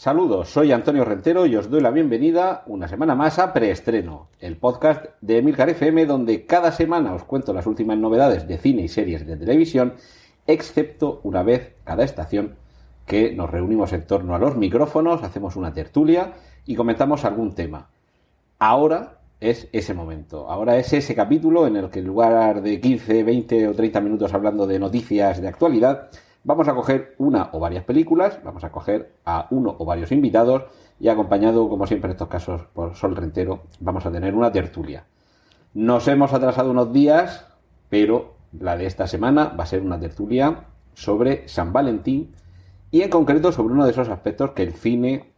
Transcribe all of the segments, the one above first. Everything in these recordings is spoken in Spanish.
Saludos, soy Antonio Rentero y os doy la bienvenida una semana más a Preestreno, el podcast de Emilcar FM donde cada semana os cuento las últimas novedades de cine y series de televisión, excepto una vez cada estación que nos reunimos en torno a los micrófonos, hacemos una tertulia y comentamos algún tema. Ahora es ese momento, ahora es ese capítulo en el que en lugar de 15, 20 o 30 minutos hablando de noticias de actualidad, Vamos a coger una o varias películas, vamos a coger a uno o varios invitados y acompañado, como siempre en estos casos, por Sol Rentero, vamos a tener una tertulia. Nos hemos atrasado unos días, pero la de esta semana va a ser una tertulia sobre San Valentín y en concreto sobre uno de esos aspectos que el cine,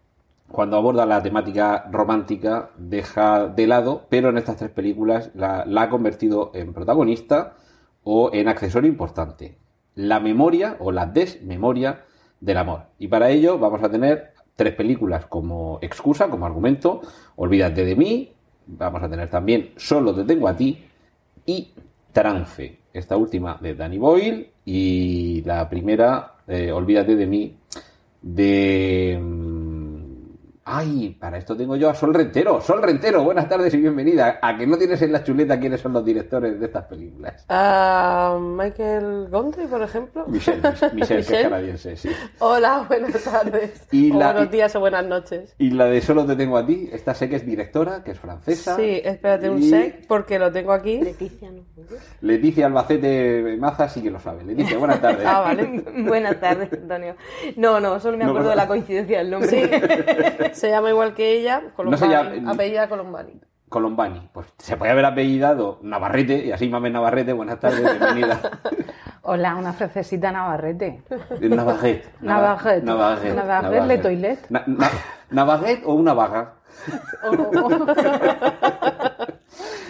cuando aborda la temática romántica, deja de lado, pero en estas tres películas la, ha convertido en protagonista o en accesorio importante la memoria o la desmemoria del amor. Y para ello vamos a tener tres películas como excusa, como argumento. Olvídate de mí. Vamos a tener también Solo te tengo a ti y Trance. Esta última de Danny Boyle y la primera, eh, Olvídate de mí, de Ay, para esto tengo yo a Sol Rentero. Sol Rentero, buenas tardes y bienvenida. ¿A que no tienes en la chuleta quiénes son los directores de estas películas? Uh, Michael Gondry, por ejemplo. Michelle, Michelle, que es canadiense, sí. Hola, buenas tardes. Y o la- buenos días o buenas noches. Y la de Solo te tengo a ti, esta sé que es directora, que es francesa. Sí, espérate un sec porque lo tengo aquí. Leticia, ¿no? Leticia Albacete Maza sí que lo sabe. Leticia, buenas tardes. Ah, vale. Buenas tardes, Antonio. No, no, solo me No, acuerdo pero- de la coincidencia del nombre. Se llama igual que ella, Colombani. llama- Apellida Colombani. Colombani. Pues se puede haber apellidado Navarrete, y así Mames Navarrete, buenas tardes, bienvenida. Hola, una francesita Navarrete. Navarrete. Navarrete. Navarrete. Navarrete, le toilet. Na- na- Navarrete o una vaga.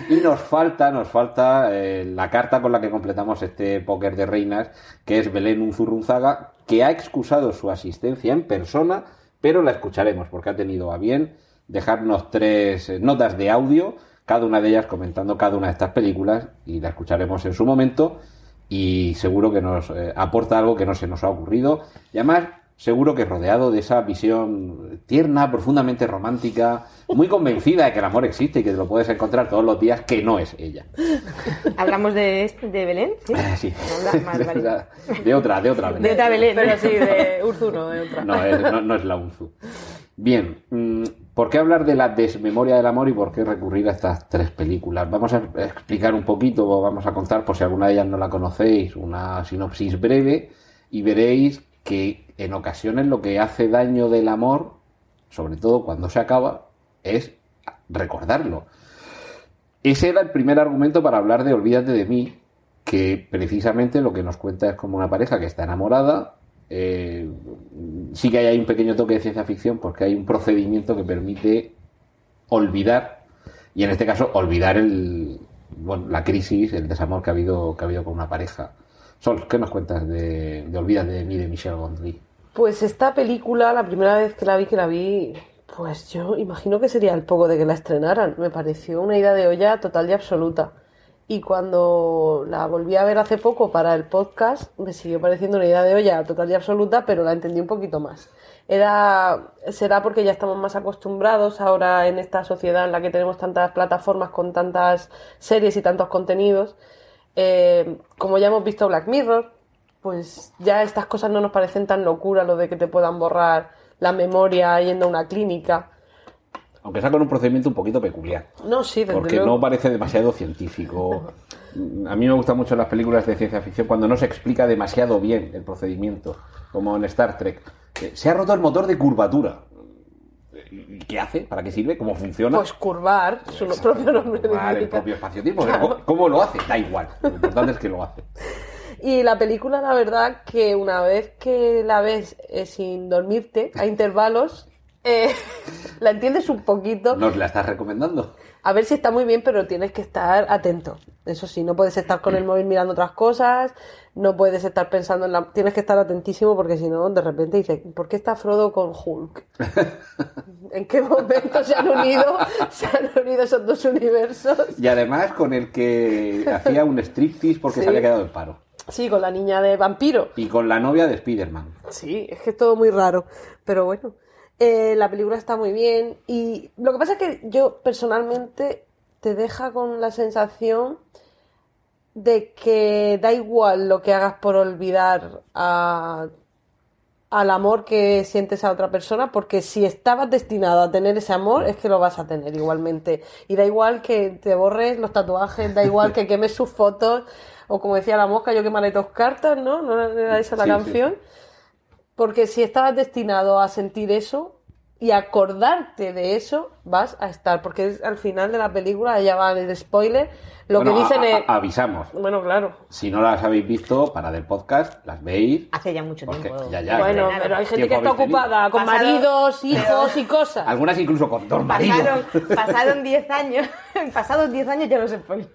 Y nos falta, nos falta eh, la carta con la que completamos este póker de reinas, que es Belén Unzurrunzaga, que ha excusado su asistencia en persona, pero la escucharemos, porque ha tenido a bien dejarnos tres eh, notas de audio, cada una de ellas comentando cada una de estas películas, y la escucharemos en su momento, y seguro que nos eh, aporta algo que no se nos ha ocurrido, y además seguro que rodeado de esa visión tierna, profundamente romántica, muy convencida de que el amor existe y que te lo puedes encontrar todos los días, que no es ella. Hablamos de, de Belén, ¿sí? Eh, sí. Vale. De otra, de otra. De otra Belén. Pero sí, de Urzuno, de otra. No, es, no, no es la UNZU. Bien, mm, ¿por qué hablar de la desmemoria del amor y por qué recurrir a estas tres películas? Vamos a explicar un poquito, vamos a contar, por si alguna de ellas no la conocéis, una sinopsis breve y veréis que en ocasiones lo que hace daño del amor, sobre todo cuando se acaba, es recordarlo. Ese era el primer argumento para hablar de Olvídate de mí, que precisamente lo que nos cuenta es como una pareja que está enamorada. eh, sí que hay ahí un pequeño toque de ciencia ficción porque hay un procedimiento que permite olvidar, y en este caso olvidar el, bueno, la crisis, el desamor que ha habido, que ha habido con una pareja. Sol, ¿qué nos cuentas de, Olvídate de mí de Gondry? Pues esta película, la primera vez que la vi, que la vi, pues yo imagino que sería el poco de que la estrenaran. Me pareció una idea de olla total y absoluta. Y cuando la volví a ver hace poco para el podcast, me siguió pareciendo una idea de olla total y absoluta, pero la entendí un poquito más. Era, será porque ya estamos más acostumbrados ahora en esta sociedad en la que tenemos tantas plataformas con tantas series y tantos contenidos. Eh, como ya hemos visto Black Mirror, pues ya estas cosas no nos parecen tan locura, lo de que te puedan borrar la memoria yendo a una clínica. Aunque sea con un procedimiento un poquito peculiar. No, sí, desde Porque luego. no parece demasiado científico. A mí me gustan mucho las películas de ciencia ficción cuando no se explica demasiado bien el procedimiento, como en Star Trek. Eh, Se ha roto el motor de curvatura. ¿Y ¿Qué hace? ¿Para qué sirve? ¿Cómo funciona? Pues curvar, su no- propio nombre Vale, el propio espacio-tiempo. ¿Cómo- ¿Cómo lo hace? Da igual. Lo importante es que lo hace. Y la película, la verdad, que una vez que la ves eh, sin dormirte, a intervalos, eh, la entiendes un poquito. ¿Nos la estás recomendando? A ver si está muy bien, pero tienes que estar atento. Eso sí, no puedes estar con el móvil mirando otras cosas, no puedes estar pensando en la... Tienes que estar atentísimo porque si no, de repente dices, ¿por qué está Frodo con Hulk? ¿En qué momento se han unido, se han unido esos dos universos? Y además con el que hacía un striptease porque Sí. se había quedado en paro. Sí, con la niña de vampiro. Y con la novia de Spider-Man. Sí, es que es todo muy raro. Pero bueno, eh, la película está muy bien. Y lo que pasa es que yo personalmente te deja con la sensación de que da igual lo que hagas por olvidar a- al amor que sientes a otra persona, porque si estabas destinado a tener ese amor, es que lo vas a tener igualmente. Y da igual que te borres los tatuajes, da igual que quemes sus fotos, o como decía la mosca, yo quemaré tus cartas, ¿no? ¿No era esa la Sí, sí. Porque si estabas destinado a sentir eso y acordarte de eso, vas a estar. Porque es- al final de la película, ya va el spoiler, lo Bueno, que dicen a- a- es... avisamos. Bueno, claro. Si no las habéis visto, para del podcast, las veis. Hace ya mucho Porque tiempo. ya, ya, bueno, ya. pero hay gente que está habéis tenido. ocupada con Pasaron- maridos, hijos y cosas. Algunas incluso con dos maridos. Pasaron, pasaron 10 años. Pasados 10 años ya se puede.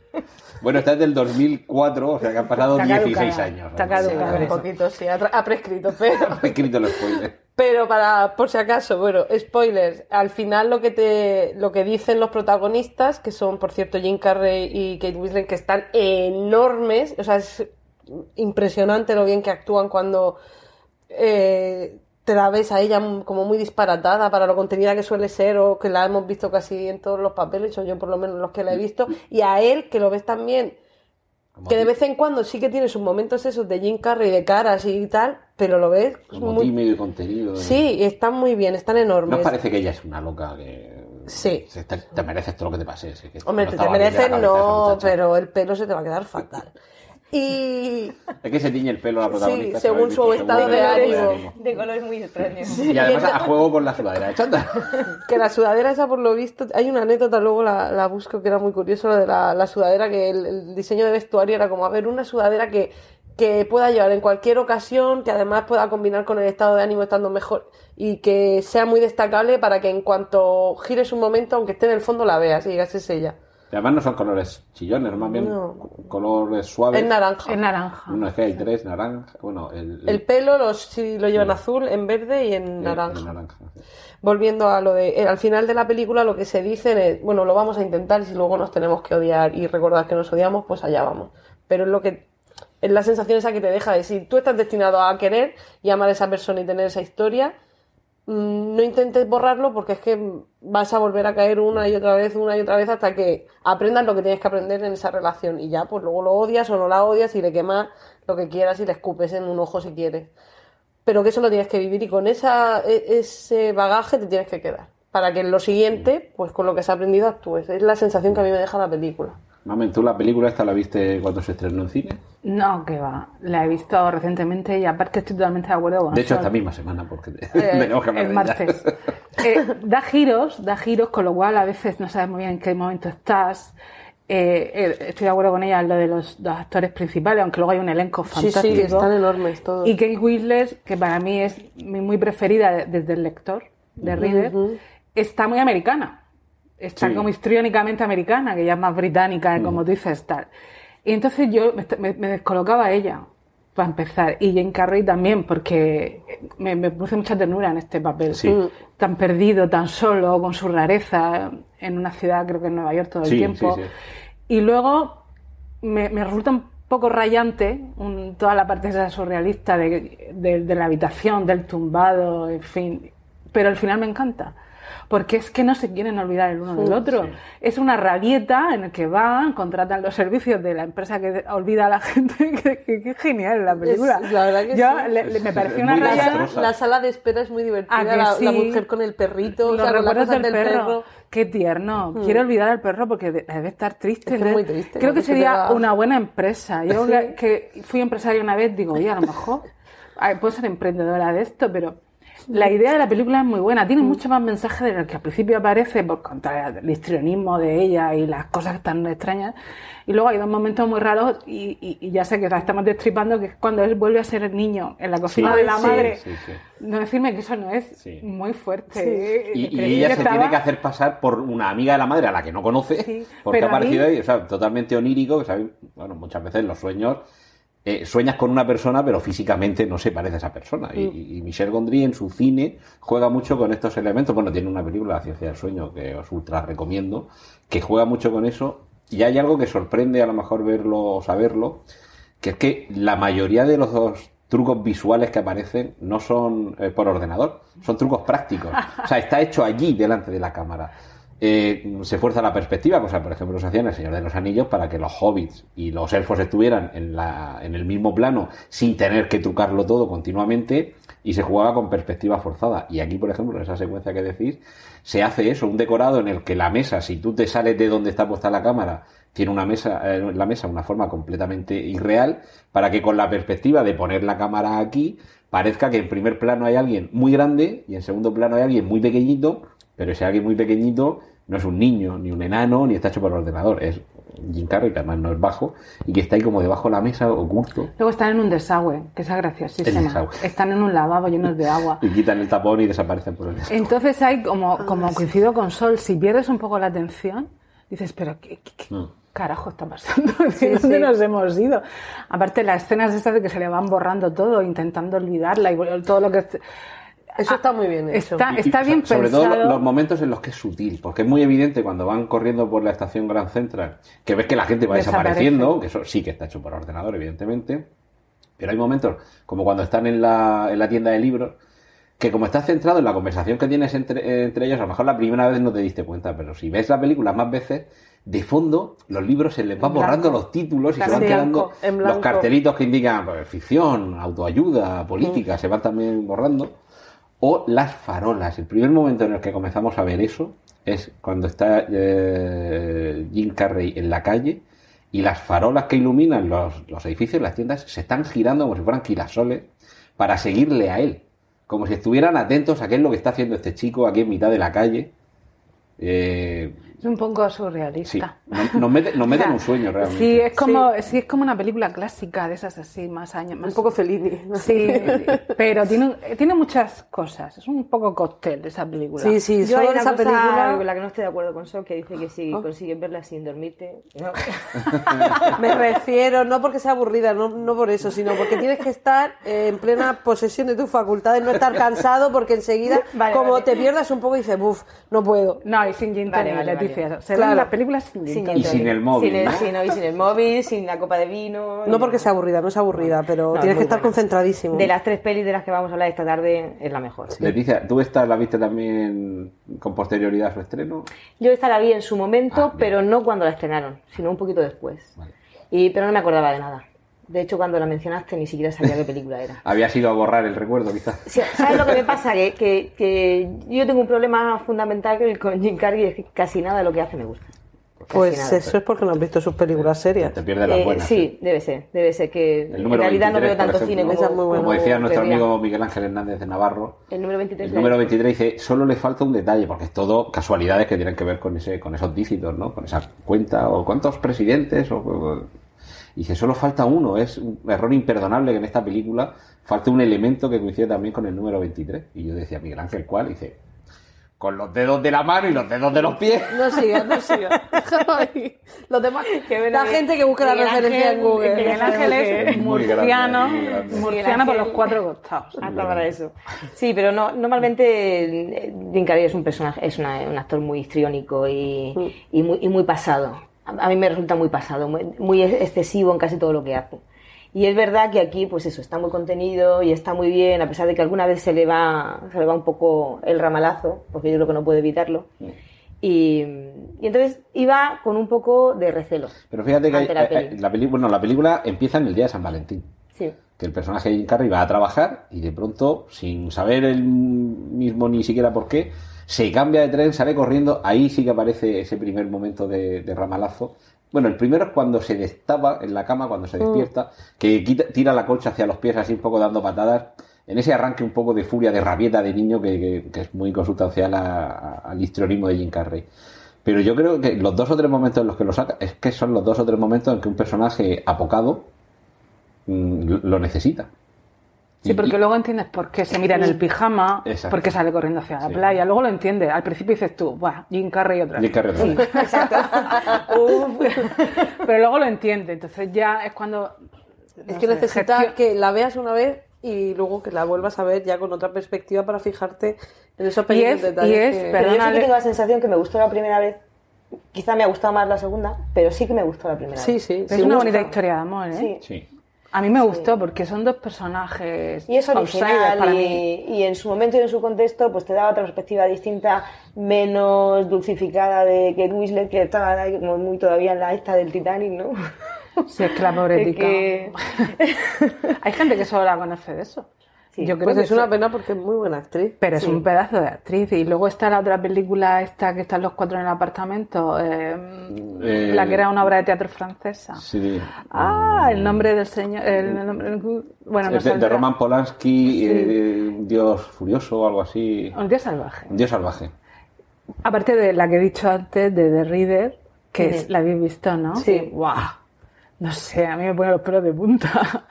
Bueno, esta es del 2004, o sea que han pasado Está 16 caducada. años. Está O sea, Sí, caducada. un poquito, sí, ha, ha prescrito, pero... He escrito el spoiler. Pero para, por si acaso, bueno, spoilers. Al final lo que te, lo que dicen los protagonistas, que son, por cierto, Jim Carrey y Kate Winslet, que están enormes, o sea, es impresionante lo bien que actúan cuando eh, te la ves a ella como muy disparatada para lo contenida que suele ser o que la hemos visto casi en todos los papeles, o yo por lo menos los que la he visto, y a él, que lo ves también Que de vez en cuando sí que tiene sus momentos esos de Jim Carrey de caras y tal, pero lo ves Como muy, tímido y contenido. Sí, y están muy bien, están ¿No enormes. os parece que ella es una loca que... Sí. se te, te mereces todo lo que te pase? sí, que Hombre, no te, te mereces no, pero el pelo se te va a quedar fatal. Y Es que se tiñe el pelo a la protagonista. Sí, según su estado de ánimo. De colores muy extraños. Y además a juego con la sudadera de chata. que la sudadera esa, por lo visto, hay una anécdota, luego la, la busco, que era muy curioso, lo de la, la sudadera, que el, el diseño de vestuario era como, a ver, una sudadera que, que pueda llevar en cualquier ocasión, que además pueda combinar con el estado de ánimo estando mejor y que sea muy destacable para que en cuanto gires un momento, aunque esté en el fondo, la veas y digas, es ella. Además no son colores chillones, más bien No. colores suaves. Es naranja. Es naranja. No, es que hay tres, naranja. Bueno, el, El pelo los, sí, lo llevan azul, en verde y en el- naranja. Volviendo a lo de. eh, al final de la película, lo que se dicen es: bueno, lo vamos a intentar y si luego nos tenemos que odiar y recordar que nos odiamos, pues allá vamos. Pero es lo que. Es la sensación esa que te deja de si tú estás destinado a querer y amar a esa persona y tener esa historia, no intentes borrarlo porque es que vas a volver a caer una y otra vez, una y otra vez hasta que aprendas lo que tienes que aprender en esa relación y ya, pues luego lo odias o no la odias y le quemas lo que quieras y le escupes en un ojo si quieres pero que eso lo tienes que vivir y con esa, e- ese bagaje te tienes que quedar. Para que en lo siguiente, pues con lo que has aprendido actúes. Es la sensación que a mí me deja la película. Mamen, ¿tú la película esta la viste cuando se estrenó en cine? No, que va. La he visto recientemente y aparte estoy totalmente de acuerdo con De hecho, esta misma semana, porque te- Eh, tenemos que hablar el martes. Eh, da giros, da giros, con lo cual a veces no sabes muy bien en qué momento estás. Eh, eh, estoy de acuerdo con ella en lo de los, dos actores principales, aunque luego hay un elenco Sí, fantástico. sí, están enormes todos. Y Kate Winslet, que para mí es mi muy preferida de- desde el lector de Reader, está muy americana. Está Sí. como histriónicamente americana, que ya es más británica, como tú dices, tal. Y entonces yo me, me- descolocaba a ella, para empezar. Y Jane Carrey también, porque me, me produce mucha ternura en este papel. Sí. Mm. Tan perdido, tan solo, con su rareza, en una ciudad, creo que en Nueva York todo el Sí, tiempo. sí, sí. Y luego me, me resulta un poco rayante un- toda la parte esa surrealista de, de- de la habitación, del tumbado, en fin. Pero al final me encanta. Porque es que no se quieren olvidar el uno del otro. sí. Es una rabieta en el que van, contratan los servicios de la empresa que olvida a la gente. que, que- que genial la película. Es- la verdad que Yo sí. le- le- me pareció una muy La, la sala de espera es muy divertida. ¿A que la, sí? la mujer con el perrito, o Los sea, recuerdos cosas del del perro. perro. Qué tierno. Quiero olvidar al perro porque de- debe estar triste. Es que es Entonces, muy triste, Creo que sería una buena empresa. Yo que- que fui empresaria una vez, digo, oye, a lo mejor puedo ser emprendedora de esto, pero La idea de la película es muy buena, tiene mucho más mensaje de lo que al principio aparece por contra el histrionismo de ella y las cosas tan extrañas. Y luego hay dos momentos muy raros y, y- y ya sé que la estamos destripando, que es cuando él vuelve a ser el niño en la cocina Sí, de la sí, madre. sí. No decirme que eso no es muy fuerte. Y, y ella se estaba- tiene que hacer pasar por una amiga de la madre a la que no conoce, porque ha aparecido mí- ahí, o sea, totalmente onírico, que sabéis, bueno, muchas veces los sueños, eh, sueñas con una persona, pero físicamente no se parece a esa persona. Mm. Y, y Michel Gondry en su cine juega mucho con estos elementos. Bueno, tiene una película, La ciencia del sueño, que os ultra recomiendo, que juega mucho con eso. Y hay algo que sorprende a lo mejor verlo o saberlo, que es que la mayoría de los dos trucos visuales que aparecen no son eh, por ordenador, son trucos prácticos. O sea, está hecho allí delante de la cámara. Eh, se fuerza la perspectiva, cosa por ejemplo se hacía en El Señor de los Anillos para que los hobbits y los elfos estuvieran en, la, en el mismo plano sin tener que trucarlo todo continuamente y se jugaba con perspectiva forzada. Y aquí, por ejemplo, en esa secuencia que decís, se hace eso, un decorado en el que la mesa, si tú te sales de donde está puesta la cámara, tiene una mesa, eh, la mesa una forma completamente irreal, para que con la perspectiva de poner la cámara aquí, parezca que en primer plano hay alguien muy grande y en segundo plano hay alguien muy pequeñito, pero ese alguien muy pequeñito no es un niño, ni un enano, ni está hecho por ordenador, es Jim Carrey, que además no es bajo, y que está ahí como debajo de la mesa, oculto, Luego están en un desagüe, que es El graciosísima. Están en un lavabo lleno de agua. y quitan el tapón y desaparecen por el desagüe. Entonces hay como, como coincido con Sol, si pierdes un poco la atención, dices, pero ¿qué, qué- qué Mm. carajo está pasando? ¿De dónde sí. nos hemos ido? Aparte las escenas estas de que se le van borrando todo, intentando olvidarla y todo lo que... Eso está muy bien hecho. Está, Y- y está bien so- sobre pensado. todo lo- los momentos en los que es sutil, porque es muy evidente cuando van corriendo por la estación Grand Central, que ves que la gente va Desaparece. desapareciendo, que eso sí que está hecho por ordenador, evidentemente, pero hay momentos, como cuando están en la, en la tienda de libros, que como estás centrado en la conversación que tienes entre, entre ellos, a lo mejor la primera vez no te diste cuenta, pero si ves la película más veces, de fondo los libros se les van borrando los títulos y se van quedando blanco, los cartelitos que indican pues, ficción, autoayuda, política, se van también borrando. O las farolas. El primer momento en el que comenzamos a ver eso es cuando está eh, Jim Carrey en la calle y las farolas que iluminan los, los edificios, las tiendas, se están girando como si fueran girasoles para seguirle a él. Como si estuvieran atentos a qué es lo que está haciendo este chico aquí en mitad de la calle. Eh, Es un poco sí, surrealista. nos, nos mete, nos mete en un sueño realmente. Sí, es como, sí, es como una película clásica de esas así, más años. Más... Un poco Fellini. ¿no? Sí, pero tiene, tiene muchas cosas. Es un poco cóctel esa película. Sí, sí, Yo hay solo una esa cosa película con la que no estoy de acuerdo con Sol, que dice que si Oh. consigues verla sin dormirte... no. me refiero, no porque sea aburrida, no, no por eso, sino porque tienes que estar en plena posesión de tus facultades, no estar cansado porque enseguida, Vale, como vale. te pierdas un poco y dices, uff, no puedo. No, y sin gin Vale, Se Claro. ven las películas sin Sin. Y sin el móvil, Sin el, ¿no? sí, no, y sin el móvil, sin la copa de vino. No y- porque sea aburrida, no es aburrida, pero No, tienes que estar buena. concentradísimo. De las tres pelis de las que vamos a hablar esta tarde, es la mejor. Leticia, ¿tú esta la viste también con posterioridad a su estreno? Yo esta la vi en su momento, Ah, pero no cuando la estrenaron, sino un poquito después. Vale. Y, pero no me acordaba de nada. De hecho, cuando la mencionaste ni siquiera sabía qué película era. Había sido a borrar el recuerdo, quizás. Sí, ¿Sabes lo que me pasa? Que, que, que yo tengo un problema fundamental que con Jim Carrey es que casi nada de lo que hace me gusta. Casi Pues nada. eso es porque no has visto sus películas serias. Te pierdes las Eh, buenas. sí, debe ser. Debe ser que en realidad 23, no veo tanto ejemplo, cine como, muy buena. Como decía nuestro amigo Miguel Ángel Hernández de Navarro, El número 23. el número 23 dice, solo le falta un detalle, porque es todo casualidades que tienen que ver con ese con esos dígitos, ¿no? Con esa cuenta, o cuántos presidentes, o... y dice, solo falta uno, es un error imperdonable que en esta película falte un elemento que coincide también con el número 23. Y yo decía, Miguel Ángel, ¿cuál? Y dice, con los dedos de la mano y los dedos de los pies. No sigas, no sigas. Los demás, Que ven la ahí. gente que busca la referencia en Ángel, Google. Miguel Ángel es Es muy grande, murciano, muy grande. murciano por los cuatro costados. Hasta para eso. Sí, pero no, normalmente Jim Carrey es un personaje, es una- un actor muy histriónico y, y muy, y muy pasado. A, mí me resulta muy pasado, muy, muy excesivo en casi todo lo que hace. Y es verdad que aquí, pues eso, está muy contenido y está muy bien, a pesar de que alguna vez se le va, se le va un poco el ramalazo, porque yo creo que no puede evitarlo. Y, y entonces iba con un poco de recelo. Pero fíjate que hay- la peli. hay- la, peli- bueno, la película empieza en el día de San Valentín. Sí. que el personaje de Jim Carrey va a trabajar y de pronto, sin saber él mismo ni siquiera por qué, se cambia de tren, sale corriendo, ahí sí que aparece ese primer momento de, de ramalazo. Bueno, el primero es cuando se destapa en la cama, cuando se despierta, que quita- tira la colcha hacia los pies así un poco dando patadas. en ese arranque un poco de furia, de rabieta de niño que, que- que es muy consustancial a- a- al histrionismo de Jim Carrey. Pero yo creo que los dos o tres momentos en los que lo saca, es que son los dos o tres momentos en que un personaje apocado mm, lo necesita. Sí, porque luego entiendes por qué se mira en el pijama, Exacto. por qué sale corriendo hacia la Sí. playa. Luego lo entiendes. Al principio dices tú, Buah, Jim Carrey otra Jim vez. Carrey otra Sí, exacto. Uf. Pero luego lo entiendes. Entonces ya es cuando. Es que sé, necesitas gestión- que la veas una vez y luego que la vuelvas a ver ya con otra perspectiva para fijarte en esos Y pequeños es- detalles. y es, que- Pero yo sí que tengo la sensación que me gustó la primera vez. Quizá me ha gustado más la segunda, pero sí que me gustó la primera Sí, vez. sí, Es sí, una bonita historia de amor, ¿eh? Sí. Sí. A mí me gustó porque son dos personajes Y es original para y, mí. y en su momento y en su contexto pues te da otra perspectiva distinta, menos dulcificada de que Winslet, que estaba ahí como muy todavía en la esta del Titanic, ¿no? Sí, es que la pobre Es tica. que- Hay gente que solo la conoce de eso. Sí. Yo creo Pues que es una pena porque es muy buena actriz. Pero es un pedazo de actriz. Y luego está la otra película, esta que están los cuatro en el apartamento, eh, Eh, la que era una obra de teatro francesa. Sí. Ah, el nombre del señor. El, el nombre, bueno, no Es de, de. Roman Polanski, eh, dios furioso o algo así. Un día salvaje. Un dios salvaje. Aparte de la que he dicho antes, de The Reader, que es- la habéis visto, ¿no? Sí. ¡Guau! No sé, a mí me pone los pelos de punta.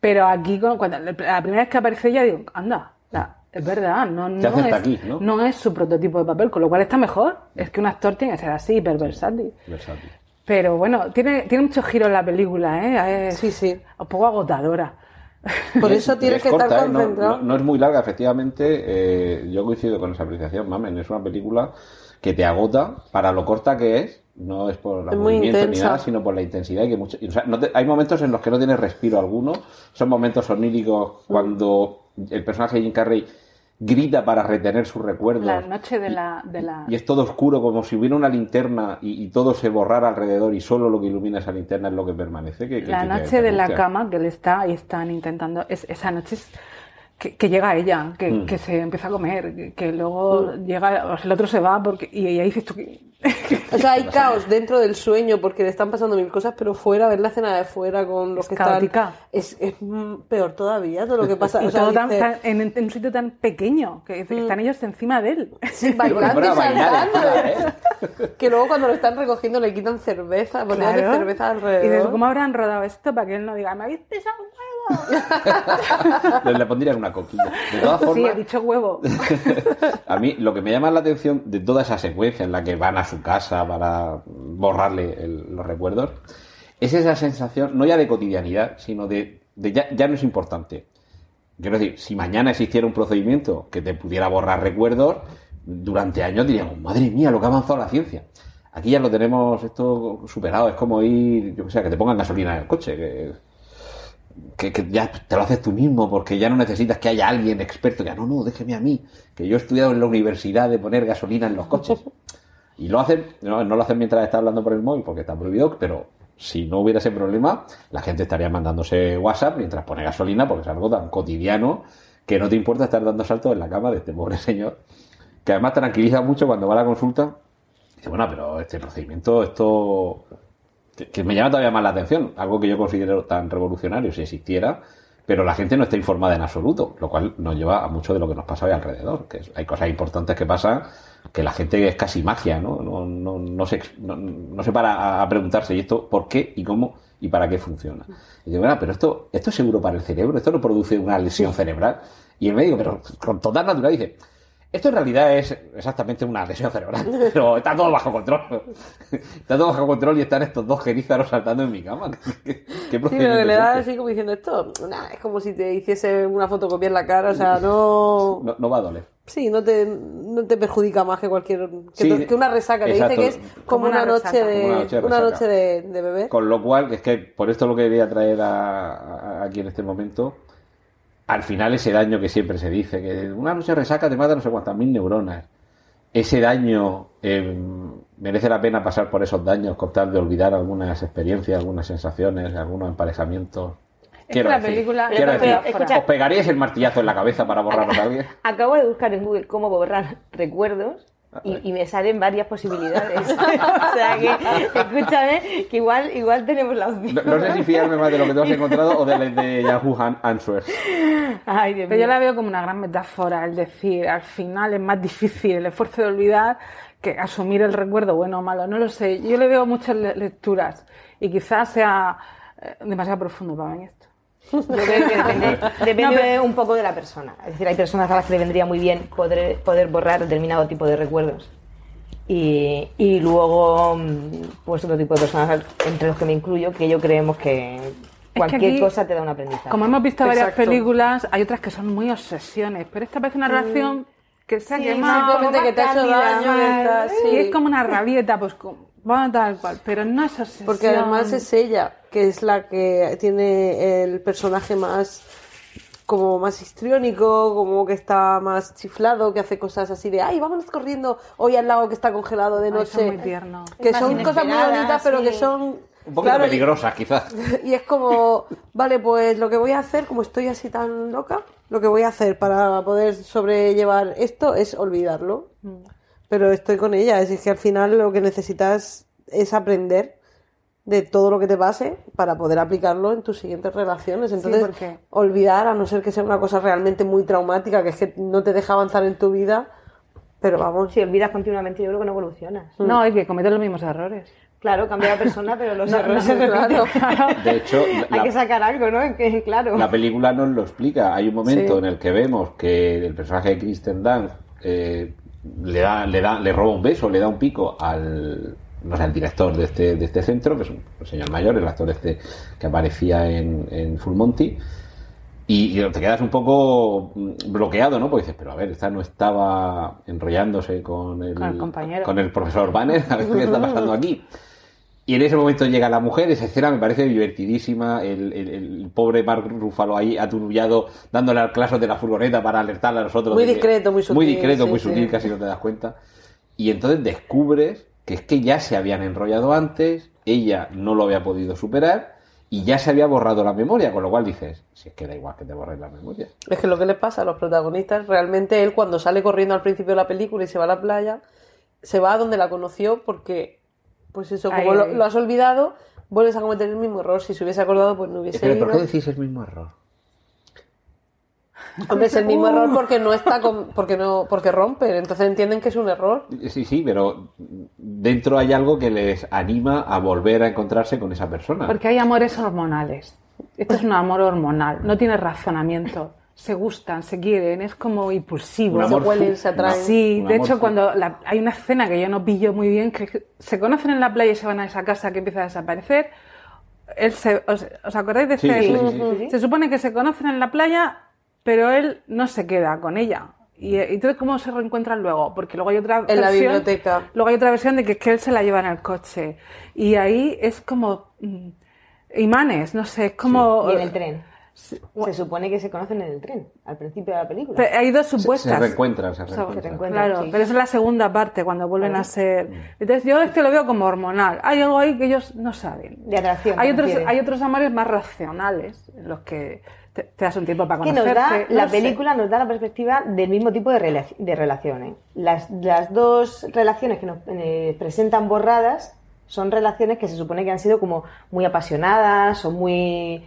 Pero aquí, cuando, la primera vez que aparece ella, digo, anda, la- es verdad, no, no, es, aquí, ¿no? es su prototipo de papel, con lo cual está mejor. Es que un actor tiene que ser así, hiperversátil. Versátil. Pero bueno, tiene, tiene muchos giros la película, ¿eh? Es Sí, sí. un poco agotadora. Por eso tienes es que estar corta, ¿eh? No- concentrado. No, no es muy larga, efectivamente. eh, yo coincido con esa apreciación, mamen. Es una película que te agota para lo corta que es. No es por los Es movimientos ni nada, sino por la intensidad. Y que mucho, y, o sea, no te- hay momentos en los que no tienes respiro alguno. Son momentos oníricos cuando el personaje de Jim Carrey grita para retener sus recuerdos. La noche de la... De la... Y es todo oscuro, como si hubiera una linterna y, y todo se borrara alrededor y solo lo que ilumina esa linterna es lo que permanece. que- que- La noche de la cama que él está y están intentando, es, esa noche es que, que llega ella, que, Mm. que se empieza a comer, que, que luego llega, o sea, el otro se va porque, y, y ahí dices tú que... O sea, hay caos dentro del sueño porque le están pasando mil cosas, pero fuera, ver la escena de fuera con los Es que caótica. están. Es, es mm, peor todavía todo lo que pasa. y O sea, todo tan- dices, tan- en, en un sitio tan pequeño, que están ellos encima de él. sí, bailando y saltando. ¿eh? Que luego cuando lo están recogiendo le quitan cerveza, botellas de Claro. cerveza Y alrededor. dices, ¿cómo habrán rodado esto para que él no diga, ¿me habéis pisado un huevo? Le, pondrían una coquilla. De todas sí, formas, he dicho huevo. a mí lo que me llama la atención de toda esa secuencia en la que van a su casa para borrarle el- los recuerdos es esa sensación, no ya de cotidianidad, sino de, de ya, ya no es importante. Quiero decir, si mañana existiera un procedimiento que te pudiera borrar recuerdos, durante años diríamos, madre mía, lo que ha avanzado la ciencia. Aquí ya lo tenemos esto superado, es como ir, yo que sé, que te pongan gasolina en el coche, que, que, ya te lo haces tú mismo porque ya no necesitas que haya alguien experto que, "Ah, no, no, déjeme a mí, que yo he estudiado en la universidad de poner gasolina en los coches. Y lo hacen, no, no lo hacen mientras está hablando por el móvil porque está prohibido, pero si no hubiera ese problema, la gente estaría mandándose WhatsApp mientras pone gasolina porque es algo tan cotidiano que no te importa estar dando saltos en la cama de este pobre señor, que además tranquiliza mucho cuando va a la consulta. Dice, bueno, pero este procedimiento, esto que, que me llama todavía más la atención, algo que yo considero tan revolucionario si existiera, pero la gente no está informada en absoluto, lo cual nos lleva a mucho de lo que nos pasa hoy alrededor, que hay cosas importantes que pasan que la gente es casi magia, ¿no? No, no, no se, no, se para a- preguntarse, ¿y esto por qué y cómo y para qué funciona? Y digo, bueno, pero esto, esto es seguro para el cerebro, esto no produce una lesión cerebral. Y el médico, pero con total natural, dice, esto en realidad es exactamente una lesión cerebral, pero está todo bajo control. Está todo bajo control y están estos dos genízaros saltando en mi cama. ¿Qué, qué Sí, pero que le da este? así como diciendo esto, nah, es como si te hiciese una fotocopia en la cara, o sea, no... No, no va a doler. Sí, no te, no te perjudica más que cualquier... Que, Sí, que una resaca, te exacto. dice que es como una, una noche de, una noche de una resaca. noche de, de bebé. Con lo cual, es que por esto lo que quería traer a- a- aquí en este momento, al final ese daño que siempre se dice, que una noche de resaca te mata no sé cuántas mil neuronas. Ese daño eh, merece la pena pasar por esos daños con tal de olvidar algunas experiencias, algunas sensaciones, algunos emparejamientos. película- quiero decir, escucha. ¿os pegaríais el martillazo en la cabeza para borraros a alguien? Acabo de buscar en Google cómo borrar recuerdos y, y me salen varias posibilidades. o sea que, escúchame, que igual, igual tenemos la opción. No, no sé si fiarme más de lo que tú has encontrado o de, la- de Yahoo Han- Answers. Ay, Dios Pero yo la veo como una gran metáfora, es decir, al final es más difícil el esfuerzo de olvidar que asumir el recuerdo bueno o malo, no lo sé. Yo le veo muchas le- lecturas y quizás sea eh, demasiado profundo para mí esto. Yo creo que depende, depende No, pero- un poco de la persona. Es decir, hay personas a las que le vendría muy bien poder, poder borrar determinado tipo de recuerdos. Y, y luego, mm, pues otro tipo de personas, entre los que me incluyo, que yo creemos que cualquier aquí, cosa te da un aprendizaje. Como hemos visto varias Exacto. películas, hay otras que son muy obsesiones, pero esta parece una relación que se ha Sí, quemado. Simplemente que te ha hecho daño. que está- Y sí. es como una rabieta, pues como, bueno, tal cual, pero no es obsesión. Porque además es ella, que es la que tiene el personaje más como más histriónico, como que está más chiflado, que hace cosas así de, ay, vámonos corriendo hoy al lago que está congelado de Ay, noche. son muy tierno. Que Más son cosas muy bonitas, pero sí. que son... Un poquito claro, y- peligrosas, quizás. Y es como, vale, pues lo que voy a hacer, como estoy así tan loca, lo que voy a hacer para poder sobrellevar esto es olvidarlo. Pero estoy con ella, es que al final lo que necesitas es aprender de todo lo que te pase para poder aplicarlo en tus siguientes relaciones. Entonces, porque- olvidar, a no ser que sea una cosa realmente muy traumática, que es que no te deja avanzar en tu vida, pero vamos, Si olvidas continuamente, yo creo que no evolucionas. No, hay que cometer los mismos errores. Claro, cambia la persona, pero los No, errores no, se repiten. claro. De hecho, Hay la, que sacar algo, ¿no? Que, claro. la película nos lo explica. Hay un momento Sí. en el que vemos que el personaje de Kristen Dunst eh, le, da, le, da, le roba un beso, le da un pico al, no sé, al director de este, de este centro, que es un, señor mayor, el actor este que aparecía en, en Full Monty. Y, y te quedas un poco mm, bloqueado, ¿no? Porque dices, pero a ver, esta no estaba enrollándose con el, Con el compañero. con el profesor Banner, a ver qué está pasando aquí. Y en ese momento llega la mujer, esa escena me parece divertidísima, el, el- el pobre Mark Ruffalo ahí aturullado, dándole al claso de la furgoneta para alertarle a nosotros. Muy que- discreto, muy Muy sutil, discreto, sí, muy sí. sutil, casi no te das cuenta. Y entonces descubres que es que ya se habían enrollado antes, ella no lo había podido superar y ya se había borrado la memoria, con lo cual dices, si es que da igual que te borres la memoria. Es que lo que les pasa a los protagonistas, realmente él cuando sale corriendo al principio de la película y se va a la playa, se va a donde la conoció porque, pues eso, como lo, has olvidado, vuelves a cometer el mismo error. Si se hubiese acordado, pues no hubiese Pero ¿por qué decís el mismo error? Hombre, es el mismo error porque no está con- porque no porque rompe, entonces entienden que es un error. Sí, sí, pero dentro hay algo que les anima a volver a encontrarse con esa persona. Porque hay amores hormonales. Esto es un amor hormonal, no tiene razonamiento. Se gustan, se quieren, es como impulsivo. Se huelen, se atraen. Sí, de hecho, cuando la- hay una escena que yo no pillo muy bien, que se conocen en la playa y se van a esa casa que empieza a desaparecer. Él se, os, os acordáis de Sí, este? sí, sí, sí, Se supone que se conocen en la playa, pero él no se queda con ella. Y, entonces, ¿cómo se reencuentran luego? Porque luego hay otra En la versión- biblioteca. Luego hay otra versión de que, es que él se la lleva en el coche. Y ahí es como mm, imanes, no sé, es como... Y en el tren. Se supone que se conocen en el tren, al principio de la película. Pe- Hay dos Se- supuestas. Se reencuentran, se O sea, reencuentran. reencuentran. Claro, sí. pero esa es la segunda parte, cuando vuelven a ser... Entonces yo es que lo veo como hormonal. Hay algo ahí que ellos no saben. De atracción, Hay otros, hay otros amores más racionales, en los que te, te das un tiempo para que nos conocerte. da, la no sé. película nos da la perspectiva del mismo tipo de, de relaciones. Las, las dos relaciones que nos eh, presentan borradas son relaciones que se supone que han sido como muy apasionadas o muy,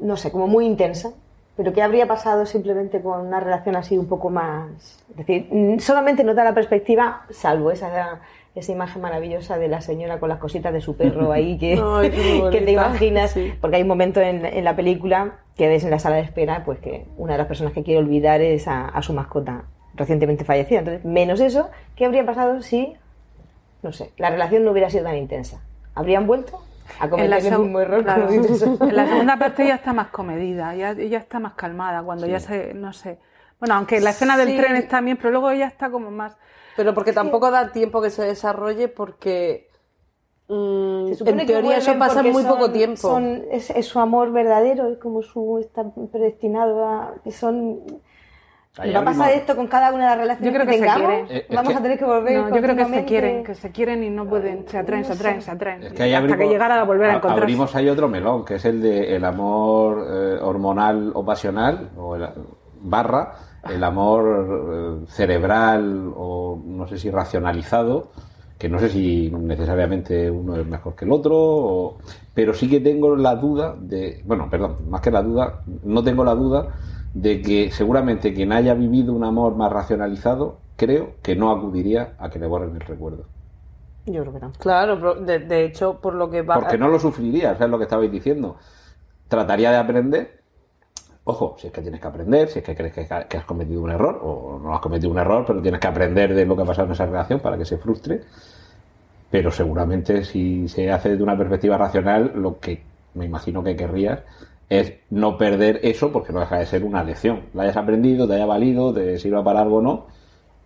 no sé, como muy intensas. Pero ¿qué habría pasado simplemente con una relación así un poco más... Es decir, mm, solamente nos da la perspectiva, salvo esa, esa imagen maravillosa de la señora con las cositas de su perro ahí que, Ay, qué que te imaginas, Sí. porque hay un momento en, en la película que ves en la sala de espera, pues que una de las personas que quiere olvidar es a, a su mascota recientemente fallecida. Entonces, menos eso, ¿qué habría pasado si, no sé, la relación no hubiera sido tan intensa? ¿Habrían vuelto a En cometer la, el mismo error? claro. En la segunda parte ya está más comedida, ya, ya está más calmada, cuando ya se, no sé. Bueno, aunque la escena del Sí. tren está bien, pero luego ella está como más... Pero porque tampoco da tiempo que se desarrolle porque mm, en teoría eso pasa en muy son- poco tiempo. son- es, es su amor verdadero, es como su está predestinado a que son Ahí va a pasar esto con cada una de las relaciones Yo creo que, que se tengamos. quieren. Eh, es Vamos que- a tener que volver. No, yo creo que se quieren, que se quieren y no pueden, se atraen, se atraen, se atraen. Es que hasta abrimos- que llegara a volver a a- encontrarse. Abrimos ahí otro melón, que es el de el amor eh, hormonal o pasional, o el- barra el amor eh, cerebral o no sé si racionalizado, que no sé si necesariamente uno es mejor que el otro, o- pero sí que tengo la duda de, bueno, perdón, más que la duda, no tengo la duda de que seguramente quien haya vivido un amor más racionalizado, creo que no acudiría a que le borren el recuerdo. Yo creo que tampoco. Claro, pero de, de hecho, por lo que va. Porque no lo sufriría, ¿sabes lo que estabais diciendo? Trataría de aprender. Ojo, si es que tienes que aprender, si es que crees que, has cometido un error, o no has cometido un error, pero tienes que aprender de lo que ha pasado en esa relación para que se frustre. Pero seguramente si se hace desde una perspectiva racional, lo que me imagino que querrías es no perder eso porque no deja de ser una lección. La hayas aprendido, te haya valido, te sirva para algo o no,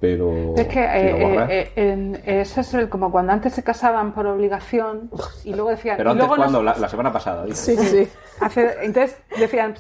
pero Es que eh, eh, eh, en- eso es el, como cuando antes se casaban por obligación y luego decían. pero antes luego nos- cuando, la, la semana pasada, dices. Sí, sí. hace- entonces decían,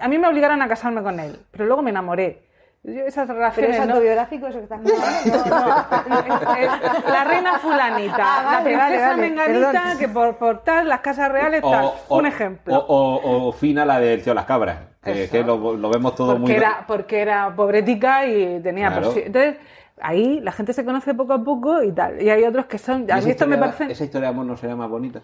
a mí me obligaron a casarme con él, pero luego me enamoré. Yo esas ¿Pero relaciones. es ¿no? autobiográfico eso que estás No, no, es- es la reina fulanita, Ah, la vale, princesa vale, vale, menganita perdón. que por, por tal, las casas reales, tal. Un ejemplo. O, o- o Fina, la del tío Las Cabras. Que, que lo, lo vemos todo porque muy. era porque era pobretica y tenía Claro. persi- entonces ahí la gente se conoce poco a poco y tal y hay otros que son ¿Y a esa mí esto me historia- parece Esa historia de amor no sería más bonita.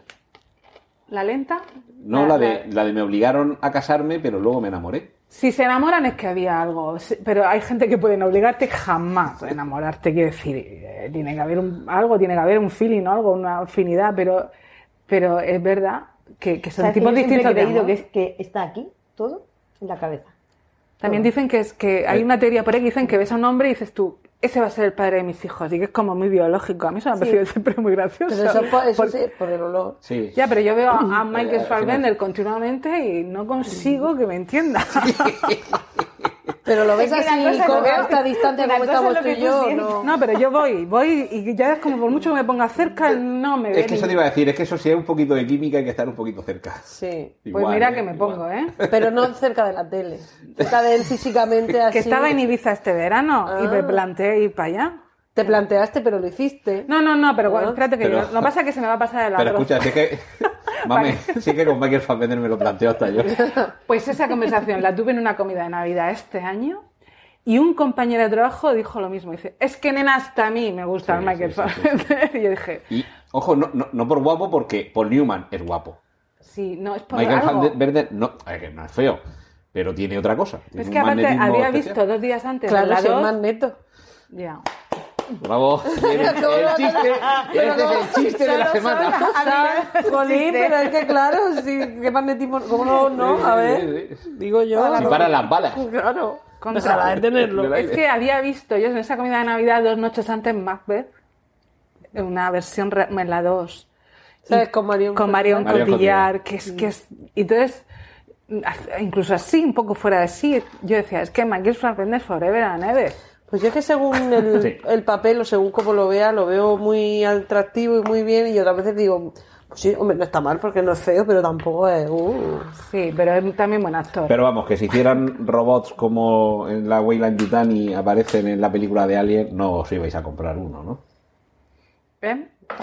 la lenta No, la, de, la de me obligaron a casarme, pero luego me enamoré. si se enamoran es que había algo pero hay gente que puede obligarte jamás a enamorarte quiero decir eh, tiene que haber un, algo tiene que haber un feeling o algo una afinidad pero pero es verdad que, que son ¿Sabes que tipos yo distintos he de creído que, es, que está aquí todo en la cabeza. También dicen que es que hay una teoría por ahí que dicen que ves a un hombre y dices tú, ese va a ser el padre de mis hijos, y que es como muy biológico. A mí eso me ha parecido siempre muy gracioso. Pero eso, por, eso Por- sí, por el olor. Sí. Ya, pero yo veo a, a Eh, Michael eh, Fassbender continuamente y no consigo que me entienda. Pero lo ves así, una cosa con es lo- esta distancia una como estamos tú y yo. No. No, pero yo voy, voy y ya es como por mucho que me ponga cerca, no me ve Es que eso te iba a decir, es que eso si es un poquito de química hay que estar un poquito cerca. Sí. Pues mira ¿eh? que me Igual. pongo, ¿eh? Pero no cerca de la tele. Cerca de él físicamente así. Que estaba en Ibiza este verano y Ah. me planteé ir para allá. Te planteaste, pero lo hiciste. No, no, no, pero Ah. espérate que Pero- yo- lo que pasa es que se me va a pasar el Pero arroz. escucha, sí que. Mami, sí que con Michael Fassbender me lo planteo hasta yo. Pues esa conversación la tuve en una comida de Navidad este año y un compañero de trabajo dijo lo mismo. Dice, es que nena, hasta a mí me gusta Sí, el Michael sí, sí, sí. Fassbender. Y yo dije, Y, ojo, no, no, no por guapo, porque Paul Newman es guapo. sí, no, es por Michael algo. Fassbender no, no es feo, pero tiene otra cosa. Es que aparte había especial. visto dos días antes Claro, la dos- más neto. Ya. Bravo. El, el chiste, este es el chiste de la semana. Jolín, pero es que claro, sí, qué magnetismo. ¿Cómo no? no? A ver, digo yo. Si para las balas. Claro. Contra- Dejará de tenerlo. Es que había visto yo en esa comida de Navidad dos noches antes Macbeth, en una versión en la 2. ¿Sabes? Con Marion con Marion Marion Cotillard, que es que es y entonces incluso así un poco fuera de sí yo decía es que Michael Fassbender forever and ever Pues yo es que según el, Sí. el papel o según como lo vea, lo veo muy atractivo y muy bien. Y otras veces digo, pues sí, hombre, no está mal porque no es feo, pero tampoco es. Uh. sí pero es también buen actor Pero vamos, que si hicieran robots como en la Weyland Yutani aparecen en la película de Alien, no os ibais a comprar uno, ¿no? ¿Eh?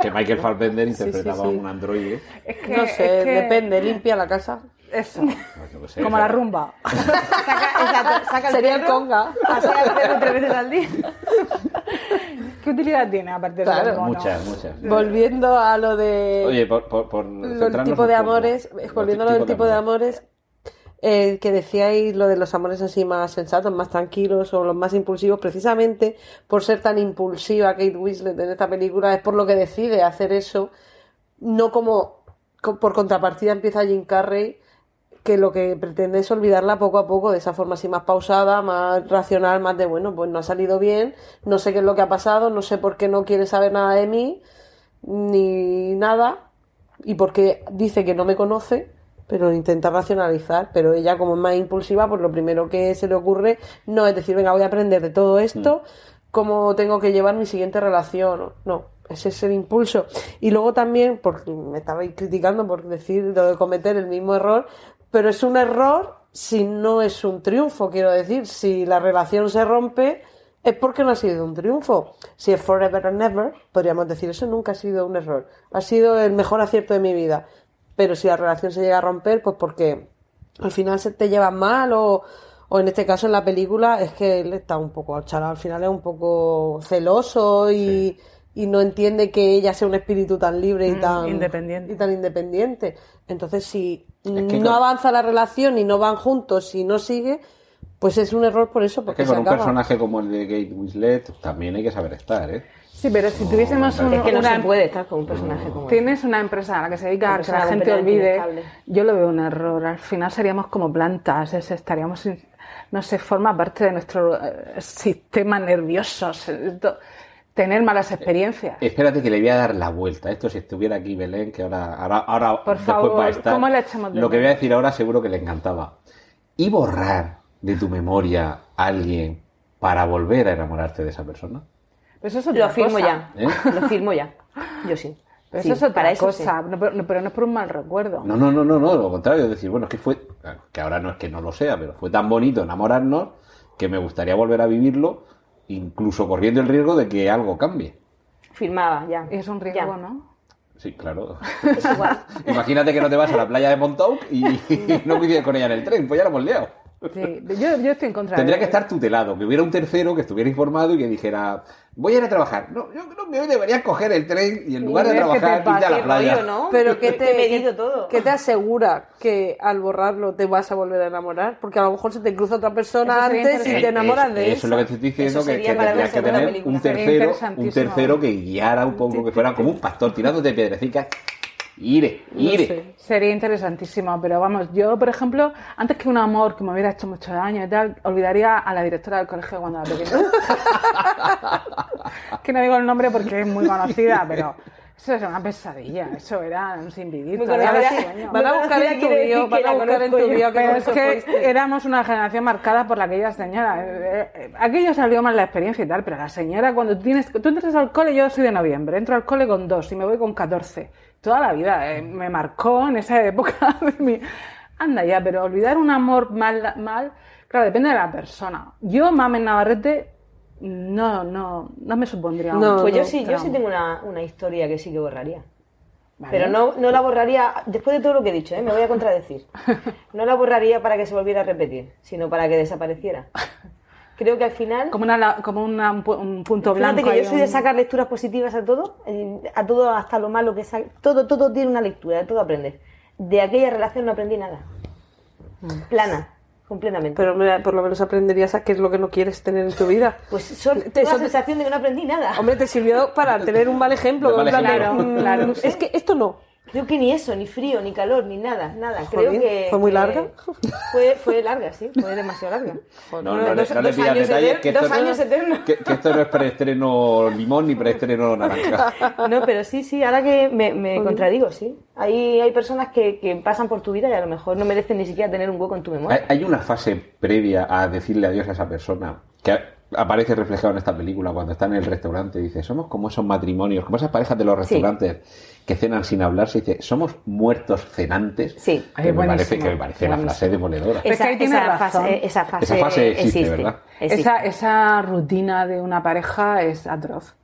Que Michael Fassbender interpretaba sí. a un androide. Es que, No sé, es que- depende, limpia la casa. Eso Pues qué sé, como la rumba Saca, exacto, saca el Sería el conga. perro tres veces al día. ¿qué utilidad tiene aparte de Claro. ser mono? Muchas, muchas. Volviendo a lo de Oye, por, tipos un de amores, volviendo a lo del tipo de amores, eh, que decíais lo de los amores así más sensatos, más tranquilos o los más impulsivos, precisamente por ser tan impulsiva Kate Winslet en esta película, es por lo que decide hacer eso, no como co- por contrapartida empieza Jim Carrey, que lo que pretende es olvidarla poco a poco, de esa forma así más pausada, más racional, más de bueno, pues no ha salido bien, no sé qué es lo que ha pasado, no sé por qué no quiere saber nada de mí, ni nada, y porque dice que no me conoce, pero intenta racionalizar, pero ella como es más impulsiva, pues lo primero que se le ocurre no es decir, venga, voy a aprender de todo esto, cómo tengo que llevar mi siguiente relación, no, ese es el impulso. Y luego también, porque me estabais criticando por decir de cometer el mismo error, pero es un error si no es un triunfo, quiero decir, si la relación se rompe, es porque no ha sido un triunfo. Si es forever and never, podríamos decir, eso nunca ha sido un error. Ha sido el mejor acierto de mi vida. Pero si la relación se llega a romper, pues porque al final se te llevan mal o, o en este caso en la película es que él está un poco chalado, al final es un poco celoso y, y no entiende que ella sea un espíritu tan libre y Mm, tan independiente. y tan independiente. Entonces si que no avanza la relación y no van juntos y no sigue, pues es un error por eso, Es porque que con se un acaba. personaje como el de Kate Winslet también hay que saber estar, ¿eh? Sí, pero si tuviésemos un- Es que no una, se puede estar con un personaje como. Tienes una empresa a la que se dedica a que la gente olvide. Yo lo veo un error. Al final seríamos como plantas, es- estaríamos, sin- no sé, forma parte de nuestro eh, sistema nervioso. se- to- Tener malas experiencias. Espérate que le voy a dar la vuelta. Esto si estuviera aquí Belén, que ahora, ahora, ahora Por después favor, va a estar. ¿cómo le echamos de Lo que voy a decir ahora seguro que le encantaba. Y borrar de tu memoria a alguien para volver a enamorarte de esa persona. Pero eso Lo firmo cosa. ya. ¿Eh? Lo firmo ya. Yo sí. Pero Sí, eso es otra para eso cosa. sí. No, pero, no, pero no es por un mal recuerdo. No, no, no, no, no, lo contrario, es decir, bueno, es que fue, que ahora no es que no lo sea, pero fue tan bonito enamorarnos que me gustaría volver a vivirlo, incluso corriendo el riesgo de que algo cambie. Firmaba ya. Y es un riesgo, Ya. ¿no? Sí, claro. Es igual. Imagínate que no te vas a la playa de Montauk y no coincides con ella en el tren, pues ya lo hemos liado. Sí, yo, yo estoy en contra Tendría de que estar tutelado, que hubiera un tercero que estuviera informado y que dijera, voy a ir a trabajar. No, yo creo que hoy deberías coger el tren y en lugar de ves que te trabajar, irte a la Qué playa. rollo, ¿no? Pero que te, Qué todo. te asegura que al borrarlo te vas a volver a enamorar, porque a lo mejor se te cruza otra persona antes y te enamoras de eso. eso. es lo que te estoy diciendo, que, que tendrías que tener un tercero, un tercero que guiara un poco, que fuera como un pastor tirándote piedrecicas. Ire, ire. sé. Sería interesantísimo, pero vamos, yo, por ejemplo, antes que un amor que me hubiera hecho mucho daño y tal, olvidaría a la directora del colegio cuando era pequeña. que no digo el nombre porque es muy conocida, pero eso era una pesadilla, eso era un sin Muy vivir. conocida. Van a buscar en tu bio, que van a buscar en tu bio que Pero no es que fuiste. éramos una generación marcada por aquella señora. Eh, eh, Aquello salió mal la experiencia y tal, pero la señora, cuando tú tienes, tú entras al cole, yo soy de noviembre, entro al cole con dos y me voy con 14. Toda la vida eh, me marcó en esa época de mi... Anda ya, pero olvidar un amor mal, mal, claro, depende de la persona. Yo, Mamen Navarrete, no, no, no me supondría un No, Pues yo sí, yo sí tengo una, una historia que sí que borraría. Vale. Pero no, no la borraría, después de todo lo que he dicho, ¿eh? me voy a contradecir. No la borraría para que se volviera a repetir, sino para que desapareciera. Creo que al final, Como, una, como una- un, pu- un punto fíjate blanco. que yo soy de sacar lecturas positivas a todo, eh, a todo hasta lo malo que sa- todo, todo tiene una lectura, de todo aprendes. De aquella relación no aprendí nada. Plana, completamente. Pero mira, por lo menos aprenderías a qué es lo que no quieres tener en tu vida. pues son, Te- la sensación de que no aprendí nada. Hombre, te sirvió para tener un mal ejemplo. Mal ejemplo. mm, Claro, Es que esto no. Creo que ni eso, ni frío, ni calor, ni nada, nada. Creo que ¿fue muy que larga? Fue, fue larga, sí, fue demasiado larga. No, no, dos, no le pidas detalles, que esto, años eternos. que, que esto no es preestreno limón ni preestreno naranja. No, pero sí, sí, ahora que me, me contradigo, sí. Hay, hay personas que, que pasan por tu vida y a lo mejor no merecen ni siquiera tener un hueco en tu memoria. hay una fase previa a decirle adiós a esa persona que aparece reflejado en esta película cuando está en el restaurante. Dice, somos como esos matrimonios, como esas parejas de los Sí. Que cenan sin hablarse. Dice, somos muertos cenantes. Sí. Que, me, parece, que me parece la frase demoledora. Es que tiene razón. fase, esa fase, Esa fase existe, ¿verdad? existe. Esa, esa rutina de una pareja es atroz.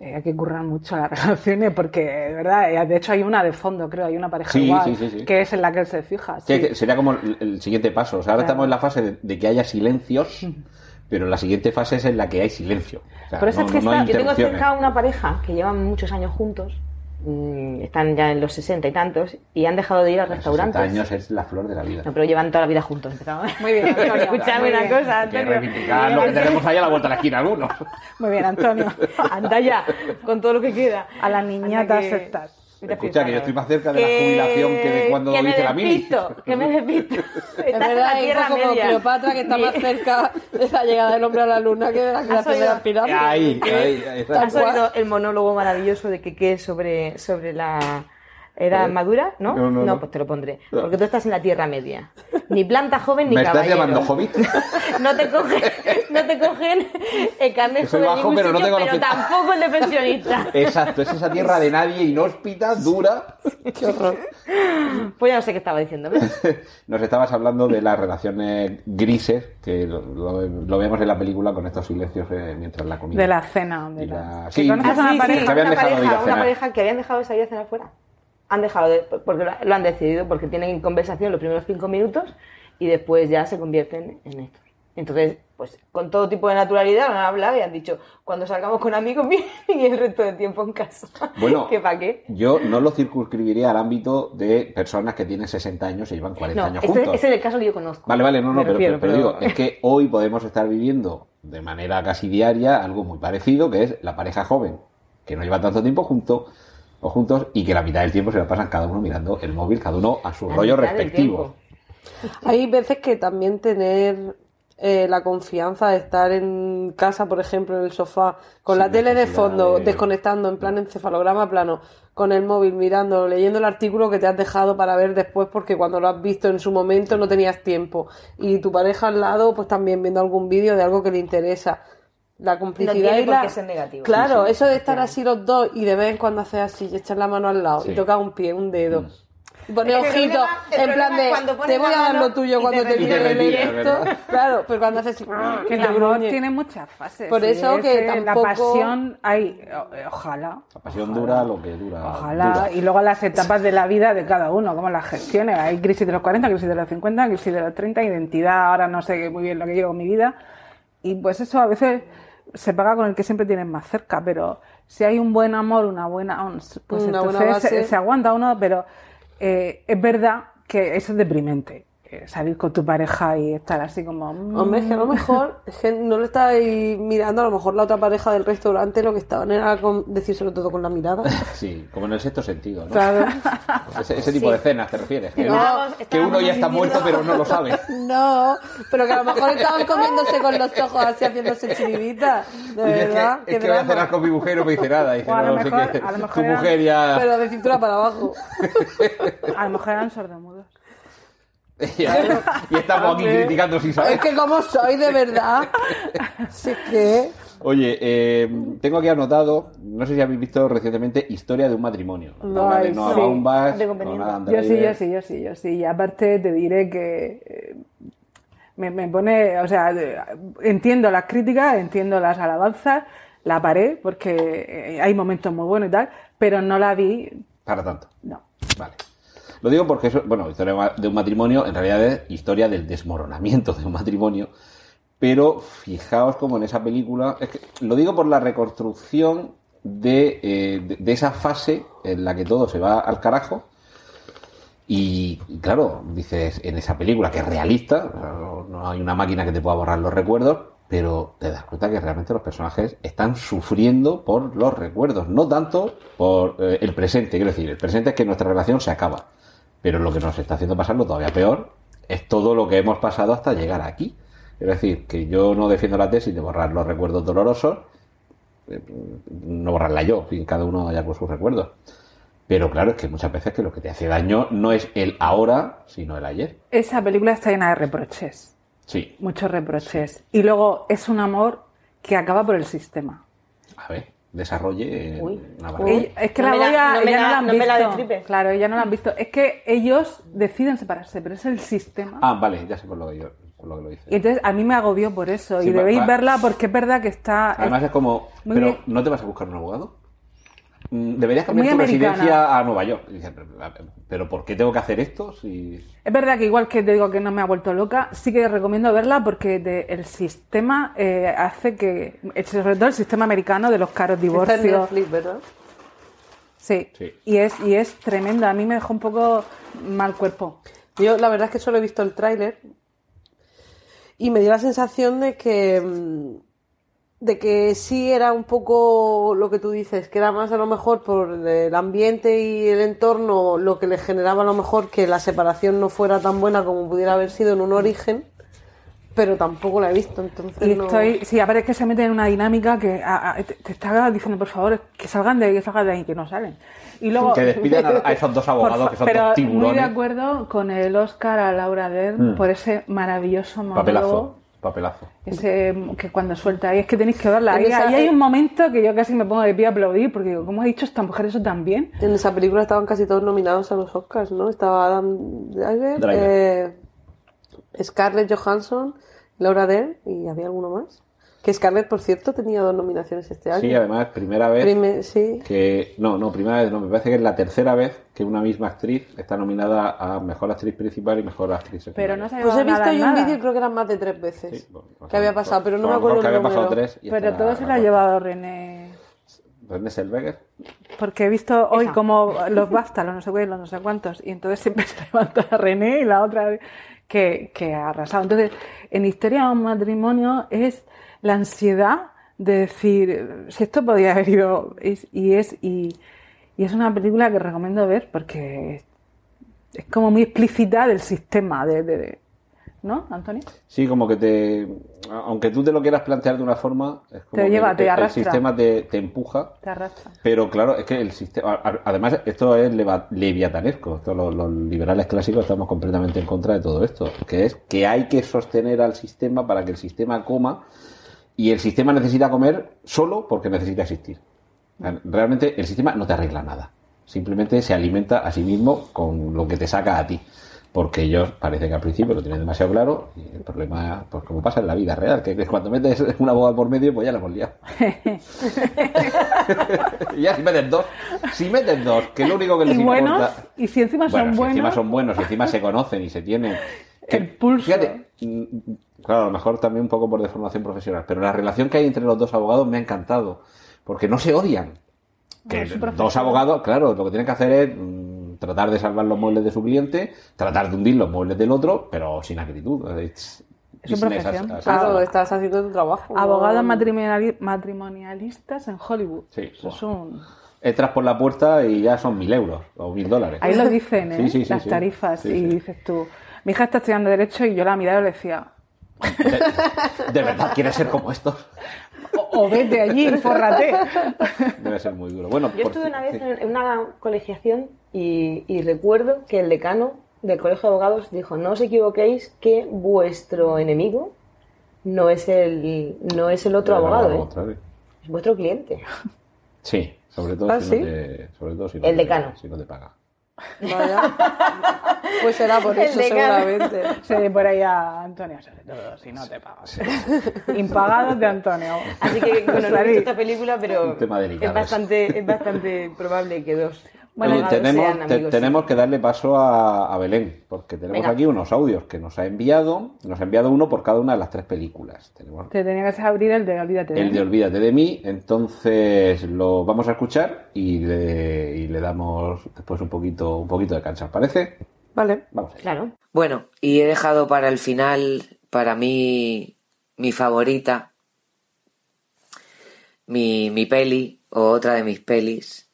Eh, hay que currar mucho las relaciones porque, de verdad, eh, de hecho hay una de fondo, creo, hay una pareja Sí, igual, sí, sí, sí. que es en la que él se fija. Sería como el, el siguiente paso. O sea, ahora Claro. estamos en la fase de, de que haya silencios, pero la siguiente fase es en la que hay silecio. O sea, Por eso no, es que no- está- Yo tengo cerca una pareja que llevan muchos años juntos, mm, están ya en los sesenta y tantos, y han dejado de ir a A 60 restaurantes. años es la flor de la vida. No, pero llevan toda la vida juntos. empezamos. Muy bien, Antonio, Escúchame muy una bien. cosa, Hay que Antonio. reivindicar lo que tenemos ahí a la vuelta de la esquina algunos. Muy bien, Antonio. Anda ya, con todo lo que queda. A las niñatas Anda que- estas. Escucha, que yo estoy más cerca de la jubilación que de cuando que dice la mili. que me despisto. Es verdad, es Tierra un poco como Media. Cleopatra que está más cerca de la llegada del hombre a la luna que de la creación de las pirámides. Ahí, ahí, ahí está. ¿Has oído el monólogo maravilloso de que sobre, sobre la edad Eh, madura? ¿No? no, no, no. pues te lo pondré. Porque tú estás en la Tierra Media. Ni planta joven ni ¿Me estás caballero. llamando hobbit? No te cogen, no te cogen el carnet Que soy joven bajo, ningún pero no sitio, tengo los pero tampoco el de pensionista. Exacto, es esa tierra de nadie inhóspita, dura. Qué horror. Pues ya no sé qué estaba diciendo. Nos estabas hablando de las relaciones grises, que lo, lo- lo vemos en la película con estos silencios eh, mientras la comida. De la cena. De Y la... sí, Ah, una sí, pareja. que habían una pareja, una pareja que habían dejado de salir a cenar fuera. Han dejado de, porque lo, han decidido, porque tienen conversación los primeros cinco minutos y después ya se convierten en esto. Entonces, pues con todo tipo de naturalidad han hablado y han dicho, cuando salgamos con amigos bien y el resto del tiempo en casa. Bueno, ¿Que para qué? Yo no lo circunscribiría al ámbito de personas que tienen 60 años y llevan 40 No, años ese, juntos. ese es el caso que yo conozco. Vale, vale, no, no, pero, refiero, pero digo, es que hoy podemos estar viviendo de manera casi diaria algo muy parecido, que es la pareja joven, que no lleva tanto tiempo juntos o juntos y que la mitad del tiempo se la pasan cada uno mirando el móvil, cada uno a su La rollo respectivo. Hay veces que también tener eh, la confianza de estar en casa, por ejemplo, en el sofá, con Sin la tele de fondo, de- desconectando en plan encefalograma plano, con el móvil mirando, leyendo el artículo que te has dejado para ver después porque cuando lo has visto en su momento no tenías tiempo. Y tu pareja al lado, pues también viendo algún vídeo de algo que le interesa. La complicidad tiene y por la... qué ser negativo. Claro, Sí, sí, eso de estar así los dos y de vez en cuando hacer así y echar la mano al lado Sí. y tocar un pie, un dedo. Mm. Y poner Es que el ojito, problema- el en plan de, te voy a dar lo tuyo y cuando te tire el esto. Claro, pero cuando haces así, Que el te amor gruñe. tiene muchas fases. Por eso es, que eh, La tampoco- pasión, hay, o- ojalá. La pasión ojalá. dura lo que dura. Ojalá. dura. Y luego las etapas de la vida de cada uno, cómo las gestione. Hay crisis de los 40, crisis de los 50, crisis de los 30, identidad, ahora no sé muy bien lo que quiero con mi vida. Y pues eso a veces se paga con el que siempre tienes más cerca, pero si hay un buen amor, una buena... Pues Una entonces se, se aguanta uno, pero eh, es verdad que eso es deprimente. Eh, Salir con tu pareja y estar así como... mm, Hombre, es que a lo mejor, es que no le estáis mirando, a lo mejor la otra pareja del restaurante lo que estaban era con decírselo todo con la mirada. Sí, como en el sexto sentido, ¿no? Claro. Ese, ese tipo Sí. de escenas te refieres. Que, No, uno- que estábamos uno ya está muerto pero no lo sabe. No, pero que a lo mejor estaban comiéndose con los ojos así haciéndose chiribita. De Dice, es verdad, que, es que voy a cenar con mi mujer y no me dice nada. Dice, a lo no, mejor- a lo mejor tu mujer ya, Pero de cintura para abajo. A lo mejor eran sordomudos. ya- y estamos aquí criticando sin Es saber. que como soy de verdad. Es que. Oye, eh, tengo aquí anotado, no sé si habéis visto recientemente Historia de un matrimonio. No, de Noah sí. Baumbach, Yo sí, yo sí, yo sí, yo sí. Y aparte te diré que eh, me, me pone, o sea, entiendo las críticas, entiendo las alabanzas, la paré porque eh, hay momentos muy buenos y tal, pero no la vi, Para tanto. no. Vale. Lo digo porque eso, bueno, historia de un matrimonio en realidad es historia del desmoronamiento de un matrimonio. Pero fijaos como en esa película, es que lo digo por la reconstrucción de, eh, de, de esa fase en la que todo se va al carajo. Y, claro, dices, en esa película que es realista, no, no hay una máquina que te pueda borrar los recuerdos, pero te das cuenta que realmente los personajes están sufriendo por los recuerdos, no tanto por eh, el presente. Quiero decir, el presente es que nuestra relación se acaba, pero lo que nos está haciendo pasarlo todavía peor es todo lo que hemos pasado hasta llegar aquí. Es decir, que yo no defiendo la tesis de borrar los recuerdos dolorosos, eh, no borrarla yo, fin, cada uno haya con sus recuerdos. Pero claro, es que muchas veces que lo que te hace daño no es el ahora, sino el ayer. Esa película está llena de reproches, Sí, muchos reproches. Y luego es un amor que acaba por el sistema. a ver, desarrolle Uy. es que No la me la- Goya, no me ella la- no la han no me la visto. destripes. Claro, ella no la han visto. Es que ellos deciden separarse, pero es el sistema. Ah, vale, ya sé por lo que, yo, por lo, que lo dice. Y entonces a mí me agobió por eso. Sí, y va- debéis va- verla porque es verdad que está. Además es como, pero bien. ¿no te vas a buscar un abogado? Mm, Deberías cambiar Muy tu americana. residencia a Nueva York. Pero, ¿por qué tengo que hacer esto? Si... Es verdad que igual que te digo que no me ha vuelto loca, sí que recomiendo verla porque de- el sistema eh, hace que, eh, sobre todo el sistema americano de los caros Está en divorcios, Netflix, ¿verdad? sí, Sí. y es y es tremendo. A mí me dejó un poco mal cuerpo. Yo la verdad es que solo he visto el tráiler y me dio la sensación de que mm, de que sí era un poco lo que tú dices, que era más a lo mejor por el ambiente y el entorno lo que le generaba a lo mejor que la separación no fuera tan buena como pudiera haber sido en un origen, pero tampoco la he visto, entonces Y no- estoy, sí, a ver, es que se meten en una dinámica que a- a- te, te está diciendo, por favor, que salgan de ahí, que salgan de ahí, que no salen. Y luego, Que despidan a, a esos dos abogados que son pero dos muy de acuerdo con el Oscar a Laura Dern Mm. por ese maravilloso monólogo. Papelazo. Ese que cuando suelta ahí, es que tenéis que verla. En Ahí, esa- ahí hay un momento que yo casi me pongo de pie a aplaudir porque digo, ¿cómo ha dicho esta mujer eso tan bien? En esa película estaban casi todos nominados a los Oscars, ¿no? Estaba Adam Driver. eh, Scarlett Johansson, Laura Dern y había alguno más. Que Scarlett, por cierto, tenía dos nominaciones este año. Sí, además, primera vez Prime- sí. que... No, no, primera vez no, me parece que es la tercera vez que una misma actriz está nominada a Mejor Actriz Principal y Mejor Actriz Pero Secundaria. no se ha Pues he visto yo un vídeo y creo que eran más de tres veces. Sí, bueno, pues que había pasado, mejor- pero no a me acuerdo que el había pasado tres y Pero todo se la lo ha llevado René. René Zellweger. Porque he visto hoy Esa. como los BAFTA, los no sé qué, los no sé cuántos, y entonces siempre se levanta René y la otra que, que ha arrasado. Entonces, en Historia de un matrimonio es la ansiedad de decir, si esto podía haber ido, es- y es, y, y es una película que recomiendo ver porque es, como muy explícita del sistema, de, de- de- ¿no, Antonio? Sí, como que te... Aunque tú te lo quieras plantear de una forma, es como Te que lleva, te el, el arrastra. sistema te, te empuja Te arrastra. Pero claro, es que el sistema. Además, esto es leva- leviatanesco. Esto, los, los liberales clásicos estamos completamente en contra de todo esto. Que es que hay que sostener al sistema para que el sistema coma. Y el sistema necesita comer solo porque necesita existir. Realmente el sistema no te arregla nada. Simplemente se alimenta a sí mismo con lo que te saca a ti. Porque ellos parece que al principio lo tienen demasiado claro. Y el problema, pues como pasa en la vida real, que, cuando metes una boda por medio, pues ya la hemos liado. y ya si metes dos, si metes dos, que lo único que les Y buenos, importa. y si encima Bueno, son si buenos, encima son buenos, y encima se conocen y se tienen. El pulso. Fíjate, claro, a lo mejor también un poco por deformación profesional, pero la relación que hay entre los dos abogados me ha encantado, porque no se odian. Que dos abogados, claro, lo que tienen que hacer es mm, tratar de salvar los muebles de su cliente, tratar de hundir los muebles del otro, pero sin acritud. It's Es business profesión. Claro, estás haciendo tu trabajo. Abogados matrimoniali- matrimonialistas en Hollywood. Sí, Eso es buah. un- Entras por la puerta y ya son mil euros o mil dólares. Ahí lo dicen, ¿eh? Sí, sí, sí, Las tarifas. Sí, y dices tú, mi hija está estudiando Derecho y yo la miraba y le decía, ¿De, de verdad quieres ser como estos? o, o vete allí, fórrate. Debe ser muy duro. Bueno, Yo estuve una vez sí. en una colegiación y, y recuerdo que el decano del colegio de abogados dijo, no os equivoquéis que vuestro enemigo no es el, no es el otro abogado, ¿eh? es vuestro cliente. Sí, sobre todo, ¿Ah, si, sí? No te, sobre todo si no El te- decano. si no te paga. Vaya. Pues será por eso, seguramente. Sí, por ahí a Antonio, sobre todo, si no te pagas. Impagados de Antonio. Así que, bueno, no he visto esta película, pero es bastante, es bastante probable que dos Oye, tenemos, sean te- amigos. tenemos que darle paso a, a Belén, porque tenemos Venga. aquí unos audios que nos ha enviado. Nos ha enviado uno por cada una de las tres películas. Tenemos Te tenía que abrir el de Olvídate de el mí. de Olvídate de mí, entonces lo vamos a escuchar y le, y le damos después un poquito, un poquito de cancha. ¿Os parece? Vale. Vamos allá. Claro. Bueno, y he dejado para el final, para mí, mi favorita, mi, mi peli, o otra de mis pelis.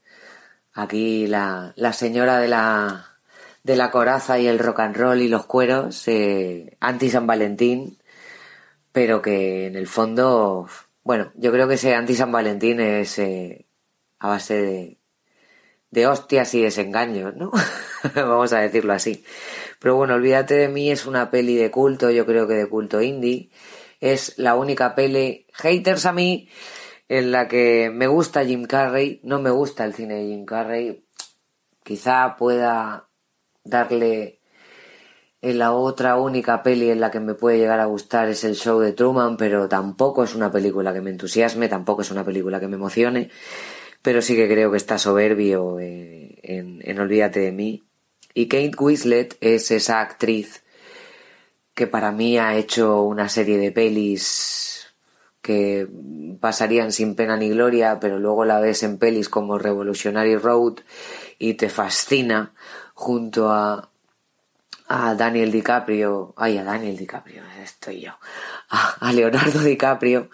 Aquí la, la señora de la, de la coraza y el rock and roll y los cueros, eh, anti San Valentín, pero que en el fondo, bueno, yo creo que ese anti San Valentín es eh, a base de, de hostias y desengaños, ¿no? Vamos a decirlo así. Pero bueno, Olvídate de mí es una peli de culto, yo creo que de culto indie. Es la única peli, haters a mí, en la que me gusta Jim Carrey, no me gusta el cine de Jim Carrey. Quizá pueda darle en la otra única peli en la que me puede llegar a gustar es el show de Truman, pero tampoco es una película que me entusiasme, tampoco es una película que me emocione, pero sí que creo que está soberbio eh, en, en Olvídate de mí. Y Kate Winslet es esa actriz que para mí ha hecho una serie de pelis que pasarían sin pena ni gloria, pero luego la ves en pelis como Revolutionary Road y te fascina junto a, a Daniel DiCaprio, ay, a Daniel DiCaprio, estoy yo, a, Leonardo DiCaprio.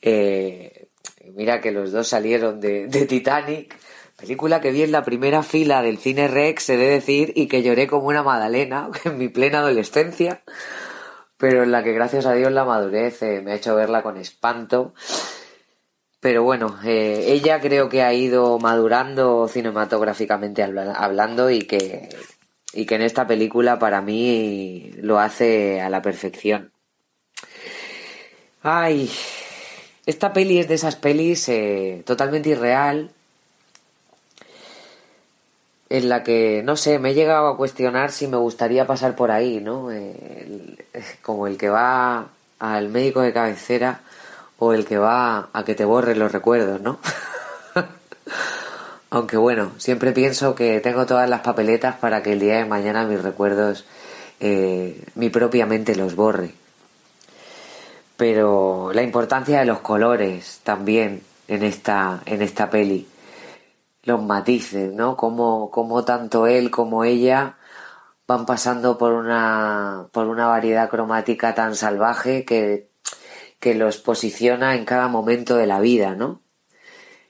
Eh, mira que los dos salieron de, Titanic, película que vi en la primera fila del cine Rex, he de decir, y que lloré como una magdalena en mi plena adolescencia, pero en la que gracias a Dios la madurez eh, me ha hecho verla con espanto. Pero bueno, eh, ella creo que ha ido madurando cinematográficamente habla- hablando y que, y que en esta película para mí lo hace a la perfección. Ay, esta peli es de esas pelis eh, totalmente irreal, en la que, no sé, me he llegado a cuestionar si me gustaría pasar por ahí, ¿no? Como el que va al médico de cabecera o el que va a que te borren los recuerdos, ¿no? Aunque bueno, siempre pienso que tengo todas las papeletas para que el día de mañana mis recuerdos, eh, mi propia mente los borre. Pero la importancia de los colores también en esta, en esta peli. Los matices, ¿no? Como tanto él como ella van pasando por una, por una variedad cromática tan salvaje que, que los posiciona en cada momento de la vida, ¿no?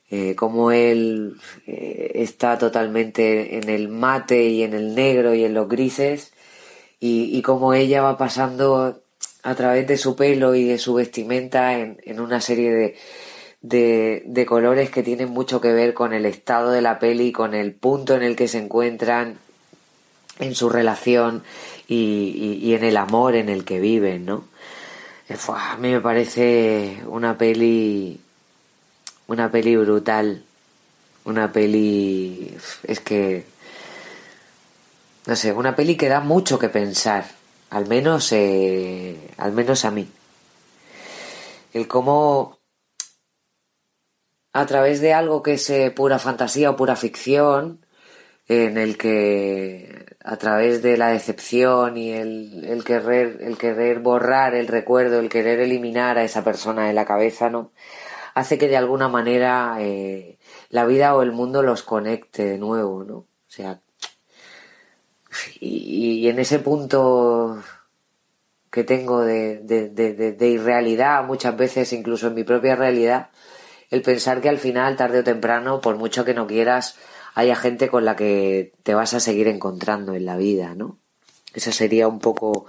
Eh, como él eh, está totalmente en el mate y en el negro y en los grises y, y como ella va pasando a través de su pelo y de su vestimenta en, en una serie de, de, de, colores que tienen mucho que ver con el estado de la peli, con el punto en el que se encuentran en su relación y, y, en el amor en el que viven, ¿no? Eh, a mí me parece una peli una peli brutal una peli es que no sé una peli que da mucho que pensar al menos eh, al menos a mí el cómo a través de algo que es eh, pura fantasía o pura ficción en el que a través de la decepción y el, el, querer el querer borrar el recuerdo el querer eliminar a esa persona de la cabeza no hace que de alguna manera eh, la vida o el mundo los conecte de nuevo no o sea y, en ese punto que tengo de, de, irrealidad muchas veces incluso en mi propia realidad el pensar que al final tarde o temprano por mucho que no quieras haya gente con la que te vas a seguir encontrando en la vida, ¿no? Esa sería un poco,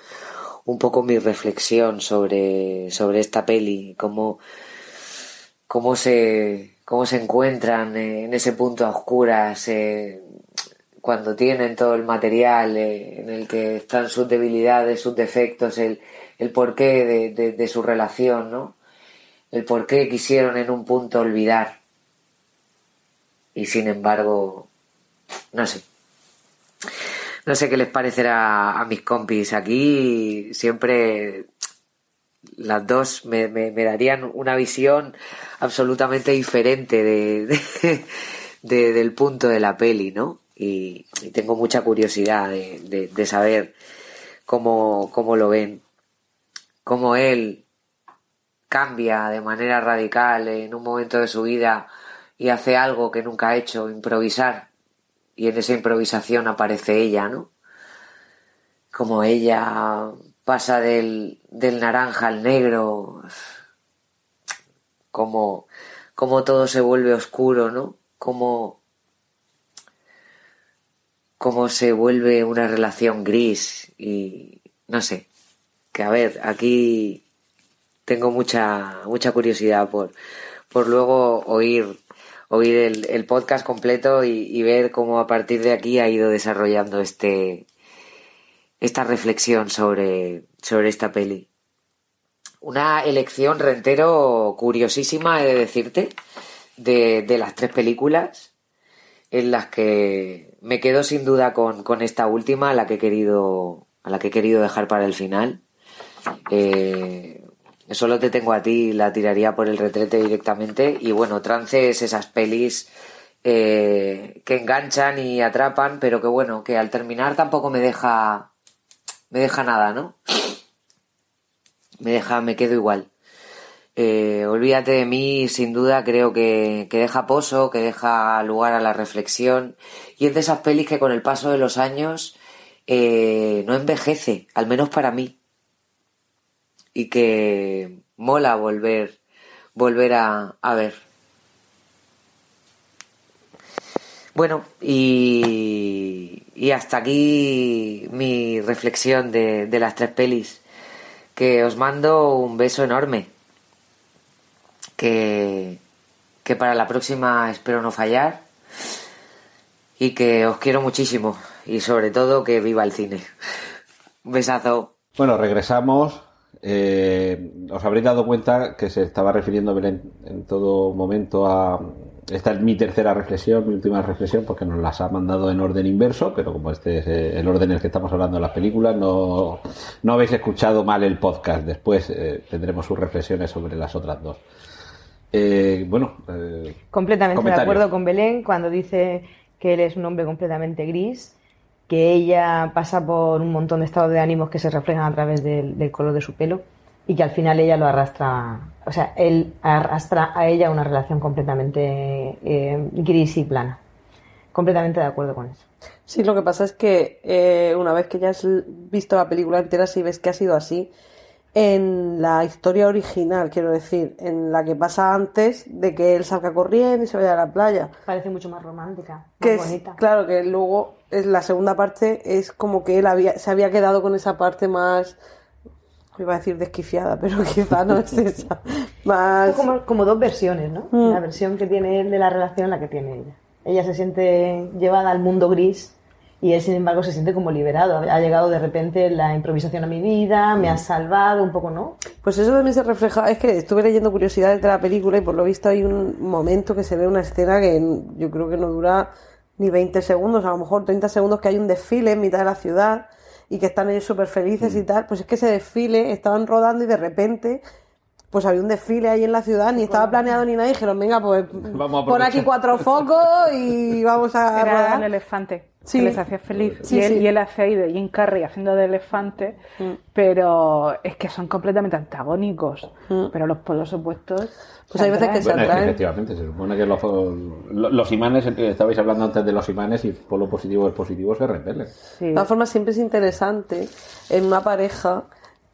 un poco mi reflexión sobre, sobre esta peli, cómo, cómo se, cómo se encuentran en ese punto a oscuras, eh, cuando tienen todo el material eh, en el que están sus debilidades, sus defectos, el, el porqué de, de, de su relación, ¿no? El por qué quisieron en un punto olvidar y sin embargo, no sé. No sé qué les parecerá a mis compis. Aquí siempre las dos me, me, darían una visión absolutamente diferente de, de, de, del punto de la peli, ¿no? Y, y tengo mucha curiosidad de, de saber cómo, cómo lo ven. Cómo él cambia de manera radical en un momento de su vida y hace algo que nunca ha hecho, improvisar. Y en esa improvisación aparece ella, ¿no? Como ella pasa del, del naranja al negro, como, como todo se vuelve oscuro, ¿no? Como, como se vuelve una relación gris y no sé. Que a ver, aquí tengo mucha, mucha curiosidad por, por luego oír oír el, el podcast completo y, ver cómo a partir de aquí ha ido desarrollando este esta reflexión sobre, sobre esta peli. Una elección rentero curiosísima, he de decirte, de, de las tres películas, en las que me quedo sin duda con, con esta última, a la que he querido, a la que he querido dejar para el final. Eh, Solo te tengo a ti, la tiraría por el retrete directamente. Y bueno, Trance es esas pelis eh, que enganchan y atrapan, pero que bueno, que al terminar tampoco me deja. me deja nada, ¿no? Me deja, me quedo igual. Eh, olvídate de mí, sin duda, creo que, que deja pozo, que deja lugar a la reflexión. Y es de esas pelis que con el paso de los años eh, no envejece, al menos para mí y que mola volver, volver a, ver. Bueno, y, y, hasta aquí mi reflexión de, de, las tres pelis. Que os mando un beso enorme. Que, que para la próxima espero no fallar. Y que os quiero muchísimo. Y sobre todo que viva el cine. Un besazo. Bueno, regresamos eh, os habréis dado cuenta que se estaba refiriendo Belén en todo momento a, esta es mi tercera reflexión, mi última reflexión, porque nos las ha mandado en orden inverso, pero como este es eh, el orden en el que estamos hablando de las películas, no, no habéis escuchado mal el podcast. Después eh, tendremos sus reflexiones sobre las otras dos. Eh, bueno, eh, Completamente de acuerdo con Belén cuando dice que él es un hombre completamente gris, que ella pasa por un montón de estados de ánimos que se reflejan a través del, del color de su pelo y que al final ella lo arrastra, o sea, él arrastra a ella una relación completamente eh, gris y plana. Completamente de acuerdo con eso. Sí, lo que pasa es que eh, una vez que ya has visto la película entera, si ves que ha sido así, en la historia original, quiero decir, en la que pasa antes de que él salga corriendo y se vaya a la playa. Parece mucho más romántica, más Que es, bonita. claro, que luego la segunda parte es como que él había, se había quedado con esa parte más, iba a decir desquiciada, pero quizá no es esa, más... Como, como dos versiones, ¿no? Mm. La versión que tiene él de la relación, la que tiene ella. Ella se siente llevada al mundo gris y él, sin embargo, se siente como liberado. Ha llegado de repente la improvisación a mi vida, me ha salvado, un poco, ¿no? Pues eso también se refleja, es que estuve leyendo curiosidades de la película y por lo visto hay un momento que se ve una escena que yo creo que no dura ni 20 segundos, a lo mejor 30 segundos, que hay un desfile en mitad de la ciudad y que están ellos súper felices y tal. Pues es que ese desfile estaban rodando y de repente pues había un desfile ahí en la ciudad, ni estaba planeado ni nada, y dijeron, venga, pues Vamos a pon aquí cuatro focos y vamos a Era rodar. el elefante Sí. que les hacía feliz. Sí, y, él, sí. y él hace ahí de Jim Carrey haciendo de elefante, Mm. pero es que son completamente antagónicos. Mm. Pero los polos opuestos. Pues hay veces que se Bueno, atraen. efectivamente, se supone que los, lo- los imanes, eh, estabais hablando antes de los imanes y por lo positivo es positivo se repelen. Sí. De todas formas, siempre es interesante en una pareja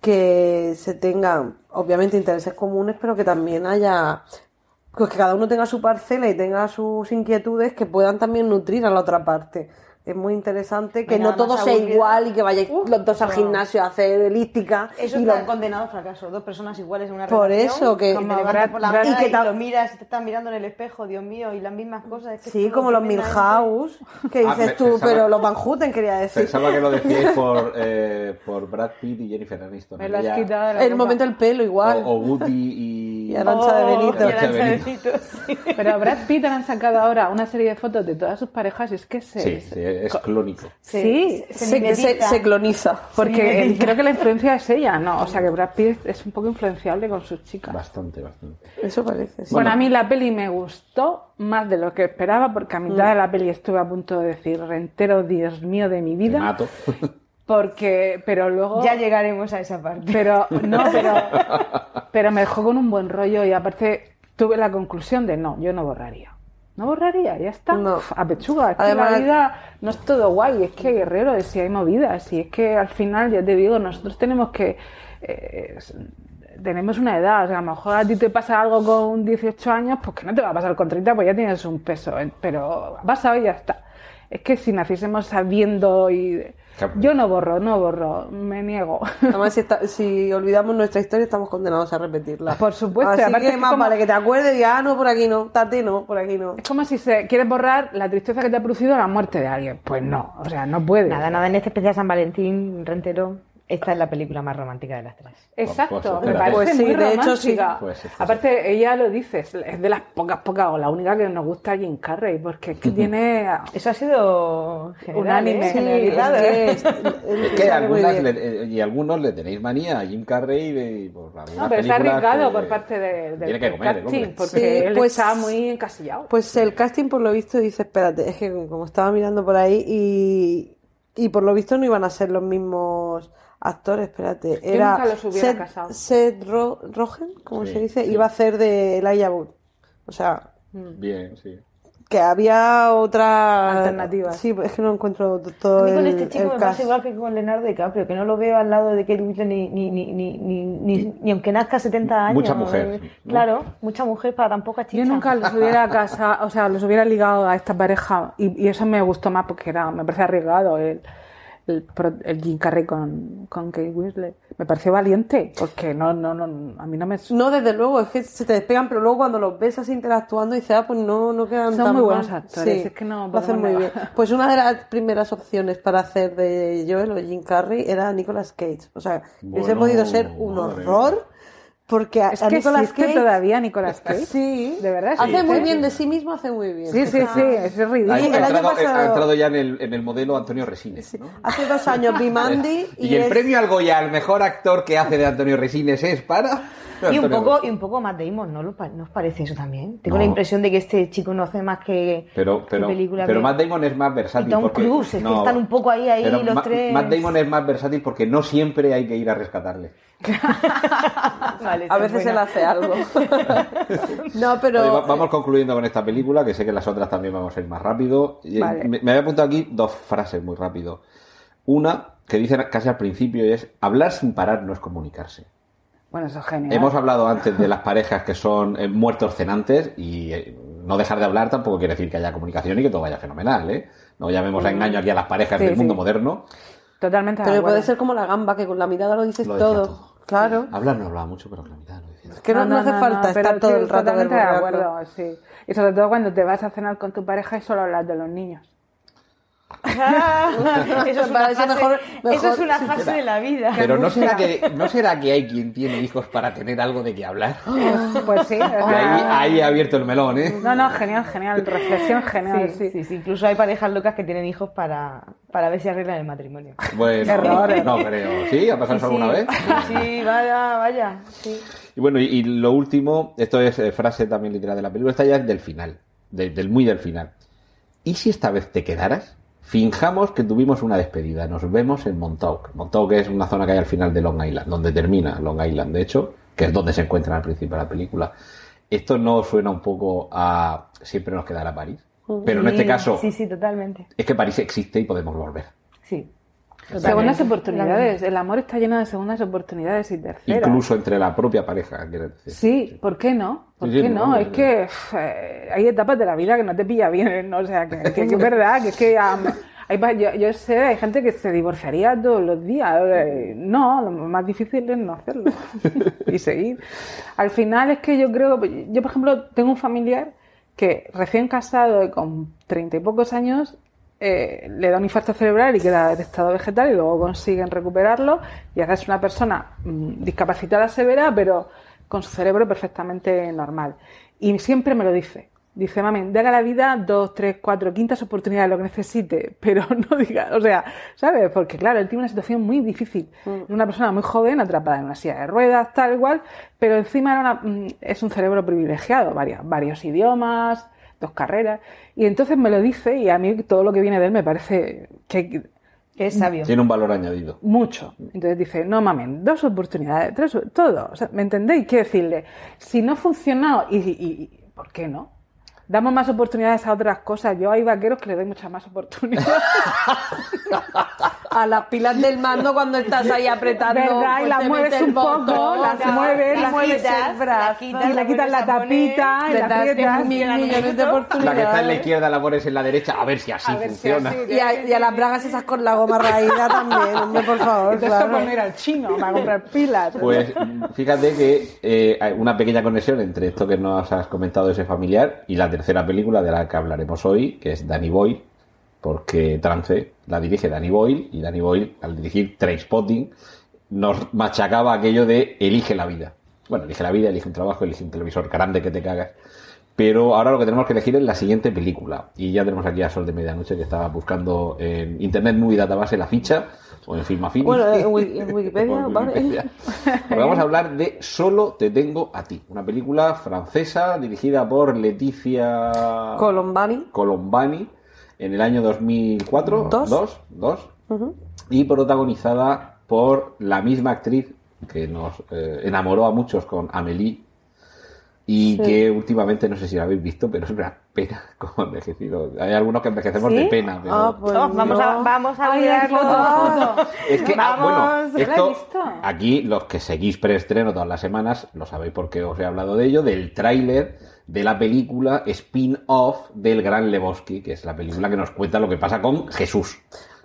que se tengan, obviamente, intereses comunes, pero que también haya, pues que cada uno tenga su parcela y tenga sus inquietudes que puedan también nutrir a la otra parte. Es muy interesante que no todo sea aburrido. igual y que vayáis Uf, los dos al no. gimnasio a hacer elíptica. Eso y está los- condenado al fracaso. Dos personas iguales en una Por relación. eso que- levantas Brad- por la Brad- y que y, lo miras y te están mirando en el espejo, Dios mío, y las mismas cosas. Es que Sí, como los Milhouse, que Ah, dices me- tú, pensaba- pero los Van Houten quería decir. Pensaba que lo decíais por, eh, por Brad Pitt y Jennifer Aniston. Me lo quitado la El momento del pelo igual. o, o Woody y, Y Arancha de Oh, Benito. y Arancha Arancha de de Benito. Benito, sí. Pero Brad Pitt han sacado ahora una serie de fotos de todas sus parejas y es que se. Sí, sí, es clónico. Sí, se, Se, se- mimetiza. se cloniza. Porque eh, creo que la influencia es ella, ¿no? O sea que Brad Pitt es un poco influenciable con sus chicas. Bastante, bastante. Eso parece. sí. Bueno, a mí la peli me gustó más de lo que esperaba porque a mitad de la peli estuve a punto de decir rentero, Dios mío de mi Te vida. mato. Porque, pero luego. Ya llegaremos a esa parte. Pero, no, pero, pero me dejó con un buen rollo y aparte tuve la conclusión de no, yo no borraría. No borraría, ya está. No. A pechuga. Es Además- que la vida no es todo guay, es que hay guerreros y hay movidas. Y es que al final, ya te digo, nosotros tenemos que. eh, tenemos una edad, o sea, a lo mejor a ti te pasa algo con 18 años, pues que no te va a pasar con 30, pues ya tienes un peso, eh, pero ha pasado y ya está. Es que si naciésemos sabiendo y... Yo no borro, no borro, me niego. Además, si, está- si olvidamos nuestra historia, estamos condenados a repetirla. Por supuesto, Así aparte que es más como- vale que te acuerdes y digas, ah, no, por aquí no, tate no, por aquí no. Es como si se quiere borrar la tristeza que te ha producido la muerte de alguien. Pues no, o sea, no puede. Nada, nada, en este especial San Valentín, Rentero, esta es la película más romántica de las tres. Exacto, Pues, me espérate. parece Pues sí, muy de hecho, sí. Pues sí, pues Aparte, ella lo dice, es de las pocas, pocas, o la única que nos gusta Jim Carrey, porque es que tiene... Eso ha sido general, Unánime. ¿eh? Sí, es que ¿eh? algunas le- eh, y algunos le tenéis manía a Jim Carrey de, por algunas No, pero está arriesgado por parte de, del tiene que comer, el casting, porque Sí, él pues- está muy encasillado. Pues el casting, por lo visto, dice, espérate, es que como estaba mirando por ahí y, y por lo visto no iban a ser los mismos actores, espérate. Era nunca los hubiera Seth, casado. Seth Ro- Rogen, ¿cómo Sí, se dice? sí. Iba a hacer de Elijah Wood. O sea, Bien, sí. que había otra Alternativas. Sí, es que no encuentro todo A mí con el, este chico el me cast. pasa igual que con Leonardo DiCaprio, que no lo veo al lado de Kate Winslet ni, ni, ni, ni, ni, ni, ni aunque nazca 70 años. Mucha mujer, Eh, ¿no? Claro, mucha mujer para tan poca chicha. Yo nunca los hubiera casado, o sea, los hubiera ligado a esta pareja y, y eso me gustó más porque era, me parece arriesgado el, el, pro- el Jim Carrey con, con Kate Winslet. Me pareció valiente porque no, no, no, a mí no me... No, desde luego, es que se te despegan, pero luego cuando los ves así interactuando dices, ah, pues no, no quedan Son tan muy buenos mal. actores, Sí, es que no lo hacen muy bien. Pues una de las primeras opciones para hacer de Joel o Jim Carrey era Nicolas Cage. O sea, hubiese Bueno, podido ser un madre horror, Porque a, Es a que Nicolas Cage todavía Nicolas Cage. Sí. De verdad. hace existe. muy bien de sí mismo, hace muy bien. Sí, sí, sí, es ridículo. Ha, el año entrado, pasado- ha entrado ya en el, en el modelo Antonio Resines. ¿no? Hace dos años vi Mandy y, Y el es- premio al Goya al mejor actor que hace de Antonio Resines es para. Y un poco, y un poco Matt Damon, ¿no, lo pa- ¿no os parece eso también? Tengo No. la impresión de que este chico no hace más que, Pero, que pero, película pero que- Matt Damon es más y versátil. Tom porque, Cruise, es que están un poco ahí, ahí pero los Ma- tres. Matt Damon es más versátil porque no siempre hay que ir a rescatarle. Vale, a veces él buena. hace algo. no, pero Oye, va- vamos concluyendo con esta película, que sé que las otras también vamos a ir más rápido. Y, Vale. Me, me había apuntado aquí dos frases muy rápido. Una que dicen casi al principio y es hablar sin parar no es comunicarse. Bueno, eso es genial. Hemos hablado antes de las parejas que son eh, muertos cenantes y eh, no dejar de hablar tampoco quiere decir que haya comunicación y que todo vaya fenomenal, ¿eh? No llamemos a engaño aquí a las parejas Sí, del mundo moderno. Totalmente Pero puede ser como la gamba, que con la mirada lo dices Lo todo. todo. Claro. Hablar no hablaba mucho, pero con la mitad lo decía. Es que no, no hace falta pero estar todo sí, el rato Totalmente de acuerdo, sí. Y sobre todo cuando te vas a cenar con tu pareja y solo hablas de los niños. Eso, es Me una parece fase, mejor- eso es una fase de la vida. Pero no será, que, no será que hay quien tiene hijos para tener algo de qué hablar. Pues sí. o Y sea, ahí, ahí he abierto el melón, ¿eh? No, no, genial, genial. Reflexión genial, Sí, sí. sí, sí, Incluso hay parejas locas que tienen hijos para, para ver si arreglan el matrimonio. Bueno, Error. no creo. ¿Sí? ¿Ha pasado Sí, alguna sí. vez? Sí, vaya, vaya. Sí. Y bueno, y, y lo último, esto es eh, frase también literal de la película, esta ya es del final, de- del muy del final. ¿Y si esta vez te quedaras? Finjamos que tuvimos una despedida, nos vemos en Montauk. Montauk es una zona que hay al final de Long Island, donde termina Long Island, de hecho, que es donde se encuentra al principio de la película. ¿Esto no suena un poco a siempre nos quedará París? Pero en este caso, Sí, sí, totalmente. es que París existe y podemos volver. Sí. Segundas oportunidades. El amor está lleno de segundas oportunidades y terceras. Incluso entre la propia pareja, quiero decir. Sí, ¿por qué no? ¿Por Sí, qué no, no? no, Es que eh, hay etapas de la vida que no te pilla bien, ¿no? O sea, que, que- que es verdad, que es que hay yo, yo sé, hay gente que se divorciaría todos los días. eh, No, lo más difícil es no hacerlo y seguir. Al final es que yo creo, yo por ejemplo tengo un familiar que recién casado con treinta y pocos años eh, le da un infarto cerebral y queda en estado vegetal y luego consiguen recuperarlo y ahora es una persona mm, discapacitada severa pero con su cerebro perfectamente normal. Y siempre me lo dice. Dice, mami, dale a la vida dos, tres, cuatro, quintas oportunidades, lo que necesite, pero no diga, o sea, ¿sabes? Porque claro, él tiene una situación muy difícil. Es una persona muy joven, atrapada en una silla de ruedas, tal igual, pero encima era una- mm, es un cerebro privilegiado, varios, varios idiomas, dos carreras, y entonces me lo dice y a mí todo lo que viene de él me parece que Que es sabio. Tiene un valor añadido. mucho. Entonces dice, no mamen, dos oportunidades, tres, todo. O sea, ¿Me entendéis? Quiero decirle, si no ha funcionado, y, y- y- ¿por qué no? Damos más oportunidades a otras cosas. Yo hay vaqueros que le doy muchas más oportunidades. A las pilas del mando cuando estás ahí apretando. ¿Verdad? Y pues las te mueves un poco, botón, las tal, mueves, las mueves el brazo. y le la quitas la tapita y la aprietas. mil millones de La que está en la oportunidades. izquierda, la pones en la derecha, a ver si así si funciona. así- Y a, y a las bragas esas con la goma raída también, hombre, por favor, Entonces claro. poner al chino para comprar pilas. Pues fíjate que eh, hay una pequeña conexión entre esto que nos has comentado ese familiar y la tercera película de la que hablaremos hoy, que es Danny Boyle, porque Trance la dirige Danny Boyle y Danny Boyle al dirigir Trainspotting nos machacaba aquello de elige la vida. Bueno, elige la vida, elige un trabajo, elige un televisor grande que te cagas. Pero ahora lo que tenemos que elegir es la siguiente película. Y ya tenemos aquí a Sol de Medianoche que estaba buscando en Internet Movie Database la ficha, o en Film Affinity. Bueno, en Wiki- en Wikipedia, en. Wikipedia. Porque vamos a hablar de Solo te tengo a ti, una película francesa dirigida por Leticia Colombani. Colombani en el año 2004, Dos. dos, dos, y protagonizada por la misma actriz que nos eh, enamoró a muchos con Amélie y Sí. que últimamente no sé si la habéis visto, pero es una pena como envejecido. Hay algunos que envejecemos ¿Sí? de pena, pero Ah, pues Oh, vamos, a, vamos a mirarlo. Es que, ah, Vamos, bueno, ¿la he esto, visto? aquí los que seguís preestreno todas las semanas, lo sabéis porque os he hablado de ello, del tráiler de la película spin-off del Gran Lebowski, que es la película que nos cuenta lo que pasa con Jesús,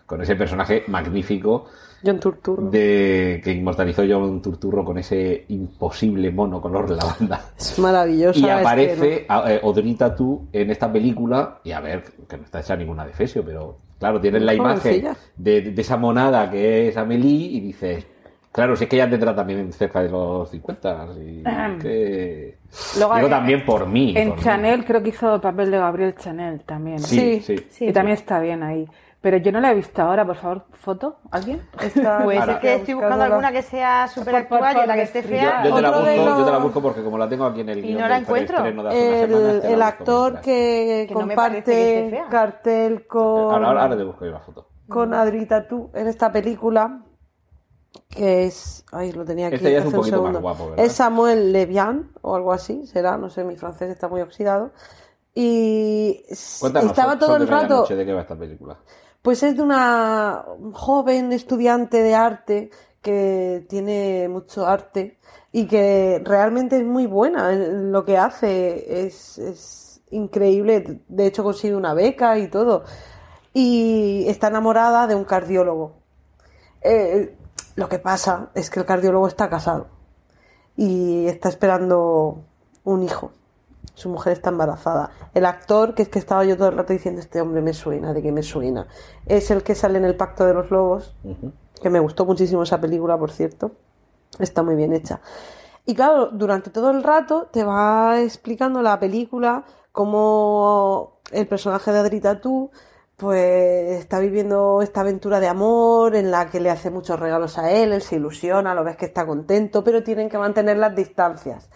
con ese personaje magnífico John Turturro. de que inmortalizó John Turturro con ese imposible mono color lavanda. Es maravillosa. Y la aparece a- eh, Audrey Tautou en esta película, y a ver, que no está hecha ninguna de Fesio, pero claro, tienes la imagen de, de esa monada que es Amélie y dices, Claro, si es que ya tendrá también cerca de los 50. Así que... Luego, Digo también por mí. En por mí. Chanel creo que hizo el papel de Gabriel Chanel también. Sí, sí. Sí, y también está bien ahí. Pero yo no la he visto ahora, por favor, foto, ¿alguien? Está- Pues Ahora. es que estoy buscando alguna que sea súper actual y la que esté fea. yo te la busco, yo te la busco porque como la tengo aquí en el Y no la encuentro. El, actor que, comparte cartel con, Ahora, ahora, ahora te busco yo la foto. con Adri Tatu en esta película que es ay lo tenía aquí Este ya es un poquito más guapo, ¿verdad? es Samuel Levian o algo así será no sé mi francés está muy oxidado y Cuéntanos, estaba todo el rato ¿de qué va esta película? Pues es de una joven estudiante de arte que tiene mucho arte y que realmente es muy buena en lo que hace. Es, es increíble. De hecho, consigue una beca y todo. Y está enamorada de un cardiólogo. Eh, lo que pasa es que el cardiólogo está casado y está esperando un hijo. Su mujer está embarazada. El actor, que es que estaba yo todo el rato diciendo, este hombre me suena, de que me suena, es el que sale en el Pacto de los Lobos, que me gustó muchísimo esa película, por cierto. Está muy bien hecha. Y claro, durante todo el rato te va explicando la película cómo el personaje de Adri Tatu pues está viviendo esta aventura de amor en la que le hace muchos regalos a él, él se ilusiona, lo ves que está contento, pero tienen que mantener las distancias.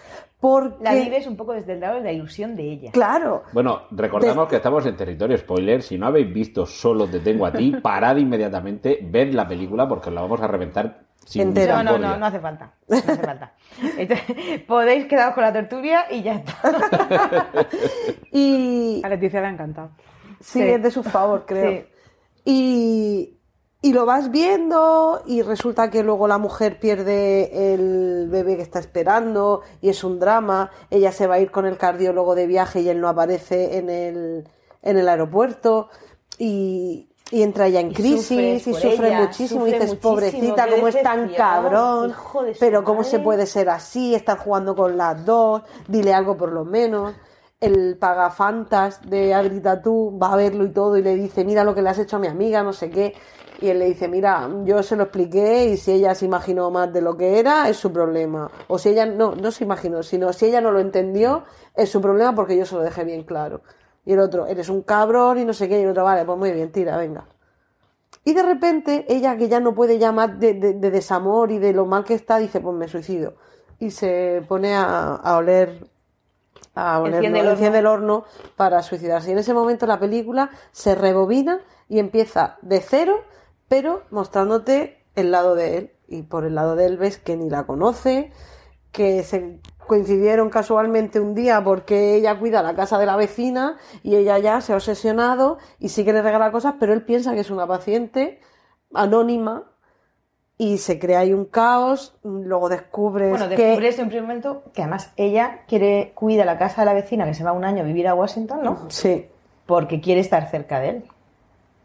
Porque, La vives un poco desde el lado de la ilusión de ella. claro, Bueno, recordamos De- que estamos en territorio spoiler. Si no habéis visto Solo te tengo a ti, parad inmediatamente, ved la película porque os la vamos a reventar sin. No, no, no, no hace falta. No hace falta. Entonces, podéis quedaros con la tertulia y ya está. y, A Leticia le ha encantado. Sí, Sí. es de su favor, creo. Sí. Y, y lo vas viendo y resulta que luego la mujer pierde el bebé que está esperando y es un drama. Ella se va a ir con el cardiólogo de viaje y él no aparece en el, en el aeropuerto y, y entra ella en Y crisis y sufre ella, muchísimo y dices, muchísimo, pobrecita, cómo es tan cabrón, pero cómo se madre". puede ser así, estar jugando con las dos, dile algo por lo menos el pagafantas de Adri Tatu va a verlo y todo y le dice, mira lo que le has hecho a mi amiga, no sé qué. Y él le dice, mira, yo se lo expliqué y si ella se imaginó más de lo que era, es su problema. O si ella no, no se imaginó, sino si ella no lo entendió, es su problema porque yo se lo dejé bien claro. Y el otro, eres un cabrón y no sé qué. Y el otro, vale, pues muy bien, tira, venga. Y de repente, ella que ya no puede más de, de- de desamor y de lo mal que está, dice, pues me suicido. Y se pone a, a oler a oler, Enciende ¿no? el. Enciende el horno para suicidarse. Y en ese momento la película se rebobina y empieza de cero, pero mostrándote el lado de él. Y por el lado de él ves que ni la conoce, que se coincidieron casualmente un día porque ella cuida la casa de la vecina y ella ya se ha obsesionado y sí que le regala cosas, pero él piensa que es una paciente anónima y se crea ahí un caos, luego descubres Bueno, que descubres en un primer momento que además ella quiere cuida la casa de la vecina que se va un año a vivir a Washington, ¿no? sí, Porque quiere estar cerca de él.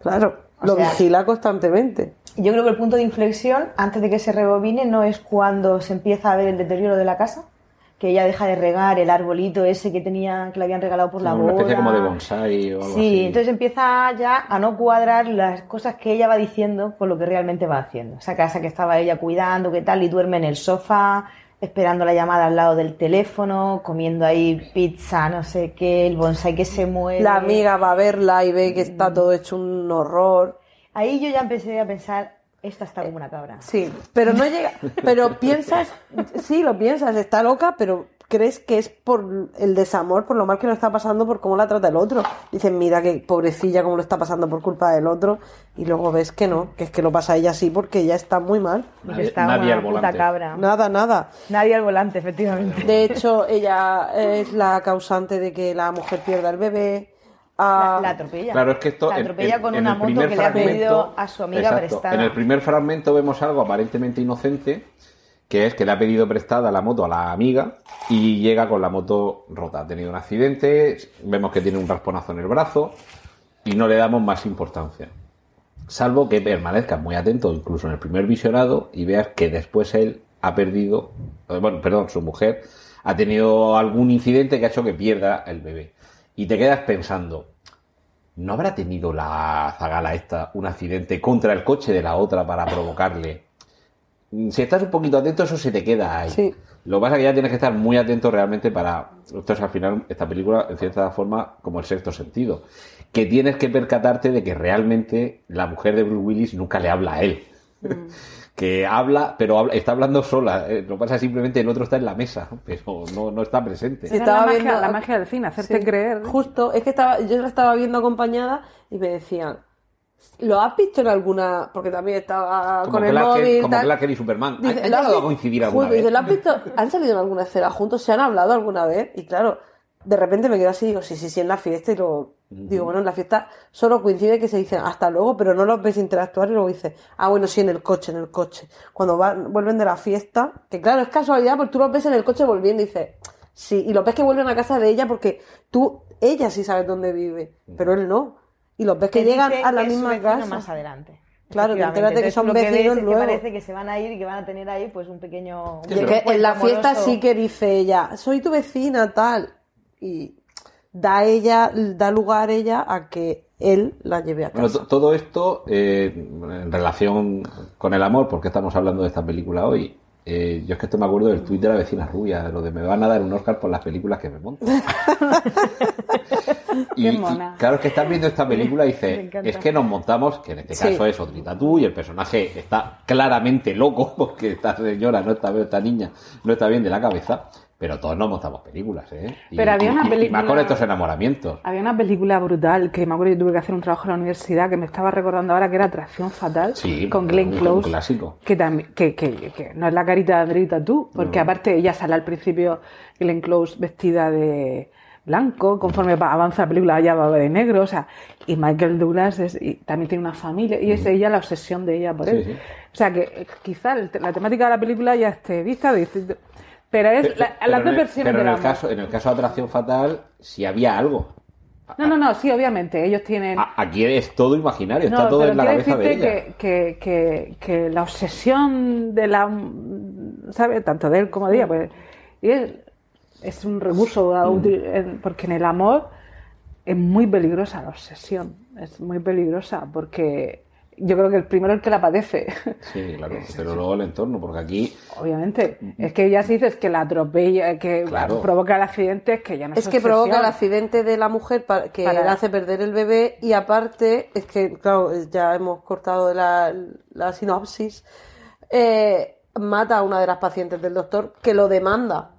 claro, O lo sea- vigila constantemente. Yo creo que el punto de inflexión, antes de que se rebobine, no es cuando se empieza a ver el deterioro de la casa, que ella deja de regar el arbolito ese que tenía, que le habían regalado por la Una boda. especie como de bonsai o algo Sí, así. entonces empieza ya a no cuadrar las cosas que ella va diciendo con lo que realmente va haciendo. Esa casa que estaba ella cuidando, qué tal, y duerme en el sofá, esperando la llamada al lado del teléfono, comiendo ahí pizza, no sé qué, el bonsai que se mueve. La amiga va a verla y ve que está todo hecho un horror. Ahí yo ya empecé a pensar, esta está como una cabra. Sí, pero no llega. Pero piensas, sí, lo piensas, está loca, pero crees que es por el desamor, por lo mal que lo está pasando, por cómo la trata el otro. Dices, mira qué pobrecilla, cómo lo está pasando por culpa del otro. Y luego ves que no, que es que lo pasa ella así porque ella está muy mal. Nadie- está nadie al puta volante. cabra. Nada, nada. Nadie al volante, efectivamente. De hecho, ella es la causante de que la mujer pierda el bebé. La, Ah, la atropella. Claro, es que esto. La atropella en- con en una moto que le ha pedido a su amiga Exacto. prestada. En el primer fragmento vemos algo aparentemente inocente, que es que le ha pedido prestada la moto a la amiga y llega con la moto rota. Ha tenido un accidente, vemos que tiene un rasponazo en el brazo y no le damos más importancia. Salvo que permanezcas muy atento, incluso en el primer visionado, y veas que después él ha perdido, eh, bueno, perdón, su mujer ha tenido algún incidente que ha hecho que pierda el bebé. Y te quedas pensando, ¿no habrá tenido la zagala esta un accidente contra el coche de la otra para provocarle si estás un poquito atento, eso se te queda ahí. Sí. Lo que pasa es que ya tienes que estar muy atento realmente para. Esto es al final, esta película, en cierta forma, como el sexto sentido. Que tienes que percatarte de que realmente la mujer de Bruce Willis nunca le habla a él. que habla, pero habla- está hablando sola. eh, Lo que pasa es simplemente el otro está en la mesa, pero no, no está presente. Sí. Estaba la, magia, viendo- la magia del cine, hacerte Sí. creer. Justo, es que estaba, yo la estaba viendo acompañada y me decían, ¿lo has visto en alguna? Porque también estaba Como con el Clark, móvil. como tal. Clark y Superman. Dice, ¿Han ¿lo has llegado a coincidir alguna Justo, vez? dice, ¿lo has visto? ¿Han salido en alguna escena juntos? ¿Se han hablado alguna vez? Y claro, de repente me quedo así y digo, sí, sí, sí, en la fiesta. Y luego digo, bueno, en la fiesta solo coincide que se dicen hasta luego, pero no los ves interactuar. Y luego dice, ah, bueno, sí, en el coche, en el coche. Cuando van, vuelven de la fiesta, que claro, es casualidad, porque tú los ves en el coche volviendo y dices, sí, y los ves que vuelven a casa de ella porque tú, ella sí sabes dónde vive, pero él no. Y los ves que llegan a la que misma casa. más adelante. Claro, te Efectivamente. enteras de que son lo que vecinos es luego. que parece que se van a ir y que van a tener ahí pues un pequeño... Y es que en la fiesta sí que dice ella, soy tu vecina, tal. Y da ella, da lugar ella a que él la lleve a Bueno, casa. to- todo esto eh, en relación con el amor, porque estamos hablando de esta película hoy. Eh, yo es que esto me acuerdo del tuit de la vecina rubia, de lo de me van a dar un Oscar por las películas que me monto. y, Qué y mona. claro, es que estás viendo esta película y dices, es que nos montamos, que en este Sí. caso es Odrita tú, y el personaje está claramente loco, porque esta señora no está bien, esta niña no está bien de la cabeza, pero todos nos montamos películas, ¿eh? Y- Pero había una y- y más película- con estos enamoramientos. Había una película brutal que me acuerdo que tuve que hacer un trabajo en la universidad que me estaba recordando ahora que era Atracción Fatal Sí, con Glenn un Close. clásico. Que, también, que, que, que no es la carita de Andreita tú, porque No. aparte ella sale al principio Glenn Close vestida de blanco, conforme va- avanza la película ella va de negro, o sea, y Michael Douglas es, y también tiene una familia y es ella la obsesión de ella por él. sí. O sea que eh, quizá la temática de la película ya esté vista de distinto. Pero es Pero- la- las dos versiones pero en el caso en el caso de atracción fatal si había algo No, no, no, sí, obviamente, ellos tienen... Aquí es todo imaginario está todo pero en la cabeza de ella que, que, que, que la obsesión de la, ¿sabes? Tanto de él como de ella, pues, y es, es un recurso Mm. porque en el amor es muy peligrosa la obsesión, es muy peligrosa porque yo creo que el primero es el que la padece, sí claro pero luego el entorno porque aquí obviamente. Es que ya si dices que la atropella, que Claro. provoca el accidente, es que ya no es Es que provoca el accidente de la mujer que Para- le hace perder el bebé y aparte, es que, claro, ya hemos cortado la, la sinopsis, eh, mata a una de las pacientes del doctor que lo demanda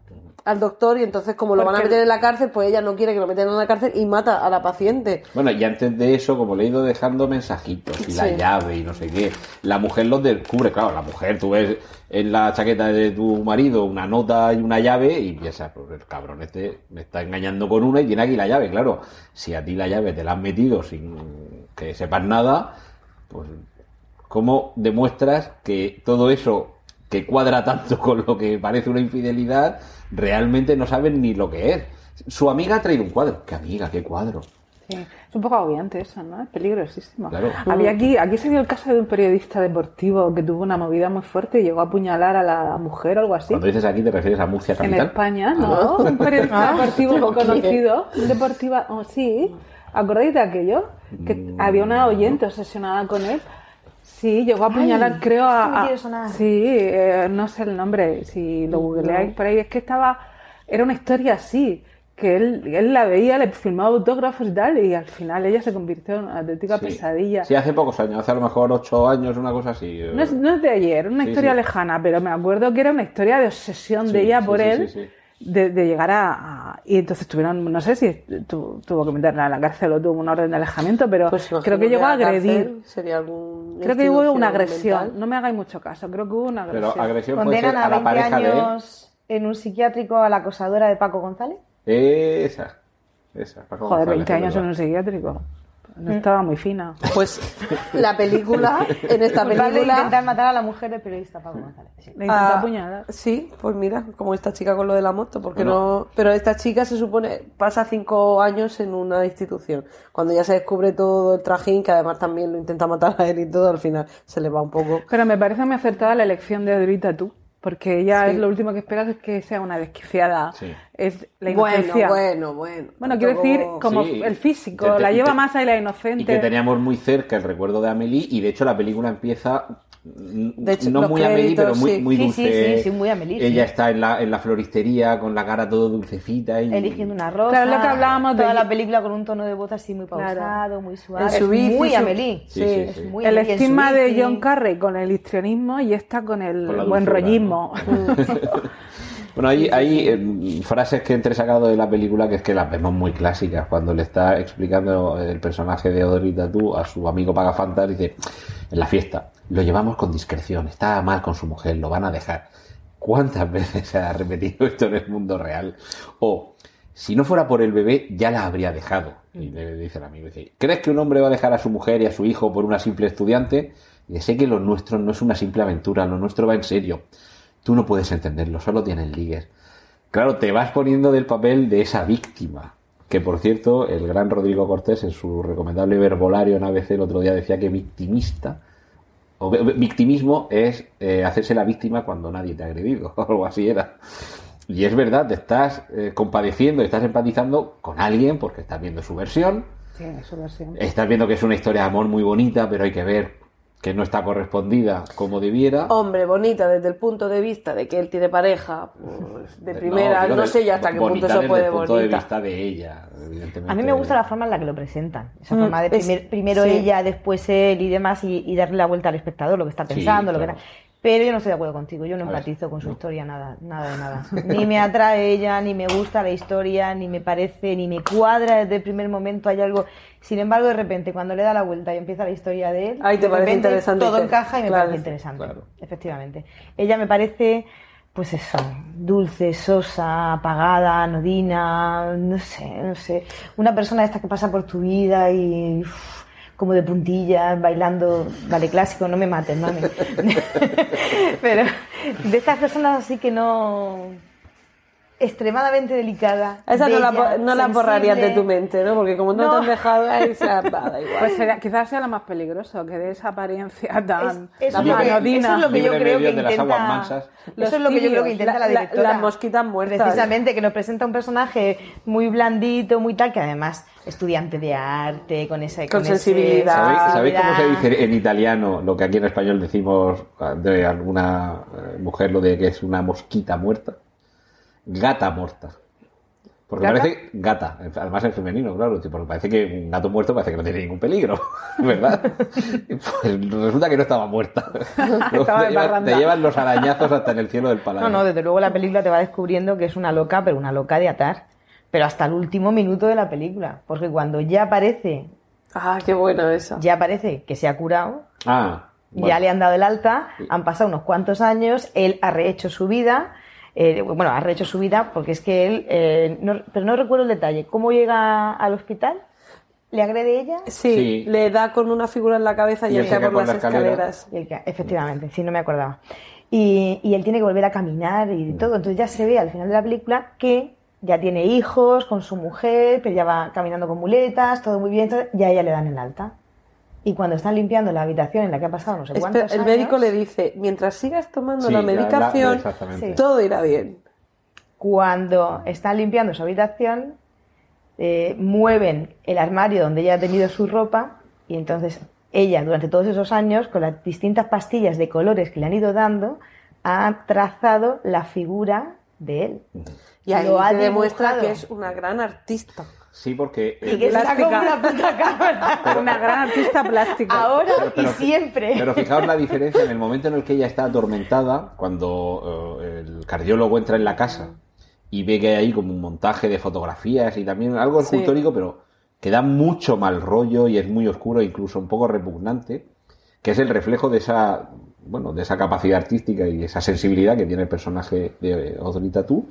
al doctor y entonces como lo van a meter en la cárcel, pues ella no quiere que lo metan en la cárcel y mata a la paciente. bueno y antes de eso como le he ido dejando mensajitos y la llave y no sé qué la mujer los descubre claro la mujer tú ves en la chaqueta de tu marido una nota y una llave y piensas pues el cabrón este me está engañando con una y tiene aquí la llave claro si a ti la llave te la han metido sin que sepas nada pues ¿Cómo demuestras que todo eso que cuadra tanto con lo que parece una infidelidad, realmente no saben ni lo que es? Su amiga ha traído un cuadro. ¿Qué amiga? ¿Qué cuadro? Sí, es un poco agobiante eso, ¿no? Es peligrosísimo. Claro. Había aquí, aquí se dio el caso de un periodista deportivo que tuvo una movida muy fuerte y llegó a apuñalar a la mujer o algo así. Cuando dices aquí te refieres a Murcia En Capital. España, ¿no? Un periodista deportivo ¿pero qué? conocido, un deportiva, oh, sí. ¿Acordáis de aquello? Que Mm, había una oyente obsesionada con él. Sí, llegó a apuñalar, Ay, creo, a. sí, eh, no sé el nombre, si lo googleáis por ahí, es que estaba. Era una historia así, que él, él la veía, le filmaba autógrafos y tal, y al final ella se convirtió en una auténtica Sí. pesadilla. Sí, hace pocos años, hace a lo mejor ocho años, una cosa así. No es, no es de ayer, una Sí, historia sí. lejana, pero me acuerdo que era una historia de obsesión de ella sí, por sí, él, sí, sí. De, de llegar a, a- Y entonces tuvieron, no sé si tu- tuvo que meterla en la cárcel o tuvo una orden de alejamiento, pero Pues creo que llegó a agredir. Sería algún Creo que hubo una agresión, mental. no me hagáis mucho caso, creo que hubo una Pero agresión. agresión puede ser Condenan a a la 20 pareja de él. años en un psiquiátrico a la acosadora de Paco González. Esa. Esa. Paco Joder, González, 20 es años en un psiquiátrico. No estaba muy fina. Pues la película, en esta de película... intentar matar a la mujer del periodista Paco González. Sí. Le Ah, apuñalar. Sí, pues mira, como esta chica con lo de la moto, porque no. Pero esta chica se supone pasa cinco años en una institución. Cuando ya se descubre todo el trajín, que además también lo intenta matar a él y todo, al final se le va un poco. Pero me parece muy acertada la elección de Adrita tú. Porque ella Sí. es lo último que esperas es que sea una desquiciada. Sí. Es la Bueno, inocencia. bueno, bueno. Bueno, quiero Tampoco- decir, como Sí. el físico, Te- te- la y lleva te- más ahí la Y inocente. que teníamos muy cerca el recuerdo de Amelie y de hecho la película empieza mm, De hecho, no muy Amelie pero muy, sí. muy dulce. sí, sí, sí, muy Amélie, Ella sí. está en la, en la floristería con la cara todo dulcecita y eligiendo una rosa. Claro, lo que hablábamos de- toda la película con un tono de voz así muy Claro. pausado, muy suave. Es muy su- Amelie. Sí, sí, sí. es muy el Amélie estigma de. John Carrey con el histrionismo y esta con el Con buen dulzura, rollismo. Bueno, hay, hay eh, frases que he entresacado de la película que es que las vemos muy clásicas. Cuando le está explicando el personaje de Odorita tú a su amigo Pagafantas, dice, en la fiesta, lo llevamos con discreción, está mal con su mujer, lo van a dejar. ¿Cuántas veces se ha repetido esto en el mundo real? O, si no fuera por el bebé, ya la habría dejado. Y le dice el amigo, dice, ¿crees que un hombre va a dejar a su mujer y a su hijo por una simple estudiante? Y sé que lo nuestro no es una simple aventura, lo nuestro va en serio. Tú no puedes entenderlo, solo tienes ligues. Claro, te vas poniendo del papel de esa víctima. Que por cierto, el gran Rodrigo Cortés en su recomendable verbolario en ABC el otro día decía que victimista o vi- victimismo es eh, hacerse la víctima cuando nadie te ha agredido, o algo así era. Y es verdad, te estás eh, compadeciendo, estás empatizando con alguien porque estás viendo su versión, Sí, lo sé. estás viendo que es una historia de amor muy bonita, pero hay que ver que no está correspondida como debiera. Hombre, bonita desde el punto de vista de que él tiene pareja, pues de primera, no, sé ya hasta qué punto bonita eso desde puede el punto bonita. de vista de ella, evidentemente. A mí me gusta la forma en la que lo presentan. Esa Mm, forma de primer- primero sí. ella, después él y demás, y, y darle la vuelta al espectador, lo que está Sí, pensando, lo que. Pero yo no estoy de acuerdo contigo, yo no A ver, empatizo con su no. historia, nada, nada de nada. Ni me atrae ella, ni me gusta la historia, ni me parece, ni me cuadra desde el primer momento, hay algo... Sin embargo, de repente, cuando le da la vuelta y empieza la historia de él, Ahí te de parece repente interesante, todo encaja y me claro. parece interesante, Claro. efectivamente. Ella me parece, pues eso, dulce, sosa, apagada, anodina, no sé, no sé. Una persona esta que pasa por tu vida y como de puntillas, bailando, vale, clásico, no me mates, mami. Pero de estas personas así que no... extremadamente delicada. Esa no la, no la borrarías de tu mente, ¿no? Porque como no, No. te han dejado ahí, se ha- igual. Pues será- quizás sea lo más peligroso, que de esa apariencia tan Es- eso es lo que- anodina. eso es lo que yo creo que de las intenta. aguas mansas. Eso es lo que yo creo que intenta la, la- la- directora. las mosquitas muertas. Precisamente, que nos presenta un personaje muy blandito, muy tal, que además estudiante de arte, con esa Con ese- sensibilidad. ¿Sabéis, sabéis cómo se dice en italiano lo que aquí en español decimos de alguna eh, mujer, lo de que es una mosquita muerta? Gata muerta. Porque ¿Gata? parece gata, además en femenino, claro, porque parece que un gato muerto parece que no tiene ningún peligro, ¿verdad? Pues resulta que no estaba muerta. Estaba te, llevan, te llevan los arañazos hasta en el cielo del palacio. No, no, desde luego la película te va descubriendo que es una loca, pero una loca de atar. Pero hasta el último minuto de la película. Porque cuando ya aparece, Ah, qué bueno eso. ya aparece que se ha curado, Ah, bueno. Ya le han dado el alta, han pasado unos cuantos años, él ha rehecho su vida, eh, bueno, ha rehecho su vida porque es que él, eh, no- pero no recuerdo el detalle, ¿cómo llega al hospital? ¿Le agrede ella? Sí, Sí. le da con una figura en la cabeza y, Y él cae por por las la escalera. escaleras. Y él efectivamente, sí, no me acordaba. Y, y él tiene que volver a caminar y todo, entonces ya se ve al final de la película que ya tiene hijos con su mujer, pero ya va caminando con muletas, todo muy bien, entonces ya a ella le dan el alta. Y cuando están limpiando la habitación en la que ha pasado no sé Espera, cuántos el años, médico le dice, mientras sigas tomando Sí, la la- la- medicación, todo irá bien. cuando están limpiando su habitación, eh, mueven el armario donde ella ha tenido su ropa y entonces ella durante todos esos años, con las distintas pastillas de colores que le han ido dando, ha trazado la figura de él. Y ahí Lo ha demuestra que es una gran artista. Sí, porque... Y que está como una puta cabra. Una gran artista plástica. Ahora Pero- pero- y siempre. Pero fijaos la diferencia en el momento en el que ella está atormentada, cuando eh, el cardiólogo entra en la casa y ve que hay ahí como un montaje de fotografías y también algo Sí. escultórico, pero que da mucho mal rollo y es muy oscuro, incluso un poco repugnante, que es el reflejo de esa, bueno, de esa capacidad artística y esa sensibilidad que tiene el personaje de Audrey Tautou.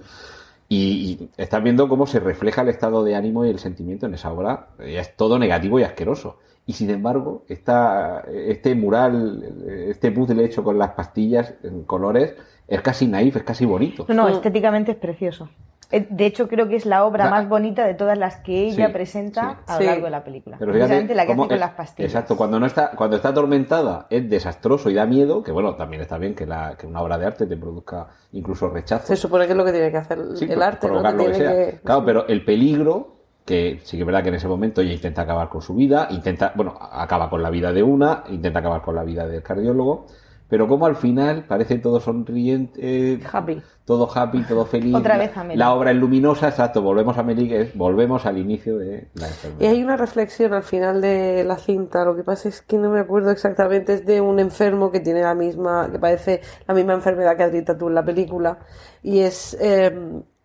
Y, y estás viendo cómo se refleja el estado de ánimo y el sentimiento en esa obra. Es todo negativo y asqueroso. Y sin embargo, esta, este mural, este puzzle hecho con las pastillas en colores, es casi naif, es casi bonito. No, no, estéticamente es precioso. Eh, De hecho, creo que es la obra más bonita de todas las que ella sí, presenta sí. a lo Sí. largo de la película. Pero fíjate Precisamente la que hace con es- las pastillas. Exacto, cuando no está, cuando está atormentada es desastroso y da miedo, que bueno, también está bien que, la, que una obra de arte te produzca incluso rechazo. Se supone que es lo que tiene que hacer el, Sí, el pro- arte, ¿no? Que lo que tiene que- Claro, pero el peligro, que sí que es verdad que en ese momento ella intenta acabar con su vida, intenta, bueno, acaba con la vida de una, intenta acabar con la vida del cardiólogo, pero como al final parece todo sonriente, Happy. todo happy, todo feliz. Otra vez Amelie. La obra es luminosa, exacto, volvemos a Amelie, que es- volvemos al inicio de la enfermedad. Y hay una reflexión al final de la cinta, lo que pasa es que no me acuerdo exactamente, es de un enfermo que tiene la misma, que padece la misma enfermedad que Adrita tú en la película, y es eh,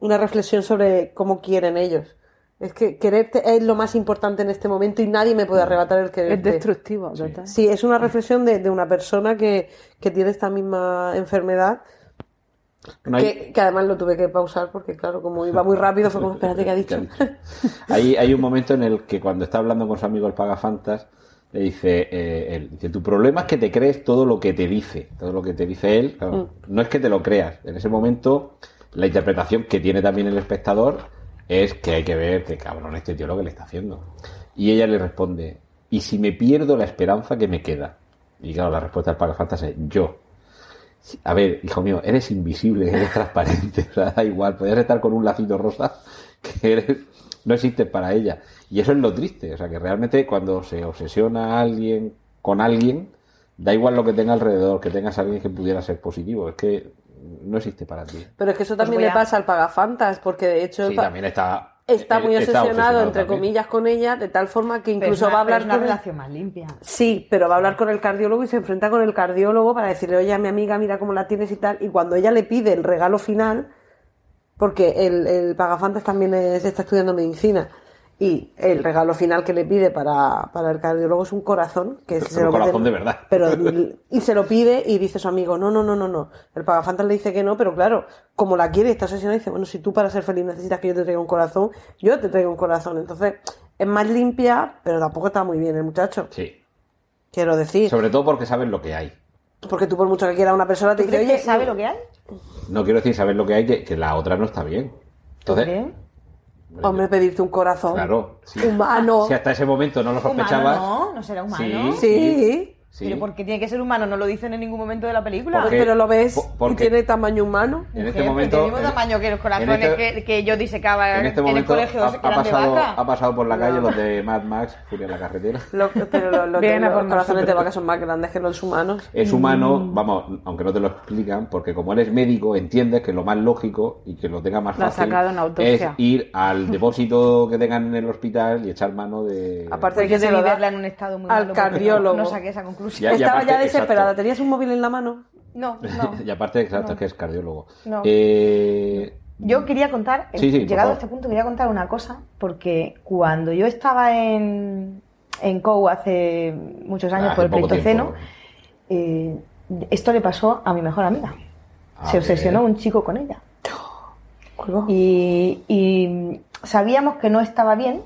una reflexión sobre cómo quieren ellos. Es que quererte es lo más importante en este momento y nadie me puede arrebatar el quererte. Es destructivo, total. Sí, es una reflexión de, de una persona que, que tiene esta misma enfermedad, No hay- que, que además lo tuve que pausar porque, claro, como iba muy rápido, fue como, espérate, ¿qué ha dicho? Hay, hay un momento en el que cuando está hablando con su amigo el pagafantas, le dice, eh, él, dice, tu problema es que te crees todo lo que te dice, todo lo que te dice él, claro, no es que te lo creas, en ese momento la interpretación que tiene también el espectador es que hay que ver que cabrón este tío lo que le está haciendo. Y ella le responde, ¿y si me pierdo la esperanza que me queda? Y claro, la respuesta del pagafantas es yo. A ver, hijo mío, eres invisible, eres transparente, o sea, da igual, podrías estar con un lacito rosa que eres, no existes para ella. Y eso es lo triste, o sea, que realmente cuando se obsesiona alguien con alguien, da igual lo que tenga alrededor, que tengas a alguien que pudiera ser positivo, es que no existe para ti. Pero es que eso Pues también le a- pasa al pagafantas, porque de hecho el Sí, pa- también está... está muy está obsesionado, entre también. comillas, con ella, de tal forma que incluso una- va a hablar es una con el- relación más limpia. Sí, pero va a hablar con el cardiólogo y se enfrenta con el cardiólogo para decirle, oye, mi amiga, mira cómo la tienes y tal. Y cuando ella le pide el regalo final, porque el, el pagafantas también es- está estudiando medicina, y el regalo final que le pide para, para el cardiólogo es un corazón, que Pero se un lo corazón de verdad. Pero, y se lo pide y dice su amigo, no, no, no, no, no. El pagafantas le dice que no, pero claro, como la quiere y está obsesionada, dice, bueno, si tú para ser feliz necesitas que yo te traiga un corazón, yo te traigo un corazón. Entonces, es más limpia, pero tampoco está muy bien el muchacho. Sí, Quiero decir, sobre todo porque sabes lo que hay. porque tú por mucho que quieras a una persona te ¿Tú dice, oye, sabe lo que hay? No quiero decir saber lo que hay, que, que la otra no está bien. ¿Tú Entonces? Hombre, pedirte un corazón claro, sí. humano. si hasta ese momento no lo sospechabas... Humano, no, no será humano. Sí, Sí, sí. Pero ¿por qué tiene que ser humano? No lo dicen en ningún momento de la película. Porque- pero lo ves po- y porque- tiene tamaño humano. En este momento... tiene el mismo en- tamaño que los corazones en este- que, que yo disecaba En este el momento colegio ha, que de pasado, vaca. ha pasado por la calle los de Mad Max, Furia en la carretera. Lo- pero lo- lo- Bien, a los por corazones de vaca son más grandes que los humanos. Es humano, vamos, aunque no te lo explican, porque como eres médico, entiendes que lo más lógico y que lo tenga más Lo fácil sacado en es autopsia. ir al depósito que tengan en el hospital y echar mano de... Aparte Pues que yo se lo en un estado muy al malo porque cardiólogo. No, no saqué esa conclusión. Ya- Estaba aparte- ya desesperada. exacto. ¿Tenías un móvil en la mano? No, no. y aparte, exacto, No. que es cardiólogo. No. Eh, Yo quería contar, Sí, sí, por llegado a este punto, quería contar una cosa, porque cuando yo estaba en, en COU hace muchos años por el Pleistoceno, eh, esto le pasó a mi mejor amiga. A Se ver. obsesionó un chico con ella. Y, y sabíamos que no estaba bien,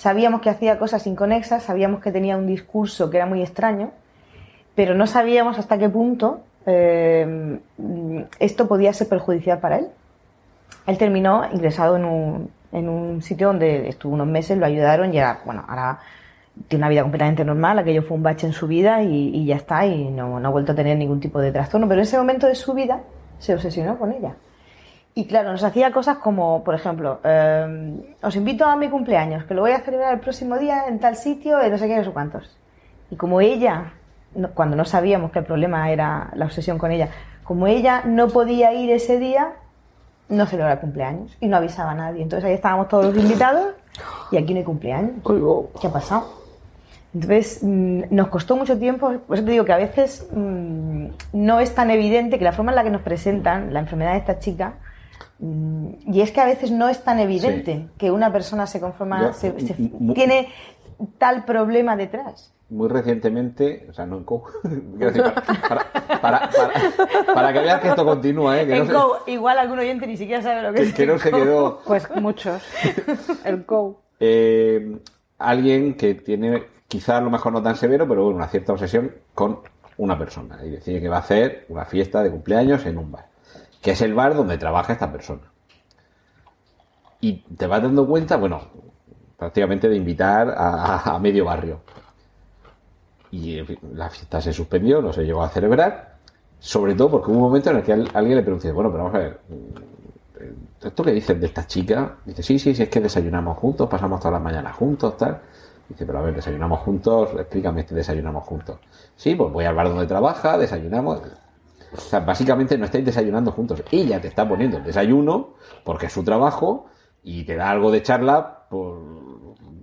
sabíamos que hacía cosas inconexas, sabíamos que tenía un discurso que era muy extraño, pero no sabíamos hasta qué punto eh, esto podía ser perjudicial para él. Él terminó ingresado en un, en un sitio donde estuvo unos meses, lo ayudaron y ahora, bueno, ahora tiene una vida completamente normal, aquello fue un bache en su vida y, ya está, y no, no ha vuelto a tener ningún tipo de trastorno, pero en ese momento de su vida se obsesionó con ella. Y claro, nos hacía cosas como, por ejemplo, eh, os invito a mi cumpleaños, que lo voy a celebrar el próximo día en tal sitio, en no sé qué, no sé cuántos. Y como ella, no- cuando no sabíamos que el problema era la obsesión con ella, como ella no podía ir ese día, no celebraba el cumpleaños y no avisaba a nadie. Entonces ahí estábamos todos los invitados y aquí no hay cumpleaños. ¿Qué ha pasado? Entonces, mm, nos costó mucho tiempo, por eso te digo que a veces mm, no es tan evidente que la forma en la que nos presentan la enfermedad de esta chica, y es que a veces no es tan evidente que una persona se conforma, Yo- se- tiene tal problema detrás. muy recientemente, o sea, no en quiero decir, para, para, para- para que veas que esto continúa, ¿eh? que, no En se, Go, igual algún oyente ni siquiera sabe lo que, que- es. que no se quedó Pues muchos. El go. eh, alguien que tiene, quizá a lo mejor no tan severo, pero bueno, una cierta obsesión con una persona y decide que va a hacer una fiesta de cumpleaños en un bar, que es el bar donde trabaja esta persona. y te vas dando cuenta, bueno, prácticamente de invitar a, a- medio barrio. Y la fiesta se suspendió, no se llegó a celebrar, sobre todo porque hubo un momento en el que al- alguien le preguntó, bueno, pero vamos a ver, mm, ¿esto que dices de esta chica? Dice, sí, sí, sí, es que desayunamos juntos, pasamos todas las mañanas juntos, tal. Dice, pero a ver, desayunamos juntos, explícame este desayunamos juntos. Sí, pues voy al bar donde trabaja, desayunamos. O sea, básicamente no estáis desayunando juntos. Ella te está poniendo el desayuno porque es su trabajo y te da algo de charla por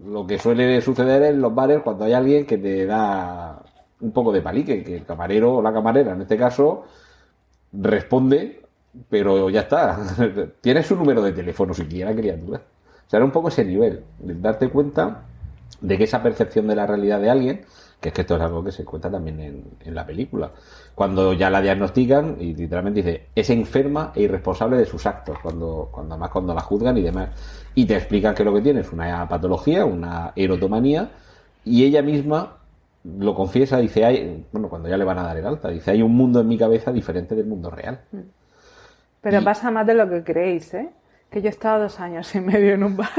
lo que suele suceder en los bares cuando hay alguien que te da un poco de palique, que el camarero o la camarera, en este caso, responde, pero ya está. Tienes su número de teléfono siquiera, criatura. O sea, era un poco ese nivel, de darte cuenta de que esa percepción de la realidad de alguien, que es que esto es algo que se cuenta también en, en la película, cuando ya la diagnostican y literalmente dice, es enferma e irresponsable de sus actos, cuando, cuando además cuando la juzgan y demás, y te explican que lo que tiene es una patología, una erotomanía, y ella misma lo confiesa, dice, hay, bueno, cuando ya le van a dar el alta, dice, hay un mundo en mi cabeza diferente del mundo real. Pero Y- pasa más de lo que creéis, ¿eh? Que yo he estado dos años y medio en un bar.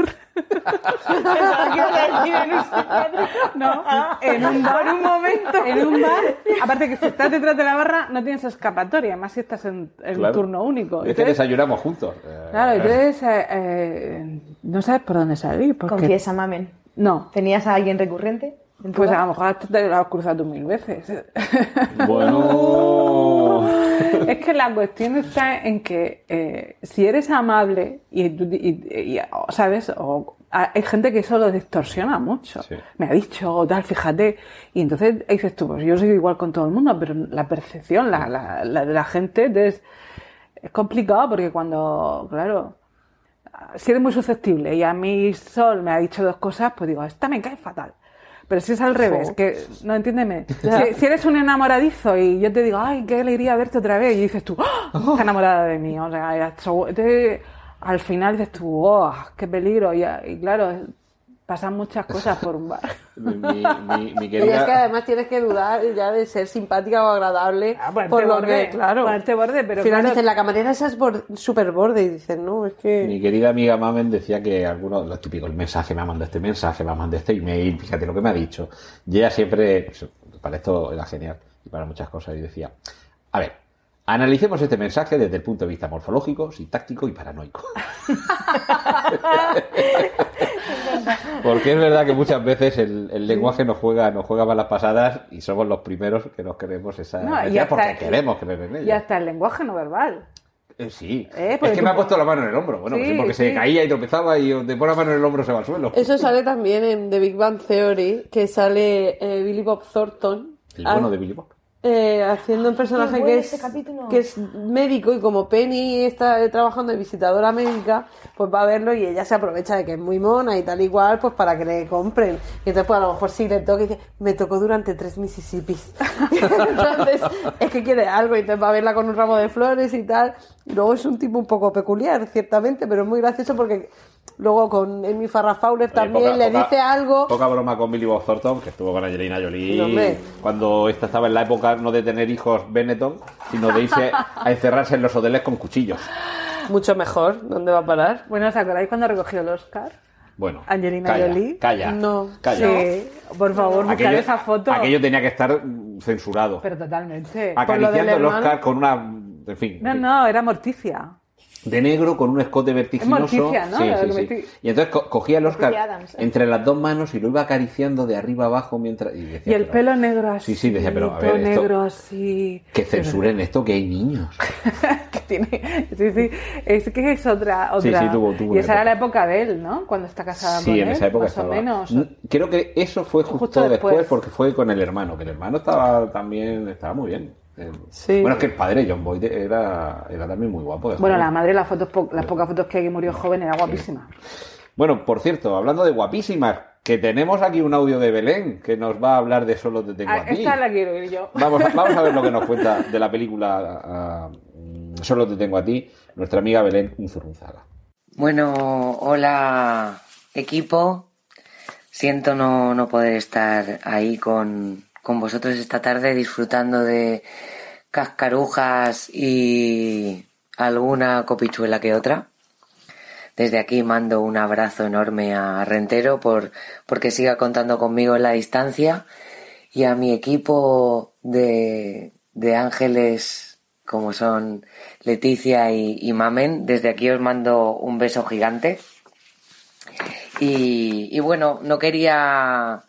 No, en un bar. un momento. En un bar. Aparte que si estás detrás de la barra no tienes escapatoria, más si estás en, en Claro. turno único. Es que Entonces- desayunamos juntos. Eh, Claro, entonces eh, eh, no sabes por dónde salir. Porque... Confiesa, mamen. No, ¿Tenías a alguien recurrente? Pues a lo mejor te lo has cruzado mil veces. Bueno. es que la cuestión está en que eh, si eres amable y, tú- y- y- sabes o a- hay gente que eso lo distorsiona mucho Sí. me ha dicho o tal fíjate y entonces dices tú pues yo soy igual con todo el mundo pero la percepción la, la- la de la gente es, es complicado porque cuando claro si eres muy susceptible y a mí Sol me ha dicho dos cosas, pues digo, esta me cae fatal. Pero si es al revés, que no entiéndeme. Si, si eres un enamoradizo y yo te digo, ay, qué alegría verte otra vez, y dices tú, ¡Ah! está enamorada de mí. O sea, entonces, al final dices tú, oh, qué peligro. Y, y claro, pasan muchas cosas por un bar. Mi, mi- mi Y es que además tienes que dudar ya de ser simpática o agradable Ah, ponerte por lo borde, que, claro. ponerte borde, pero Al final claro, dicen, la camarera esa es súper borde y dicen, no, es que... Mi querida amiga Mamen decía que algunos, lo típico, el mensaje me ha mandado este mensaje, me ha mandado este email, fíjate lo que me ha dicho. Y ella siempre, pues, para esto era genial y para muchas cosas, y decía, a ver, analicemos este mensaje desde el punto de vista morfológico, sintáctico y paranoico. Porque es verdad que muchas veces el, el lenguaje nos juega, nos juega malas pasadas y somos los primeros que nos creemos esa No, y hasta- porque queremos creer en y ella. hasta el lenguaje no verbal. Eh, sí, Eh, es que tú- me ha puesto la mano en el hombro. Bueno, Sí, pues sí, porque se caía y tropezaba y te pone la mano en el hombro se va al suelo. Eso sale también en The Big Bang Theory, que sale eh, Billy Bob Thornton. El bueno ah, de Billy Bob. Eh, haciendo un personaje bueno que es, capítulo. que es médico y como Penny está trabajando de visitadora médica, pues va a verlo y ella se aprovecha de que es muy mona y tal igual, pues para que le compren. Y entonces pues a lo mejor sí le toca y dice, me tocó durante tres Mississippis. entonces es que quiere algo y entonces va a verla con un ramo de flores y tal. Y luego es un tipo un poco peculiar, ciertamente, pero es muy gracioso porque luego con Amy Farrah Fowler también Oye, poca- le poca- dice algo. Poca broma con Billy Bob Thornton, que estuvo con Angelina Jolie. No, cuando esta estaba en la época no de tener hijos Benetton, sino de irse a encerrarse en los hoteles con cuchillos. Mucho mejor, ¿dónde va a parar? Bueno, ¿os acordáis cuando recogió el Oscar? Bueno, Angelina calla, Jolie. Calla. No. Calla. Sí, por favor, buscad Aquello, esa foto. aquello tenía que estar censurado. Pero totalmente. Acariciando el. Oscar con una. En fin. No, no, era Morticia. De negro con un escote vertiginoso. Morticia, ¿no? Sí, sí, sí. estoy- Y entonces co- cogía el Oscar Adams, ¿eh? entre las dos manos y lo iba acariciando de arriba abajo mientras. Y, decía, Y el pero- pelo negro así. Sí, sí, decía, pero a ver, esto- negro así. Que censuren esto, que hay niños. que tiene. Sí, sí. Es que es otra. Sí, otra... sí, tuvo- tuvo y esa era la época. de él, ¿no? Cuando está casada con Sí, en esa época más estaba. o menos. Creo que eso fue justo, Justo después. después. porque fue con el hermano, que el hermano estaba también estaba muy bien. Eh, Sí. Bueno, es que el padre, John Boyd, era, era también muy guapo. Bueno, la madre, las fotos, po- las pocas fotos que hay que murió joven, era guapísima. Bueno, por cierto, hablando de guapísimas, que tenemos aquí un audio de Belén que nos va a hablar de Solo te tengo Ah, a ti. esta la quiero ir yo. Vamos, a- vamos a ver lo que nos cuenta de la película mm, Solo te tengo a ti, nuestra amiga Belén Unzurunzaga. Bueno, hola equipo. Siento no, no poder estar ahí con, con vosotros esta tarde disfrutando de cascarujas y alguna copichuela que otra. Desde aquí mando un abrazo enorme a Rentero por porque siga contando conmigo en la distancia y a mi equipo de, ángeles como son Leticia y, Mamen. Desde aquí os mando un beso gigante. Y bueno, no quería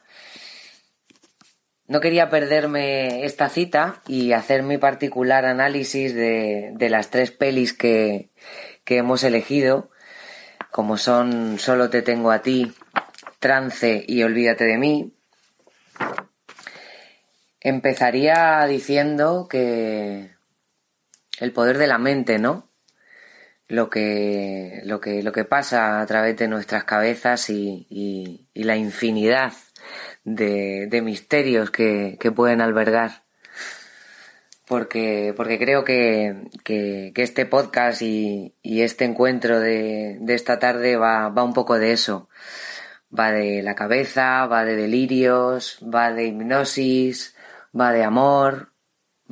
no quería perderme esta cita y hacer mi particular análisis de, las tres pelis que, hemos elegido, como son Solo te tengo a ti, Trance y Olvídate de mí. Empezaría diciendo que el poder de la mente, ¿no? Lo que, lo que, lo que pasa a través de nuestras cabezas y la infinidad de, de misterios que, que, pueden albergar. Porque, porque creo que, que, este podcast y, y, este encuentro de, de esta tarde va, va un poco de eso. Va de la cabeza, va de delirios, va de hipnosis, va de amor,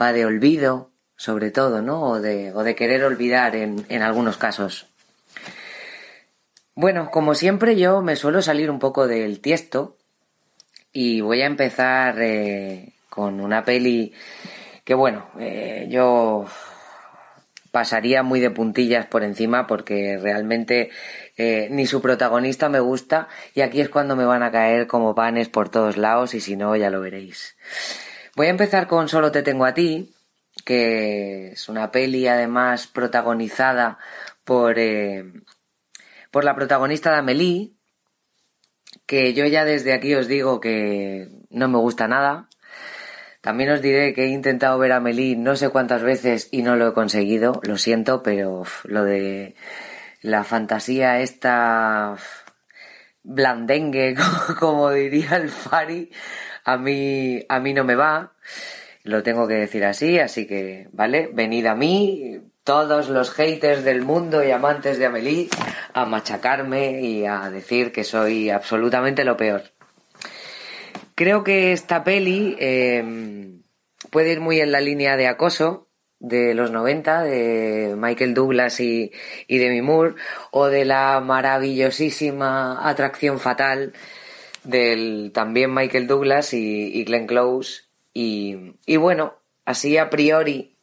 va de olvido, sobre todo, ¿no? O de, o de querer olvidar en, en algunos casos. Bueno, como siempre yo me suelo salir un poco del tiesto y voy a empezar eh, con una peli que bueno, eh, yo pasaría muy de puntillas por encima porque realmente eh, ni su protagonista me gusta y aquí es cuando me van a caer como panes por todos lados y si no ya lo veréis. Voy a empezar con Solo te tengo a ti, que es una peli además protagonizada por, por la protagonista de Amelie, que yo ya desde aquí os digo que no me gusta nada. También os diré que he intentado ver a Amelie no sé cuántas veces y no lo he conseguido, lo siento, pero lo de la fantasía esta blandengue, como diría el Fari, a mí, a mí no me va. Lo tengo que decir así, así que, ¿vale? Venid a mí, todos los haters del mundo y amantes de Amelie, a machacarme y a decir que soy absolutamente lo peor. Creo que esta peli eh, puede ir muy en la línea de acoso de los 90, de Michael Douglas y, Demi Moore, o de la maravillosísima atracción fatal del también Michael Douglas y, Glenn Close. Y, bueno, así a priori,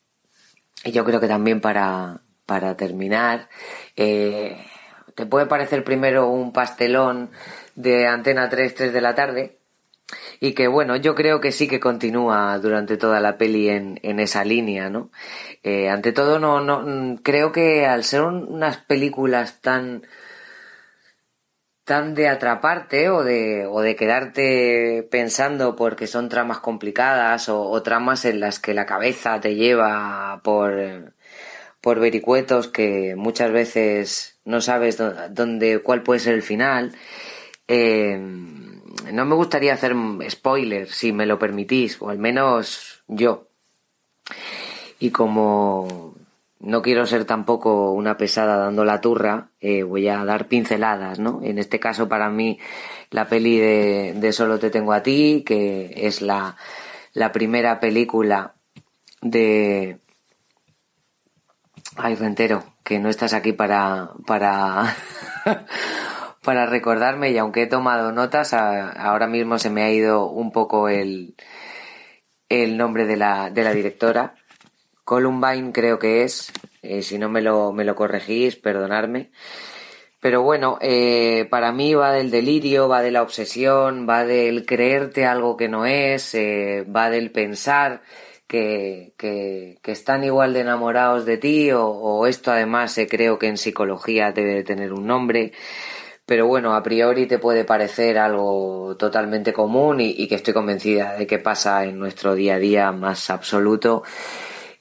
yo creo que también para, para terminar, eh, te puede parecer primero un pastelón de Antena 3, 3 de la tarde, y que bueno, yo creo que sí que continúa durante toda la peli en, en esa línea, ¿no? Eh, ante todo, no, no, creo que al ser unas películas tan tan de atraparte o de, o de quedarte pensando porque son tramas complicadas o, tramas en las que la cabeza te lleva por, por vericuetos que muchas veces no sabes dónde, cuál puede ser el final. Eh, no me gustaría hacer spoiler, si me lo permitís, o al menos yo. Y como no quiero ser tampoco una pesada dando la turra, eh, voy a dar pinceladas, ¿no? En este caso, para mí, la peli de, Solo te tengo a ti, que es la, la primera película de. Ay, Rentero, que no estás aquí para. para. para recordarme, y aunque he tomado notas, ahora mismo se me ha ido un poco el, el nombre de la, de la directora Columbine creo que es, eh, si no me lo, me lo corregís, perdonadme. Pero bueno, eh, para mí va del delirio, va de la obsesión, va del creerte algo que no es, eh, va del pensar que, que, están igual de enamorados de ti o, esto además creo que en psicología debe de tener un nombre. Pero bueno, a priori te puede parecer algo totalmente común y que estoy convencida de que pasa en nuestro día a día más absoluto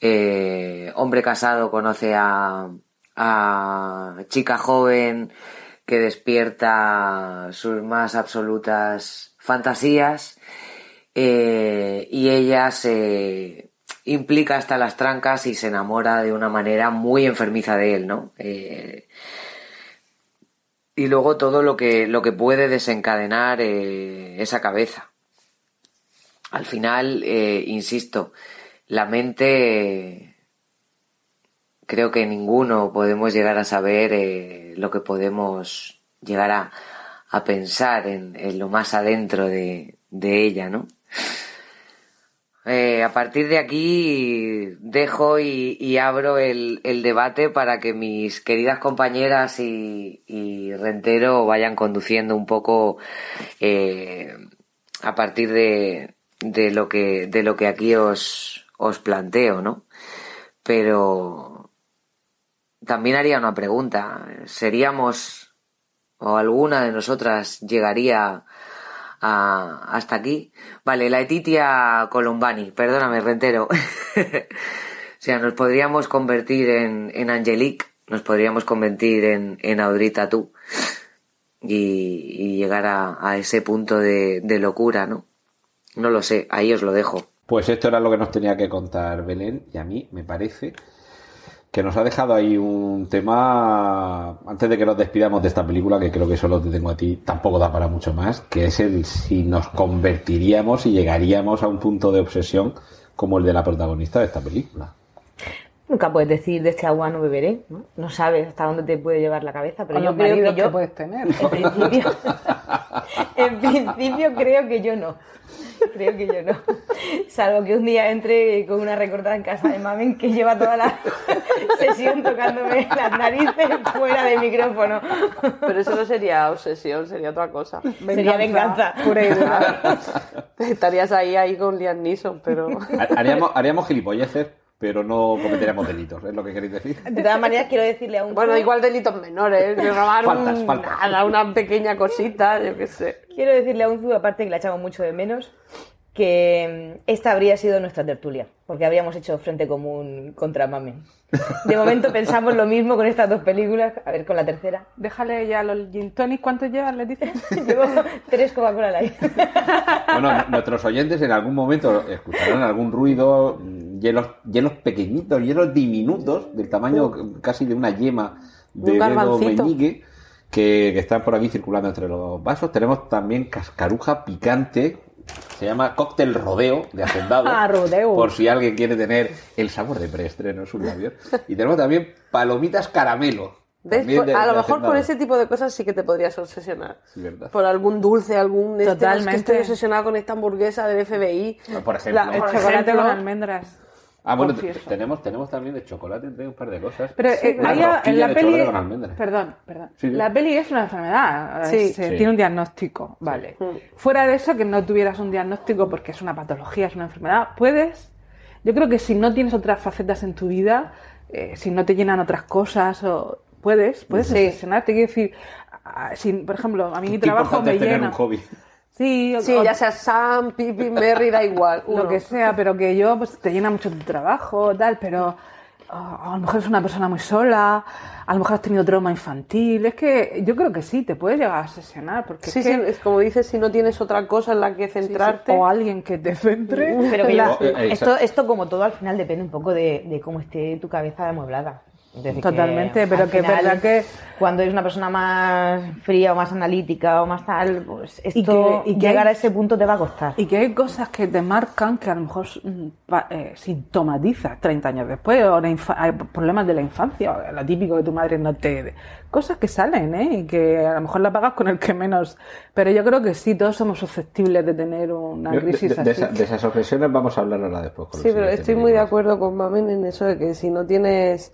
eh, hombre casado conoce a, chica joven que despierta sus más absolutas fantasías eh, y ella se implica hasta las trancas y se enamora de una manera muy enfermiza de él, ¿no? Eh, y luego todo lo que, lo que puede desencadenar esa cabeza. Al final, insisto, la mente creo que ninguno podemos llegar a saber eh, lo que podemos llegar a, pensar en, lo más adentro de, ella, ¿no? Eh, a partir de aquí dejo y, abro el, debate para que mis queridas compañeras y, Rentero vayan conduciendo un poco eh, a partir de, lo que, de lo que aquí os, os planteo, ¿no? Pero también haría una pregunta. ¿Seríamos o alguna de nosotras llegaría a, hasta aquí. Vale, la Etitia Colombani, perdóname, rentero. o sea, nos podríamos convertir en, en Angelique, nos podríamos convertir en, en Audrita tú y, y llegar a, a, ese punto de, de locura, ¿no? No lo sé, ahí os lo dejo. Pues esto era lo que nos tenía que contar Belén y a mí me parece que nos ha dejado ahí un tema, antes de que nos despidamos de esta película, que creo que solo te tengo a ti, tampoco da para mucho más, que es el si nos convertiríamos y llegaríamos a un punto de obsesión como el de la protagonista de esta película. Nunca puedes decir de este agua no beberé, ¿no? No sabes hasta dónde te puede llevar la cabeza, pero o yo creo que yo que puedes tener. En principio, en principio creo que yo no. Creo que yo no. Salvo que un día entre con una recortada en casa de Mamen que lleva toda la sesión tocándome las narices fuera del micrófono. Pero eso no sería obsesión, sería otra cosa. Venganza, sería venganza. Pura y dura. Estarías ahí, ahí con Liam Neeson, pero... Haríamos, haríamos gilipolleces pero no cometeríamos delitos, es lo que queréis decir. De todas maneras, quiero decirle a un... Bueno, igual delitos menores, de robar faltas, un, faltas. Nada, una pequeña cosita, yo qué sé. Quiero decirle a un aparte que la echamos mucho de menos, que esta habría sido nuestra tertulia, porque habríamos hecho frente común contra Mame. De momento pensamos lo mismo con estas dos películas, a ver con la tercera. Déjale ya los gin tonic, ¿cuántos llevas, les dices? Llevo tres Coca-Cola Light. Bueno, nuestros oyentes en algún momento escucharán algún ruido, hielos, hielos pequeñitos, hielos diminutos, del tamaño uh, casi de una yema de dedo meñique, que, que están por aquí circulando entre los vasos. Tenemos también cascaruja picante, se llama cóctel rodeo de hacendado. Ah, rodeo. Por si alguien quiere tener el sabor de preestreno en sus labios. Y tenemos también palomitas caramelo. ¿Ves? también de- a lo mejor hacendado. por ese tipo de cosas sí que te podrías obsesionar. Sí, verdad. Por algún dulce, algún... este, Totalmente. es que estoy obsesionada con esta hamburguesa del FBI. Por ejemplo. La- El por chocolate ejemplo, con almendras. Ah, bueno, Confieso. tenemos, tenemos también de chocolate, un par de cosas. Pero eh, Una hay a- en la de peli. chocolate con almendras. Perdón, perdón. Sí, sí. La peli es una enfermedad. Sí. se Sí. Tiene un diagnóstico. Vale. Fuera de eso, que no tuvieras un diagnóstico porque es una patología, es una enfermedad, puedes. Yo creo que si no tienes otras facetas en tu vida, eh, si no te llenan otras cosas, o puedes, puedes Sí. obsesionarte. Quiero decir, ah, si, por ejemplo, a mí mi trabajo me llena. un hobby. Sí, Sí, o- ya sea Sam, Pipi, Merry, da igual. lo que sea, pero que yo pues te llena mucho tu trabajo, tal, pero ah, a lo mejor es una persona muy sola, a lo mejor has tenido trauma infantil, es que yo creo que sí, te puedes llegar a obsesionar, porque Sí, es sí, que es como dices, si no tienes otra cosa en la que centrarte. o alguien que te centre, Pero que la- yo- eh, esto, esto, como todo, al final depende un poco de, de cómo esté tu cabeza amueblada. Que, Totalmente, pero que es verdad que- Cuando eres una persona más fría o más analítica o más tal, pues esto, Y que- y que llegar hay- a ese punto te va a costar. y que hay cosas que te marcan que a lo mejor mm, eh, sintomatizas 30 años después, o hay problemas de la infancia, o lo típico que tu madre no te... Cosas que salen, ¿eh? Y que a lo mejor la pagas con el que menos... Pero yo creo que sí, todos somos susceptibles de tener una Yo de, crisis de- de así. esa- de esas obsesiones vamos a hablar ahora después. con Sí, pero estoy muy de acuerdo con Mamen en eso de que si no tienes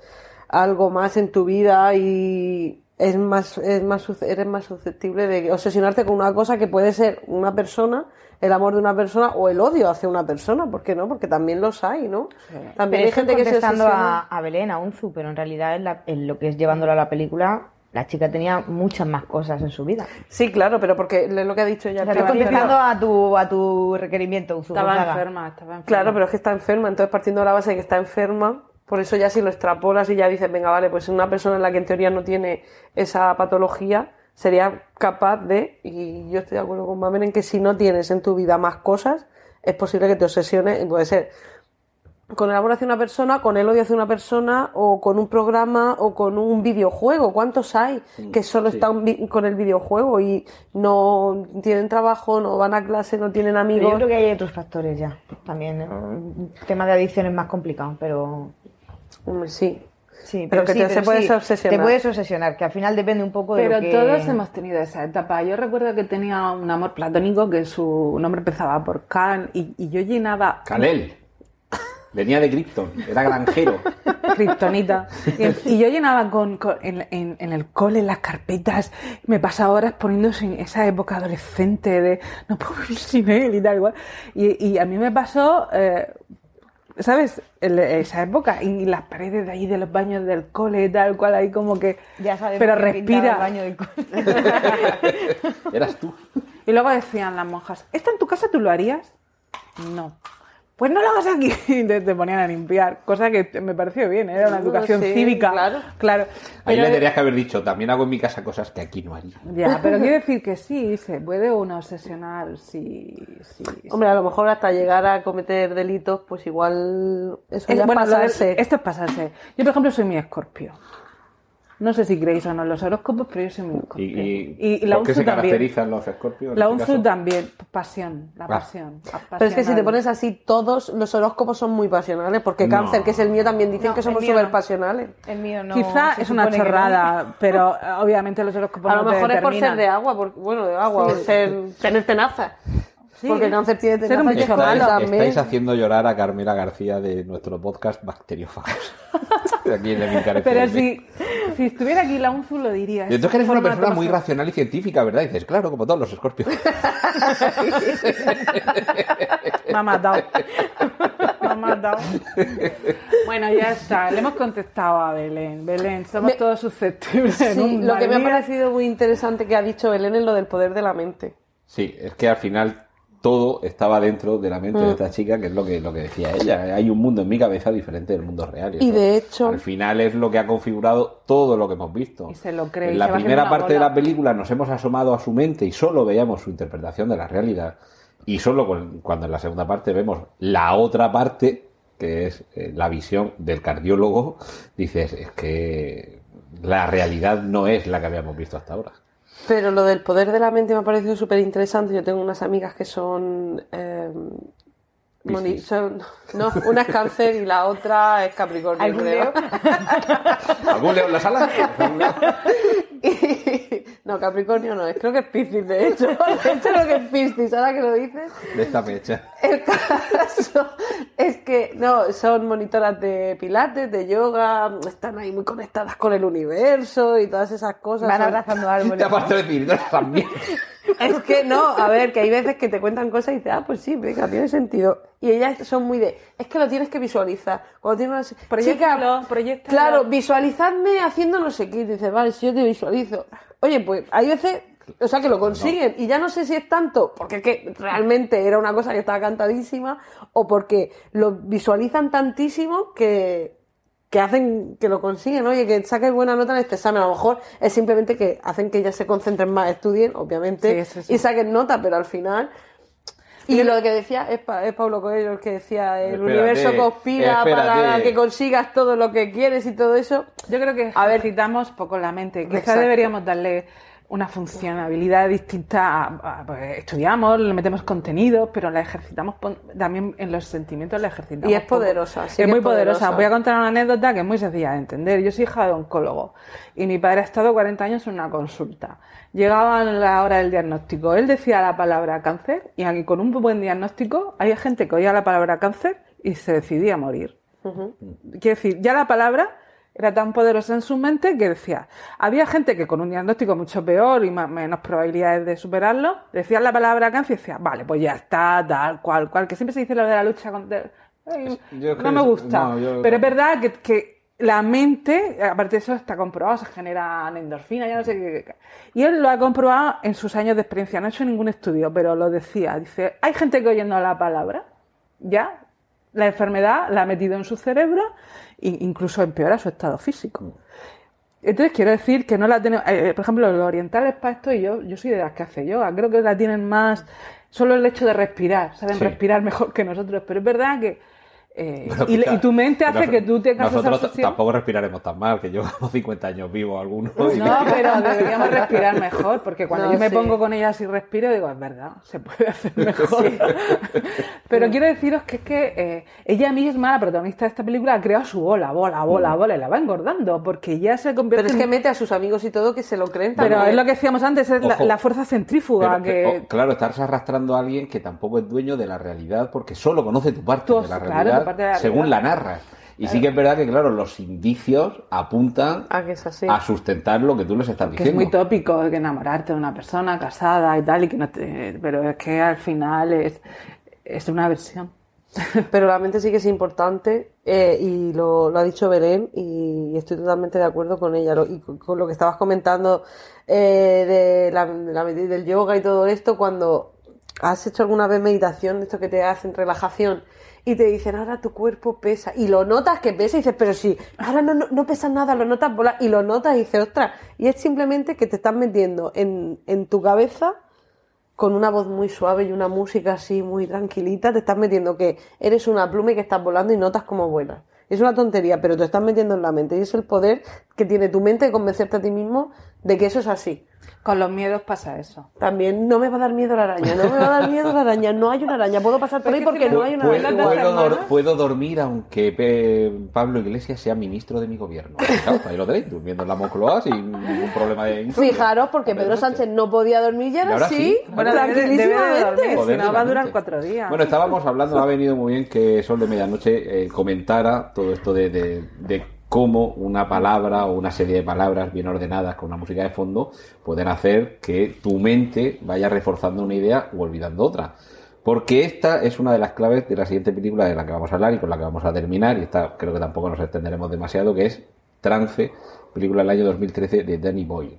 algo más en tu vida y es más, es más, eres más susceptible de obsesionarte con una cosa que puede ser una persona, el amor de una persona o el odio hacia una persona, ¿por qué no? Porque también los hay, ¿no? También Pero hay gente que se obsesiona. a, a Belén, a Unzu, pero en realidad en, la- en lo que es llevándolo a la película, la chica tenía muchas más cosas en su vida. Sí, claro, pero porque es lo que ha dicho ella. O sea, estoy contestando a tu, a tu requerimiento, Unzu. Estaba enferma, estaba enferma. Claro, pero es que está enferma, entonces partiendo de la base de que está enferma, por eso ya si lo extrapolas y ya dices, venga, vale, pues una persona en la que en teoría no tiene esa patología sería capaz de, y yo estoy de acuerdo con Mamen en que si no tienes en tu vida más cosas, es posible que te obsesiones, y puede ser con el amor hacia una persona, con el odio hacia una persona, o con un programa, o con un videojuego. ¿Cuántos hay que solo sí. están con el videojuego y no tienen trabajo, no van a clase, no tienen Pero amigos? yo creo que hay otros factores ya. También, ¿no? el tema de adicción es más complicado, pero sí. Sí, Pero que sí, te- pero se puedes sí, obsesionar. Te puedes obsesionar, que al final depende un poco de Pero lo que... todos hemos tenido esa etapa. Yo recuerdo que tenía un amor platónico que su nombre empezaba por Khan y, y yo llenaba Kalel. Venía de Krypton, era granjero. Kryptonita. Y, y yo llenaba con, con- en, en- en el cole, en las carpetas, me pasaba horas poniéndose en esa época adolescente de no puedo vivir sin él y tal igual. Y, y a mí me pasó, eh, ¿sabes? El- esa época y las paredes de ahí de los baños del cole tal cual ahí como que... Ya sabemos pero que respira. el baño del cole. Eras tú. Y luego decían las monjas, ¿esto en tu casa tú lo harías? No. Pues no lo hagas aquí. Y te, te ponían a limpiar, cosa que te- me pareció bien, ¿eh? era una educación sí, cívica. claro. claro. Ahí Pero- le tendrías que haber dicho, también hago en mi casa cosas que aquí no haría. Ya, pero quiere decir que sí, se puede uno obsesionar, sí, sí. sí. Hombre, a lo mejor hasta llegar a cometer delitos, pues igual eso Es- ya bueno, de- pasarse. esto es pasarse. Yo, por ejemplo, soy muy escorpio. No sé si creéis o no los horóscopos, pero yo soy muy ¿Y, escorpio. y, la por qué UNSU se también. caracterizan los escorpios? La este UNSU caso? también, pasión, la Ah. pasión. Pero es que si te pones así, todos los horóscopos son muy pasionales, porque No. cáncer, que es el mío, también dicen No, que somos súper no. pasionales. El mío no. Quizá es una no. chorrada, pero obviamente los horóscopos A lo te mejor es por ser de agua, por- bueno, de agua, o ser, tener tenaza. Porque el cáncer tiene ser un bicho malo también. estáis haciendo llorar a Carmela García de nuestro podcast Bacteriófagos. De aquí Pero si, si estuviera aquí la UNSU lo diría. Y entonces que eres una persona muy racional y científica, ¿verdad? Y dices, claro, como todos los escorpios. Me ha matado. Me ha matado. Bueno, ya está. Le hemos contestado a Belén. Belén, somos Me- todos susceptibles. Sí, lo que me ha parecido muy interesante que ha dicho Belén es lo del poder de la mente. Sí, es que al final todo estaba dentro de la mente Mm. de esta chica, que es lo que, lo que decía ella. Hay un mundo en mi cabeza diferente del mundo real. Y de hecho- Al final es lo que ha configurado todo lo que hemos visto. Y se lo cree, En la primera parte de la película nos hemos asomado a su mente y solo veíamos su interpretación de la realidad. Y solo cuando en la segunda parte vemos la otra parte, que es eh, la visión del cardiólogo, dices, es que la realidad no es la que habíamos visto hasta ahora. Pero lo del poder de la mente me ha parecido súper interesante. Yo tengo unas amigas que son, eh, son- No, una es cáncer y la otra es Capricornio, ¿Algún creo. Leo? ¿Algún leo en la sala? Y- No, Capricornio no es, creo que es Piscis, de hecho. De hecho, creo que es Piscis, ahora que lo dices. De esta fecha. El caso es que, no, son monitoras de pilates, de yoga, están ahí muy conectadas con el universo y todas esas cosas. Van abrazando Te árboles. aparte de decir, también. Es que no, a ver, que hay veces que te cuentan cosas y dices, ah, pues sí, venga, tiene sentido. Y ellas son muy de, es que lo tienes que visualizar. Cuando tienes una Proyéctalo, chica, proyéctalo. Claro, visualizadme haciendo no sé qué. Y dices, vale, si yo te visualizo. Oye, pues hay veces, o sea, que lo consiguen. Y ya no sé si es tanto porque es que realmente era una cosa que estaba cantadísima o porque lo visualizan tantísimo que, que hacen que lo consiguen, oye, que saques buena nota en este examen. A lo mejor es simplemente que hacen que ellas se concentren más, estudien, obviamente, Sí, sí, sí. y saquen nota, pero al final. Y lo que decía es, Pa- es Pablo Coelho el que decía el Espérate, universo conspira para que consigas todo lo que quieres y todo eso. Yo creo que A ver. ejercitamos poco la mente. Quizás Exacto. deberíamos darle una funcionalidad distinta. A, a- pues, estudiamos, le metemos contenido, pero la ejercitamos también en los sentimientos, la ejercitamos. Y es poderosa, sí es muy es poderosa. poderosa. Voy a contar una anécdota que es muy sencilla de entender. Yo soy hija de oncólogo y mi padre ha estado 40 años en una consulta. Llegaba la hora del diagnóstico. Él decía la palabra cáncer y aquí con un buen diagnóstico había gente que oía la palabra cáncer y se decidía a morir. Quiero decir, ya la palabra era tan poderosa en su mente que decía, había gente que con un diagnóstico mucho peor y más, menos probabilidades de superarlo, decía la palabra cáncer y decía, vale, pues ya está, tal, cual, cual, que siempre se dice lo de la lucha contra... Ay, Yo no me gusta, no, yo- pero es verdad que, que la mente, aparte de eso está comprobado, se generan endorfinas, ya no sé qué. Y él lo ha comprobado en sus años de experiencia, no ha hecho ningún estudio, pero lo decía, dice, hay gente que oyendo la palabra, ya la enfermedad la ha metido en su cerebro incluso empeora su estado físico. Entonces quiero decir que no la tenemos, eh, por ejemplo, los orientales para esto, y yo, yo soy de las que hace yoga, creo que la tienen más, solo el hecho de respirar, saben Sí. respirar mejor que nosotros, pero es verdad que eh, Bueno, y, tu mente hace nos- que tú tengas esa Nosotros obsesión. tampoco respiraremos tan mal, que llevamos 50 años vivos algunos. y- No, pero deberíamos respirar mejor, porque cuando No, yo me sí. pongo con ellas y respiro, digo, es verdad, se puede hacer mejor. pero quiero deciros que es que eh, ella misma, la protagonista de esta película, ha creado su bola, bola, bola, bola, y la va engordando, porque ya se convierte Pero es que en... mete a sus amigos y todo que se lo creen Pero también. es lo que decíamos antes, es la, fuerza centrífuga Pero- que... pero, oh, claro, estás arrastrando a alguien que tampoco es dueño de la realidad porque solo conoce tu parte de la claro, realidad tu parte de la según realidad. la narras. Y sí que es verdad que, claro, los indicios apuntan que es así. a sustentar lo que tú les estás que es diciendo. muy tópico de que enamorarte de una persona casada y tal, y que no te... pero es que al final es, es una versión. Pero la mente sí que es importante eh, y lo, lo ha dicho Belén y estoy totalmente de acuerdo con ella. Lo- y con, con lo que estabas comentando eh, de la, de la del yoga y todo esto, cuando has hecho alguna vez meditación, de esto que te hacen relajación y te dicen, ahora tu cuerpo pesa y lo notas que pesa y dices, pero sí, ahora no, no, no pesa nada, lo notas volar y lo notas y dices, ostras, y es simplemente que te estás metiendo en, en tu cabeza con una voz muy suave y una música así muy tranquilita, te estás metiendo que eres una pluma y que estás volando y notas como vuelas. Es una tontería, pero te estás metiendo en la mente y es el poder que tiene tu mente de convencerte a ti mismo de que eso es así. Con los miedos pasa eso. También no me va a dar miedo la araña, no me va a dar miedo la araña, no hay una araña, puedo pasar por Pero ahí porque si no hay una Puedo, araña. Puedo- dor- dormir aunque Pe- Pablo Iglesias sea ministro de mi gobierno. Claro, ahí lo tenéis, durmiendo en la Moncloa sin ningún problema de insomnio. Fijaros, porque Pedro Sánchez no podía dormir y ahora, sí, sí. Bueno, debe, debe de tranquilísimamente. dormir, no va a durar cuatro días. Bueno, estábamos hablando, ha venido muy bien que Sol de Medianoche eh, comentara todo esto de, de- de cómo una palabra o una serie de palabras bien ordenadas con una música de fondo pueden hacer que tu mente vaya reforzando una idea o olvidando otra. Porque esta es una de las claves de la siguiente película de la que vamos a hablar y con la que vamos a terminar, y esta creo que tampoco nos extenderemos demasiado, que es Trance, película del año 2013 de Danny Boyle.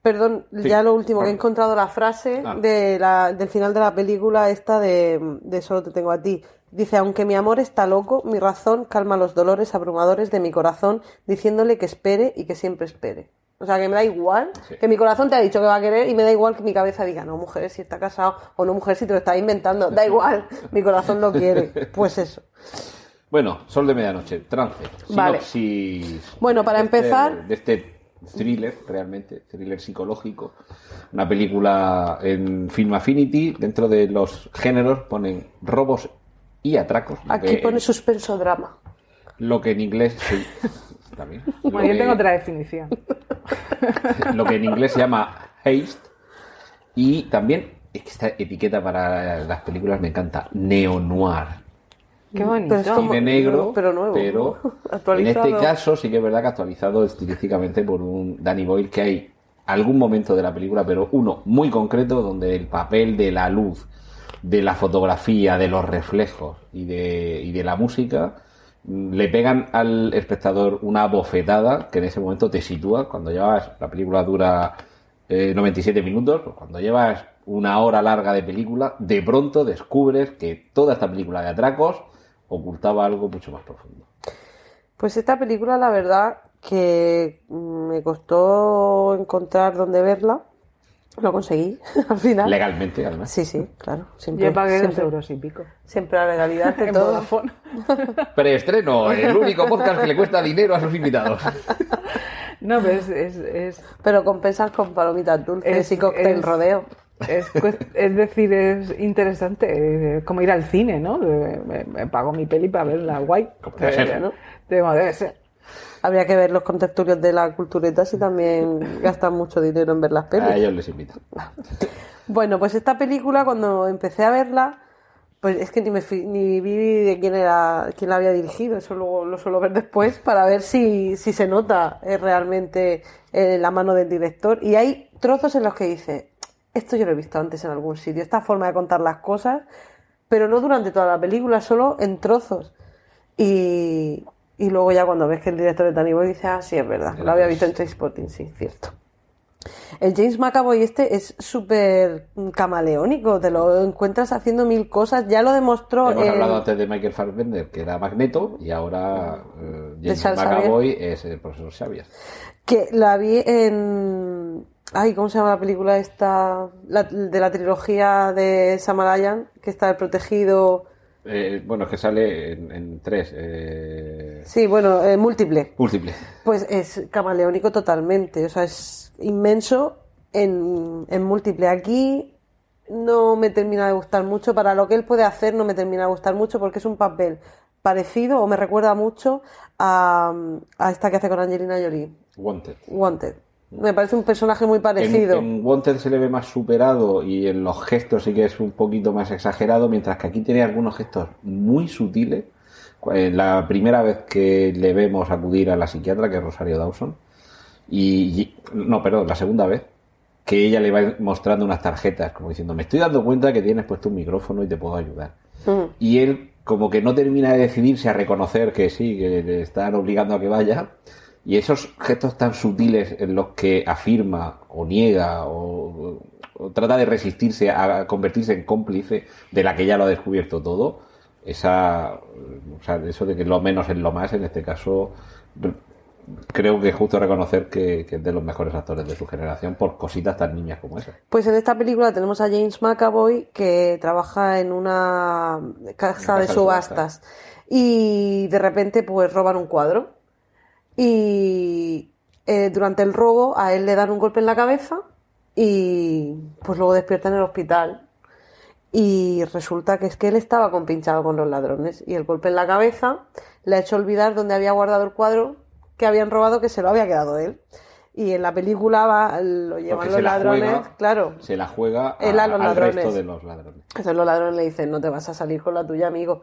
Perdón, Sí. ya lo último, que he encontrado la frase Ah. de la, del final de la película esta de, de Solo te tengo a ti. Dice, aunque mi amor está loco, mi razón calma los dolores abrumadores de mi corazón, diciéndole que espere y que siempre espere. O sea, que me da igual, Sí. que mi corazón te ha dicho que va a querer y me da igual que mi cabeza diga, no, mujer, si está casado, o no, mujer, si te lo estás inventando, da igual, mi corazón lo quiere. Pues eso. Bueno, Sol de Medianoche, Trance. Vale. Sinopsis Bueno, para de este- empezar- de este thriller, realmente, thriller psicológico. Una película en Film Affinity. Dentro de los géneros ponen robos y atracos. Aquí pone suspenso drama. Lo que en inglés. sí, también. Bueno, yo que- tengo otra definición. lo que en inglés se llama haste y también es que esta etiqueta para las películas me encanta neo noir Qué bonito. Pero es como- de negro pero nuevo, pero ¿no? en Actualizado. este caso sí que es verdad que actualizado estilísticamente por un Danny Boyle que hay algún momento de la película pero uno muy concreto donde el papel de la luz de la fotografía de los reflejos y de, y de la música le pegan al espectador una bofetada que en ese momento te sitúa cuando llevas la película dura eh, 97 minutos pues cuando llevas una hora larga de película de pronto descubres que toda esta película de atracos ocultaba algo mucho más profundo Pues esta película, la verdad, que mm, me costó encontrar dónde verla. Lo conseguí al final. legalmente además Sí, sí, claro. Siempre, Yo pagué dos euros y pico. siempre la legalidad En todo. Vodafone. preestreno el único podcast que le cuesta dinero a sus invitados No, pero es, es, es, Pero compensas con palomitas dulces Es- y cóctel es- rodeo. es, es decir, es interesante, es como ir al cine, ¿no? Me, me pago mi peli para verla guay. Como debe ser, Eh, ¿no? Como debe ser. Habría que ver los contertulios de la cultureta si también gastan mucho dinero en ver las pelis. a ellos les invito Bueno, pues esta película cuando empecé a verla, pues es que ni me ni vi de quién era quién la había dirigido, eso luego lo suelo ver después para ver si, si se nota eh, realmente eh, la mano del director. Y hay trozos en los que dice, esto yo lo he visto antes en algún sitio, esta forma de contar las cosas, pero no durante toda la película, solo en trozos. Y, y luego ya cuando ves que el director es Danny Boyle dice, ah, sí, es verdad, lo había visto en Trainspotting, sí, cierto. El James McAvoy este es súper camaleónico, te lo encuentras haciendo mil cosas, ya lo demostró hemos en- hablado antes de Michael Fassbender que era Magneto y ahora eh, De James McAvoy es el profesor Xavier que la vi en... Ay, ¿cómo se llama la película esta? La- de la trilogía de Samarayan, que está el protegido Eh, bueno, es que sale en, en tres. eh, Sí, bueno, eh, múltiple. múltiple. Pues es camaleónico totalmente, o sea, es inmenso en, en múltiple. Aquí no me termina de gustar mucho, para lo que él puede hacer no me termina de gustar mucho porque es un papel parecido o me recuerda mucho a, a esta que hace con Angelina Jolie, Wanted. Wanted. Me parece un personaje muy parecido. en Wanted se le ve más superado y en los gestos sí que es un poquito más exagerado, mientras que aquí tiene algunos gestos muy sutiles. Eh, La primera vez que le vemos acudir a la psiquiatra, que es Rosario Dawson, y, y- no, perdón, la segunda vez, que ella le va mostrando unas tarjetas, como diciendo, me estoy dando cuenta que tienes puesto un micrófono y te puedo ayudar. Mm. Y él como que no termina de decidirse a reconocer que sí, que le están obligando a que vaya. Y esos gestos tan sutiles en los que afirma o niega o, o trata de resistirse a convertirse en cómplice de la que ya lo ha descubierto todo, esa, o sea, eso de que lo menos es lo más, en este caso, creo que es justo reconocer que, que es de los mejores actores de su generación por cositas tan niñas como esa. Pues en esta película tenemos a James McAvoy que trabaja en una casa de de subastas. Y de repente pues roban un cuadro y eh, durante el robo a él le dan un golpe en la cabeza y pues luego despierta en el hospital y resulta que es que él estaba compinchado con los ladrones y el golpe en la cabeza le ha hecho olvidar dónde había guardado el cuadro que habían robado que se lo había quedado él. Y en la película va, lo llevan Porque los la ladrones, juega- claro. Se la juega a- Él a los al ladrones. resto de los ladrones. Entonces los ladrones le dicen, no te vas a salir con la tuya, amigo.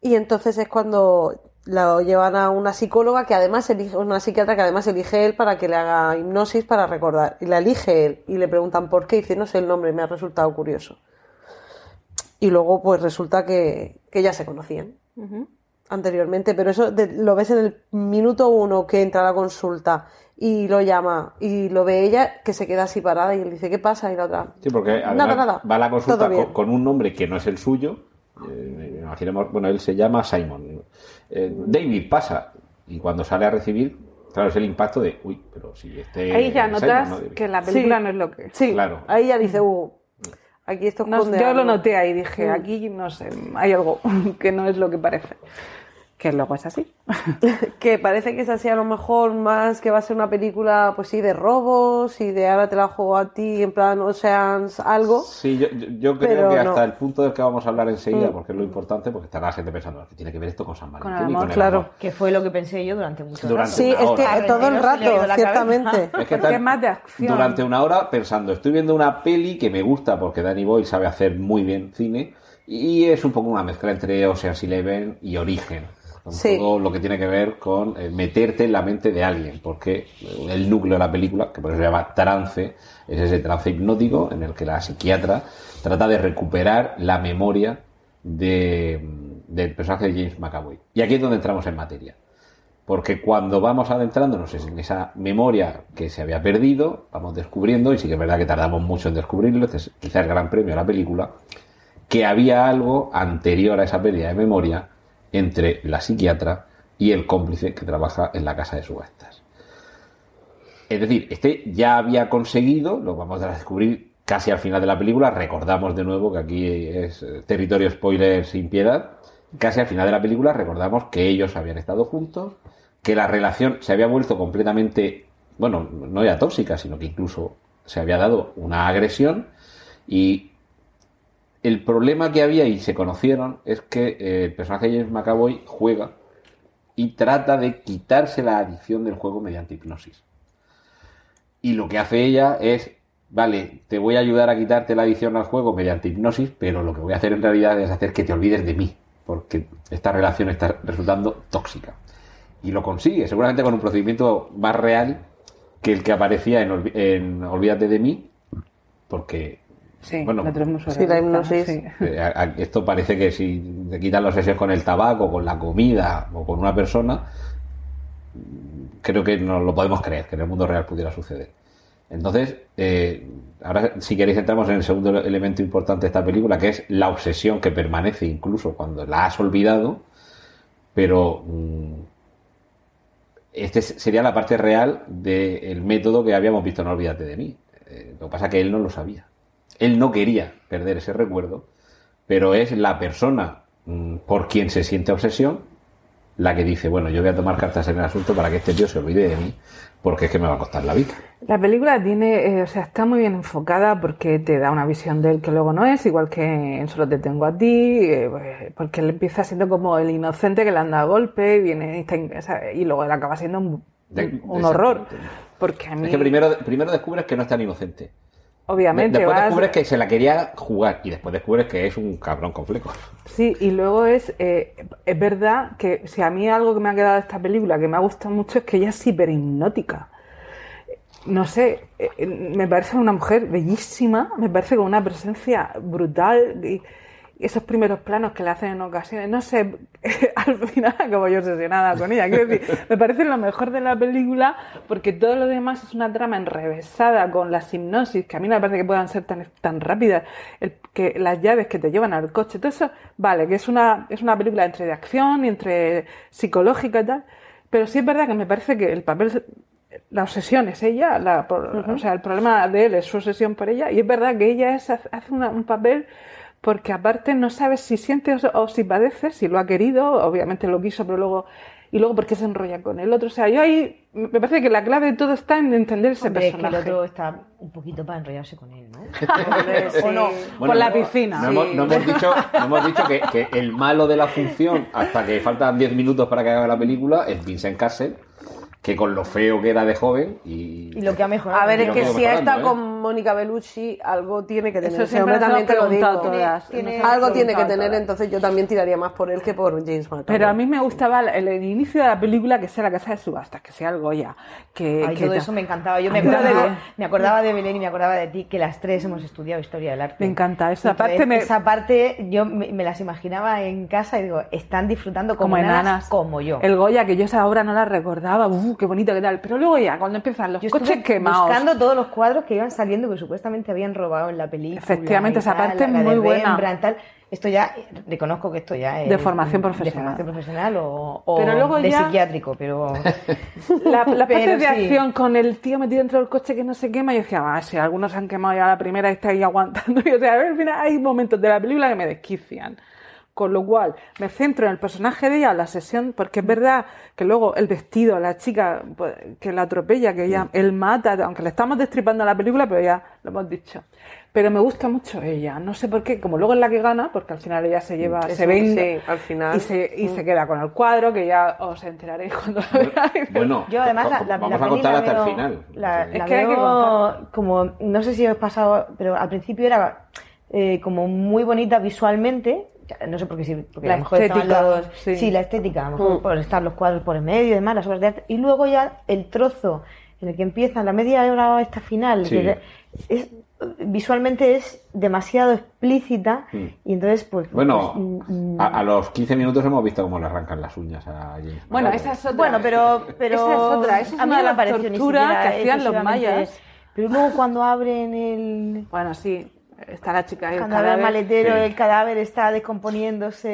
Y entonces es cuando lo llevan a una psicóloga que además elige, una psiquiatra que además elige él para que le haga hipnosis para recordar. Y la elige él. Y le preguntan por qué. Y dice, no sé el nombre, me ha resultado curioso. Y luego pues resulta que, que ya se conocían anteriormente, pero eso de- lo ves en el minuto uno que entra a la consulta y lo llama y lo ve ella que se queda así parada y él dice, ¿qué pasa? Y la otra, Sí, porque además Nada, nada. va a la consulta con un nombre que no es el suyo. Eh, imaginemos, bueno, él se llama Simon. Eh, David pasa. Y cuando sale a recibir, claro, es el impacto de, uy, pero si este. Ahí ya Simon, notas que la película Sí. no es lo que. Sí, Claro. ahí ya dice, uh, aquí esto No, yo lo algo". noté ahí, dije, Mm. aquí no sé, hay algo que no es lo que parece. Que luego es así. que parece que es así a lo mejor más que va a ser una película, pues sí, de robos y de ahora te la juego a ti, en plan Oceans, algo. Sí, yo, yo- yo creo que no. hasta el punto del que vamos a hablar enseguida, Mm. porque es lo importante, porque estará la gente pensando que tiene que ver esto con San Valentín el y amor, con el claro. amor. Que fue lo que pensé yo durante mucho Durante rato. Sí, una es hora. que todo el rato, ciertamente. Es que más de acción. Durante una hora pensando, estoy viendo una peli que me gusta porque Danny Boyle sabe hacer muy bien cine y es un poco una mezcla entre Ocean's Eleven y Origen. Con Sí. todo lo que tiene que ver con eh, meterte en la mente de alguien, porque el núcleo de la película, que por eso se llama trance, es ese trance hipnótico en el que la psiquiatra trata de recuperar la memoria de, del personaje de James McAvoy. Y aquí es donde entramos en materia. Porque cuando vamos adentrándonos en esa memoria que se había perdido, vamos descubriendo, y sí que es verdad que tardamos mucho en descubrirlo, este es quizá el gran premio de la película, que había algo anterior a esa pérdida de memoria entre la psiquiatra y el cómplice que trabaja en la casa de subastas. Es decir, este ya había conseguido, lo vamos a descubrir casi al final de la película, recordamos de nuevo que aquí es eh, territorio spoiler sin piedad, casi al final de la película recordamos que ellos habían estado juntos, que la relación se había vuelto completamente, bueno, no ya tóxica, sino que incluso se había dado una agresión y el problema que había y se conocieron es que eh, el personaje James McAvoy juega y trata de quitarse la adicción del juego mediante hipnosis. Y lo que hace ella es, vale, te voy a ayudar a quitarte la adicción al juego mediante hipnosis, pero lo que voy a hacer en realidad es hacer que te olvides de mí, porque esta relación está resultando tóxica. Y lo consigue, seguramente con un procedimiento más real que el que aparecía en, en Olvídate de mí, porque Sí, Bueno, la tenemos sí, la hipnosis. Sí. eh, a- Esto parece que si te quitan la obsesión con el tabaco, con la comida o con una persona, creo que no lo podemos creer, que en el mundo real pudiera suceder. Entonces, eh, ahora si queréis entramos en el segundo elemento importante de esta película, que es la obsesión que permanece incluso cuando la has olvidado, pero mm, este sería la parte real del método que habíamos visto en Olvídate de mí. Eh, lo que pasa es que él no lo sabía. Él no quería perder ese recuerdo, pero es la persona mm, por quien se siente obsesión, la que dice, bueno, yo voy a tomar cartas en el asunto para que este tío se olvide de mí, porque es que me va a costar la vida. La película tiene, eh, o sea, está muy bien enfocada porque te da una visión de él que luego no es, igual que en Solo te tengo a ti, eh, pues, porque él empieza siendo como el inocente que le anda a golpe y viene y, está luego él acaba siendo un, horror. Porque a mí, Es que primero, primero descubres que no es tan inocente. Obviamente, después vas- descubres que se la quería jugar y después descubres que es un cabrón con flecos. Sí, y luego es, eh, es verdad que si a mí algo que me ha quedado de esta película que me ha gustado mucho es que ella es hiperhipnótica. No sé, eh, eh, me parece una mujer bellísima, me parece con una presencia brutal y esos primeros planos que le hacen en ocasiones, no sé, al final acabo yo obsesionada con ella. Quiero decir, me parece lo mejor de la película porque todo lo demás es una trama enrevesada con las hipnosis, que a mí no me parece que puedan ser tan, tan rápidas, el- que las llaves que te llevan al coche, todo eso, vale, que es una, es una película entre de acción y entre psicológica y tal, pero sí es verdad que me parece que el papel la obsesión es ella, la, por- o sea, el problema de él es su obsesión por ella, y es verdad que ella es, hace una- un papel porque aparte no sabes si siente o, o si padece, si lo ha querido, obviamente lo quiso, pero luego, y luego porque se enrolla con el otro, o sea, yo ahí, me parece que la clave de todo está en entender ese Hombre, es que el personaje. otro está un poquito para enrollarse con él, ¿no? O no, por la piscina. No, hemos, no hemos dicho, no hemos dicho que, que el malo de la función, hasta que faltan 10 minutos para que haga la película, es Vincent Castle, que con lo feo que era de joven y... Y lo que ha mejorado. A ver, es que si ha estado ¿eh? con Mónica Bellucci, algo tiene que tener. Eso Ese siempre hombre también te lo digo. preguntado todas. Tiene- Algo tiene que tener, todas. entonces yo también tiraría más por él que por James McAvoy. Pero a mí me gustaba el, el inicio de la película que sea la casa de subastas, que sea el Goya. Que, Ay, que todo eso me encantaba. Yo me acordaba, también. me acordaba de Belén y me acordaba de ti, que las tres hemos estudiado historia del arte. Me encanta. Esa Entonces, parte me- Esa parte yo me, me las imaginaba en casa y digo, están disfrutando como, como enanas, enanas. como yo. El Goya, que yo esa obra no la recordaba, ¡uh, qué bonito, qué tal! Pero luego ya, cuando empiezan los Yo coches quemados. buscando todos los cuadros que iban saliendo que supuestamente habían robado en la película. Efectivamente, esa tal, parte la muy de buena. Rembrandt, tal. Esto ya, reconozco que esto ya es... De formación De profesional. formación profesional o, o Pero luego de ya- psiquiátrico, pero... La, la parte Pero de sí. acción con el tío metido dentro del coche que no se quema, yo decía, ah, si algunos han quemado ya la primera y está ahí aguantando. Y, o sea, al final hay momentos de la película que me desquician. Con lo cual, me centro en el personaje de ella, en la sesión, porque es verdad que luego el vestido, la chica pues, que la atropella, que ella, él mata, aunque le estamos destripando la película, pero ya lo hemos dicho. Pero me gusta mucho ella, no sé por qué, como luego es la que gana, porque al final ella se lleva, Eso se ve sí, al final. y se, y se queda con el cuadro, que ya os enteraréis cuando la veáis. Bueno, Yo además la, la, vamos la a contar hasta veo- el final. La, Es la que hay que veo contar. como, no sé si os pasado, pero al principio era eh, como muy bonita visualmente. No sé por qué sí, porque La a lo mejor estaban estética, los- sí. sí. la estética, a lo mejor Mm. por estar los cuadros por el medio y demás, las obras de arte. Y luego ya el trozo en el que empieza la media hora esta final, Sí. que es, visualmente es demasiado explícita Mm. y entonces pues... Bueno, pues, mm, a, a los 15 minutos hemos visto cómo le arrancan las uñas a James Bueno, esa es otra. Bueno, pero, pero Esa es otra, esa es a mí una no me pareció ni torturas siquiera que hacían los mayas. Pero luego cuando abren el Bueno, sí, está la chica ahí. el cuando abren el cadáver. maletero, Sí. el cadáver está descomponiéndose.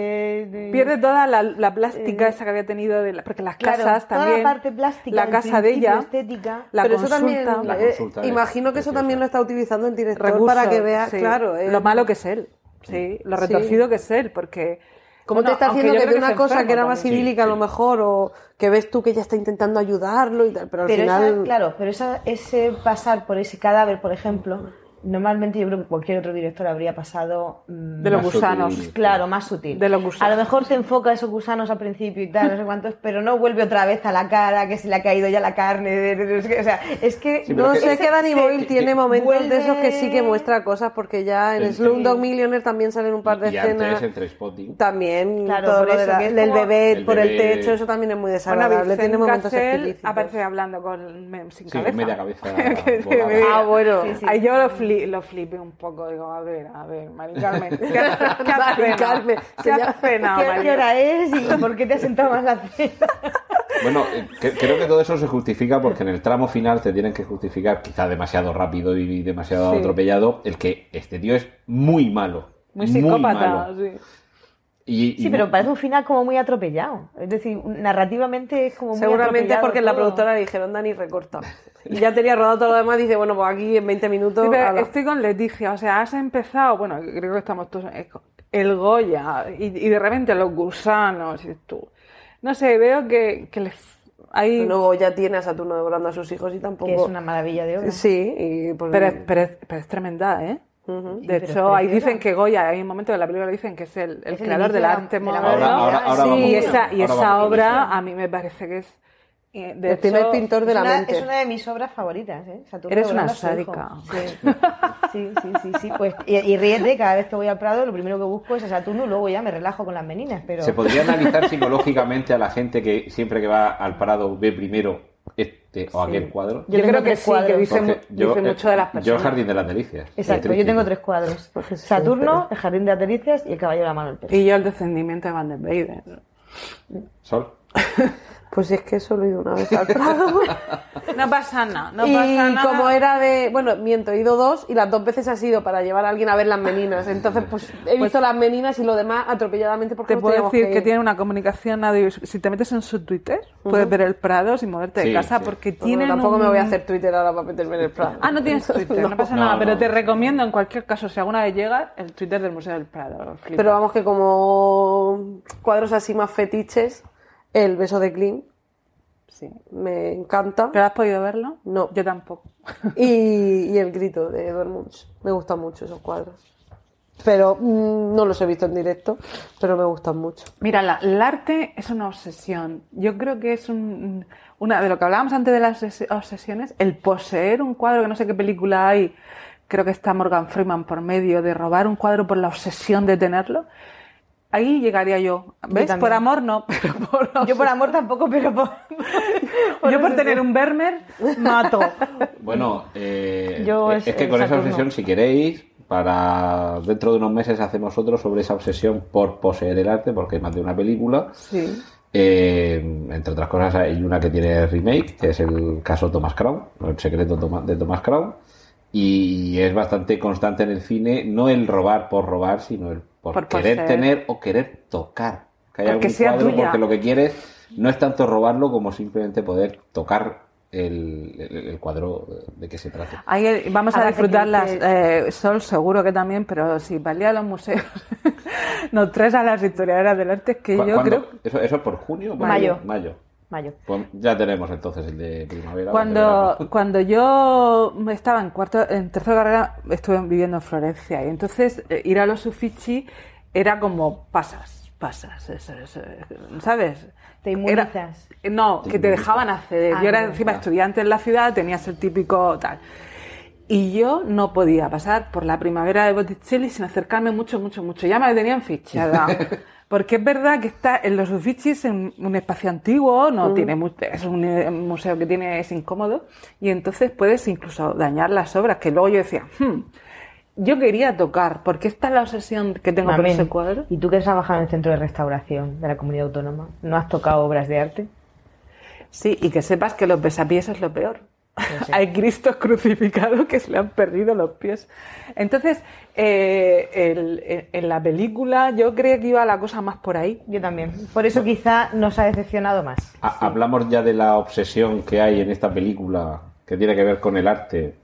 de- Pierde toda la, la plástica Eh, esa que había tenido, de la- porque las Claro, casas toda también. la parte plástica, la casa de ella. estética. La Pero consulta, eso también, La eh, consulta es imagino que eso también lo está utilizando el director recursos, para que veas, sí, claro, eh, lo malo que es él. Sí, lo Sí. retorcido que es él, porque. ¿Cómo bueno, te está haciendo que de una es cosa que era más idílica a lo sí. mejor o que ves tú que ella está intentando ayudarlo y tal, pero al Pero final esa, claro, pero esa, ese pasar por ese cadáver, por ejemplo, normalmente yo creo que cualquier otro director habría pasado mm, De los gusanos. sutil. Claro, más sutil. De los gusanos. A lo mejor te enfoca esos gusanos al principio y tal, no sé cuántos, pero no vuelve otra vez a la cara, que se le ha caído ya la carne. de- de- de- o sea, es que. Sí, no es que- sé que Danny Boyle tiene momentos vuelve- de esos que sí que muestra cosas porque ya en El- Slumdog Millionaire también salen un par de y escenas antes también Claro, todo por lo de eso, la- del como- bebé El por el bebé- techo eso también es muy Bueno, desagradable Vincent tiene momentos explícitos aparece hablando con sin Sí, cabeza. media cabeza ah bueno. Ahí yo lo, fli- lo flipé un poco, digo, a ver, a ver, Mari Carmen, ¿qué, qué has Mari cenado? Carmen, ¿Qué se has cenado, ¿Qué, hora es y por qué te has sentado más la cena? Bueno, eh, que- creo que todo eso se justifica porque en el tramo final te tienen que justificar, quizá demasiado rápido y demasiado Sí. atropellado, el que este tío es muy malo. Muy psicópata, malo. sí. Y, y Sí, pero parece un final como muy atropellado. Es decir, narrativamente es como muy seguramente es porque la todo. productora le dijeron Dani recorta y ya tenía rodado todo lo demás dice bueno pues aquí en 20 minutos Sí, pero ala. estoy con Leticia, o sea, has empezado, bueno, creo que estamos todos, el Goya y, y de repente los gusanos y tú. No sé, veo que, que les hay... Luego ya tiene a Saturno devorando a sus hijos y tampoco... Que es una maravilla de obra. Sí, y pues- Pero, pero es, pero es tremenda, ¿eh? De hecho, ahí dicen que Goya, hay un momento de la película que dicen que es el, el Es el creador del arte moderno. Y esa, y ahora esa obra a mí me parece que es... eh, De El primer pintor de Es la una, mente. es una de mis obras favoritas, ¿eh? Saturno Eres una sádica. Sí, sí, sí, sí, sí, pues y, y ríete, cada vez que voy al Prado lo primero que busco es a Saturno y luego ya me relajo con las meninas, pero ¿Se podría analizar psicológicamente a la gente que siempre que va al Prado ve primero este o aquel cuadro? Yo Yo, creo que sí, cuadros. que dice, dice eh, mucho de las Yo personas. el Jardín de las Delicias. Exacto, yo tengo tres cuadros. Porque sí, Saturno, el Jardín de las Delicias y el Caballero de la Mano del Pez. Y yo el descendimiento de Van der Weyden. Sol. Pues si es que solo he ido una vez al Prado. No pasa nada, no y pasa nada. como era de, bueno, miento, he ido dos y las dos veces ha sido para llevar a alguien a ver las meninas. Entonces, pues he visto las meninas y lo demás atropelladamente porque Te nos puedo decir que tiene una comunicación audiovisual. Si te metes en su Twitter, puedes ver el Prado sin moverte Sí, de casa sí. porque Bueno, tienen tampoco un- me voy a hacer Twitter ahora para meterme en el Prado. Ah, no tienes Twitter, no, pasa No, nada, pero no. te recomiendo en cualquier caso, si alguna vez llegas, el Twitter del Museo del Prado. flipa. Pero vamos que como cuadros así más fetiches, el beso de Klim Sí. me encanta. ¿Pero has podido verlo? No. Yo tampoco. Y, y el grito de Edward Munch. Me gustan mucho esos cuadros. Pero mm, no los he visto en directo, pero me gustan mucho. Mira, la- el arte es una obsesión. Yo creo que es un- una de lo que hablábamos antes de las obses- obsesiones, el poseer un cuadro que no sé qué película hay, creo que está Morgan Freeman por medio, de robar un cuadro por la obsesión de tenerlo. Ahí llegaría yo. ¿Ves? también. por amor no, pero por Yo por amor tampoco, pero por... Yo por tener un Vermeer mato. Bueno, eh, Yo es, es que con esa obsesión, si queréis, para dentro de unos meses hacemos otro sobre esa obsesión por poseer el arte, porque hay más de una película. Sí. Eh, entre otras cosas, hay una que tiene remake, que es el caso Thomas Crown, el secreto de Thomas Crown. Y es bastante constante en el cine, no el robar por robar, sino el por, Por querer poseer. tener o querer tocar. Que haya Porque algún sea cuadro tuya. porque lo que quieres no es tanto robarlo como simplemente poder tocar el, el- el cuadro de que se trate. Ahí eh, vamos a que disfrutar las eh, Sol, seguro que también, pero si valía a los museos, nos traes a las historiadoras del arte, que ¿Cu- yo cuándo? creo ¿Eso, ¿Eso es por junio? Mayo. Mayo. Mayo. Pues ya tenemos entonces el de primavera. Cuando, cuando yo estaba en cuarto, en tercera carrera, estuve viviendo en Florencia y entonces eh, ir a los Uffizi era como pasas, pasas, eso, eso, ¿sabes? Te Era- inmunizas. no, Te que te dejaban acceder. Ah, yo era bueno. encima Ah. estudiante en la ciudad, tenías el típico tal. Y yo no podía pasar por la primavera de Botticelli sin acercarme mucho, mucho, mucho. Ya me tenían fichada. Porque es verdad que está en los Uffizi es un, un espacio antiguo, no tiene mu- es un eh, museo que tiene es incómodo y entonces puedes incluso dañar las obras. Que luego yo decía, "Hmm, yo quería tocar, porque esta es la obsesión que tengo por Amén. ese cuadro. ¿Y tú que has trabajado en el centro de restauración de la comunidad autónoma? ¿No has tocado obras de arte? Sí, y que sepas que los besapiés es lo peor. Hay Cristos crucificados que se le han perdido los pies. Entonces, eh, el- en- en la película yo creía que iba la cosa más por ahí. Yo también. Por eso quizá nos ha decepcionado más. Ha- Hablamos ya de la obsesión que hay en esta película que tiene que ver con el arte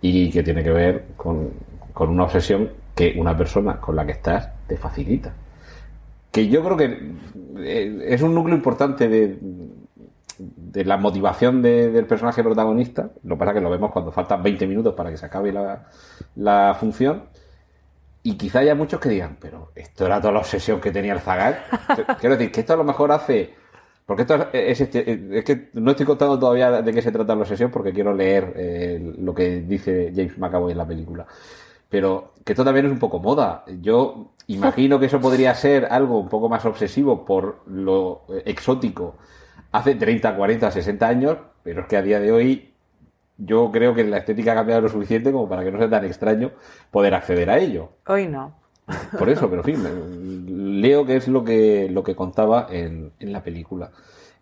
y que tiene que ver con, con una obsesión que una persona con la que estás te facilita. Que yo creo que eh, es un núcleo importante de, de la motivación de- del personaje protagonista. Lo que pasa es que lo vemos cuando faltan 20 minutos para que se acabe la, la función. Y quizá haya muchos que digan, pero esto era toda la obsesión que tenía el Zagat. Quiero decir, que esto a lo mejor hace. Porque esto es, es- es que no estoy contando todavía de qué se trata la obsesión porque quiero leer eh, lo que dice James McAvoy en la película. Pero que esto también es un poco moda. Yo imagino que eso podría ser algo un poco más obsesivo por lo eh, exótico hace 30, 40, 60 años, pero es que a día de hoy yo creo que la estética ha cambiado lo suficiente como para que no sea tan extraño poder acceder a ello. Hoy no. Por eso, pero en fin, leo que es lo que, lo que contaba en, en la película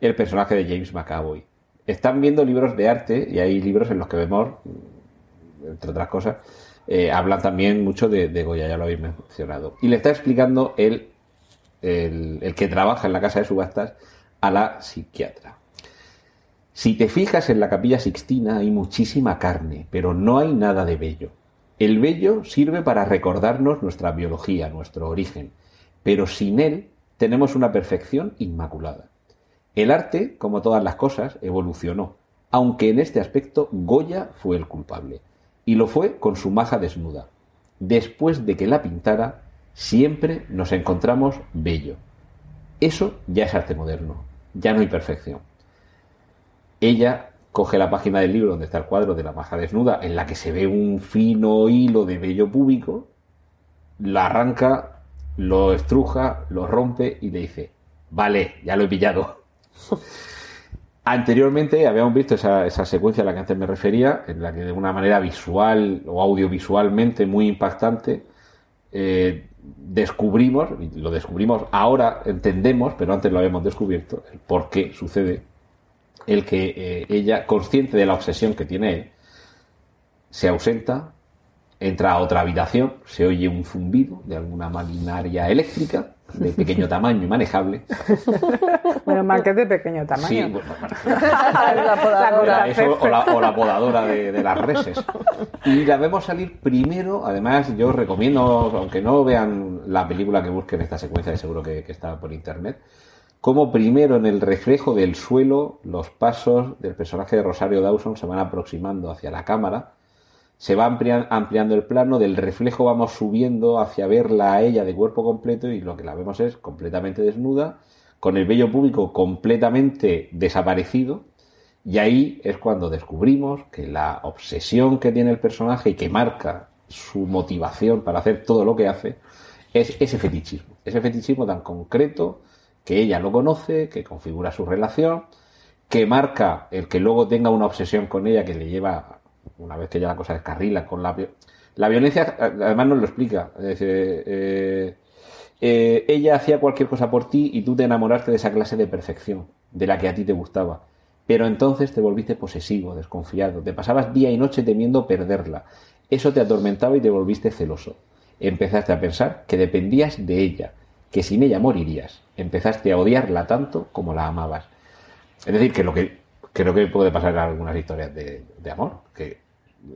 el personaje de James McAvoy. Están viendo libros de arte y hay libros en los que vemos, entre otras cosas, eh, hablan también mucho de, de Goya, ya lo habéis mencionado. Y le está explicando el, el, el que trabaja en la casa de subastas a la psiquiatra. Si te fijas en la capilla sixtina hay muchísima carne, pero no hay nada de bello. El vello sirve para recordarnos nuestra biología, nuestro origen, pero sin él tenemos una perfección inmaculada. El arte, como todas las cosas, evolucionó, aunque en este aspecto Goya fue el culpable, y lo fue con su maja desnuda. Después de que la pintara, siempre nos encontramos bello. Eso ya es arte moderno, ya no hay perfección. Ella coge la página del libro donde está el cuadro de la maja desnuda, en la que se ve un fino hilo de vello púbico, la arranca, lo estruja, lo rompe y le dice, vale, ya lo he pillado. Anteriormente habíamos visto esa, esa, secuencia a la que antes me refería, en la que de una manera visual o audiovisualmente muy impactante eh, descubrimos, lo descubrimos ahora, entendemos, pero antes lo habíamos descubierto, el por qué sucede el que eh, ella, consciente de la obsesión que tiene él, se ausenta, entra a otra habitación, se oye un zumbido de alguna maquinaria eléctrica de pequeño tamaño y manejable. Bueno, más que de pequeño tamaño. Sí, bueno, bueno, la podadora. Eso, o, la, o, la, podadora de, de, las reses. Y la vemos salir primero, además yo recomiendo, aunque no vean la película que busquen esta secuencia, seguro que, que está por internet, como primero en el reflejo del suelo los pasos del personaje de Rosario Dawson se van aproximando hacia la cámara, se va ampliando el plano, del reflejo vamos subiendo hacia verla a ella de cuerpo completo y lo que la vemos es completamente desnuda, con el vello público completamente desaparecido, y ahí es cuando descubrimos que la obsesión que tiene el personaje y que marca su motivación para hacer todo lo que hace es ese fetichismo, ese fetichismo tan concreto, que ella lo conoce, que configura su relación, que marca el que luego tenga una obsesión con ella que le lleva, una vez que ya la cosa descarrila, con la, la violencia, además nos lo explica. Es decir, eh, eh, ella hacía cualquier cosa por ti y tú te enamoraste de esa clase de perfección, de la que a ti te gustaba. Pero entonces te volviste posesivo, desconfiado, te pasabas día y noche temiendo perderla. Eso te atormentaba y te volviste celoso. Empezaste a pensar que dependías de ella, que sin ella morirías. Empezaste a odiarla tanto como la amabas. Es decir, que lo que creo que puede pasar algunas historias de, de amor, que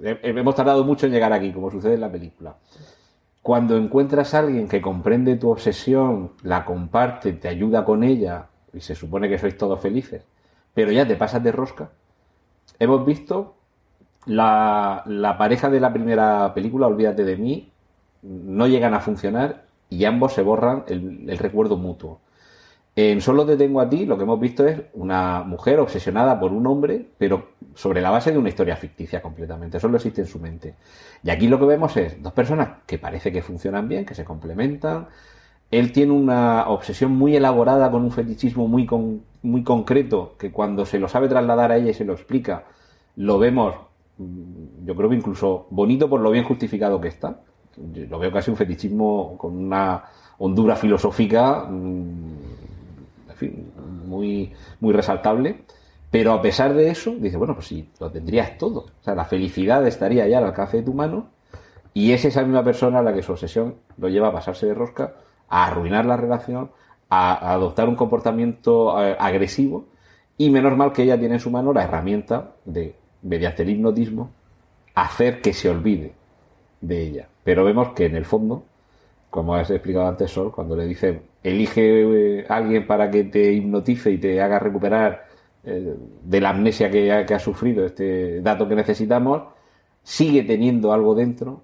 hemos tardado mucho en llegar aquí, como sucede en la película. Cuando encuentras a alguien que comprende tu obsesión, la comparte, te ayuda con ella, y se supone que sois todos felices, pero ya te pasas de rosca, hemos visto la, la pareja de la primera película, Olvídate de mí, no llegan a funcionar y ambos se borran el, recuerdo mutuo. En Solo te tengo a ti, lo que hemos visto es una mujer obsesionada por un hombre, pero sobre la base de una historia ficticia completamente. Solo existe en su mente. Y aquí lo que vemos es dos personas que parece que funcionan bien, que se complementan. Él tiene una obsesión muy elaborada con un fetichismo muy, con, muy concreto, que cuando se lo sabe trasladar a ella y se lo explica, lo vemos, yo creo que incluso bonito por lo bien justificado que está lo veo casi un fetichismo con una hondura filosófica fin, muy, muy resaltable. Pero a pesar de eso, dice, bueno, pues sí, lo tendrías todo. O sea, la felicidad estaría ya al alcance de tu mano y es esa misma persona a la que su obsesión lo lleva a pasarse de rosca, a arruinar la relación, a, adoptar un comportamiento eh, agresivo y menos mal que ella tiene en su mano la herramienta de, mediante el hipnotismo, hacer que se olvide de ella. Pero vemos que en el fondo, como has explicado antes, Sol, cuando le dice elige eh, alguien para que te hipnotice y te haga recuperar eh, de la amnesia que ha, que ha sufrido, este dato que necesitamos, sigue teniendo algo dentro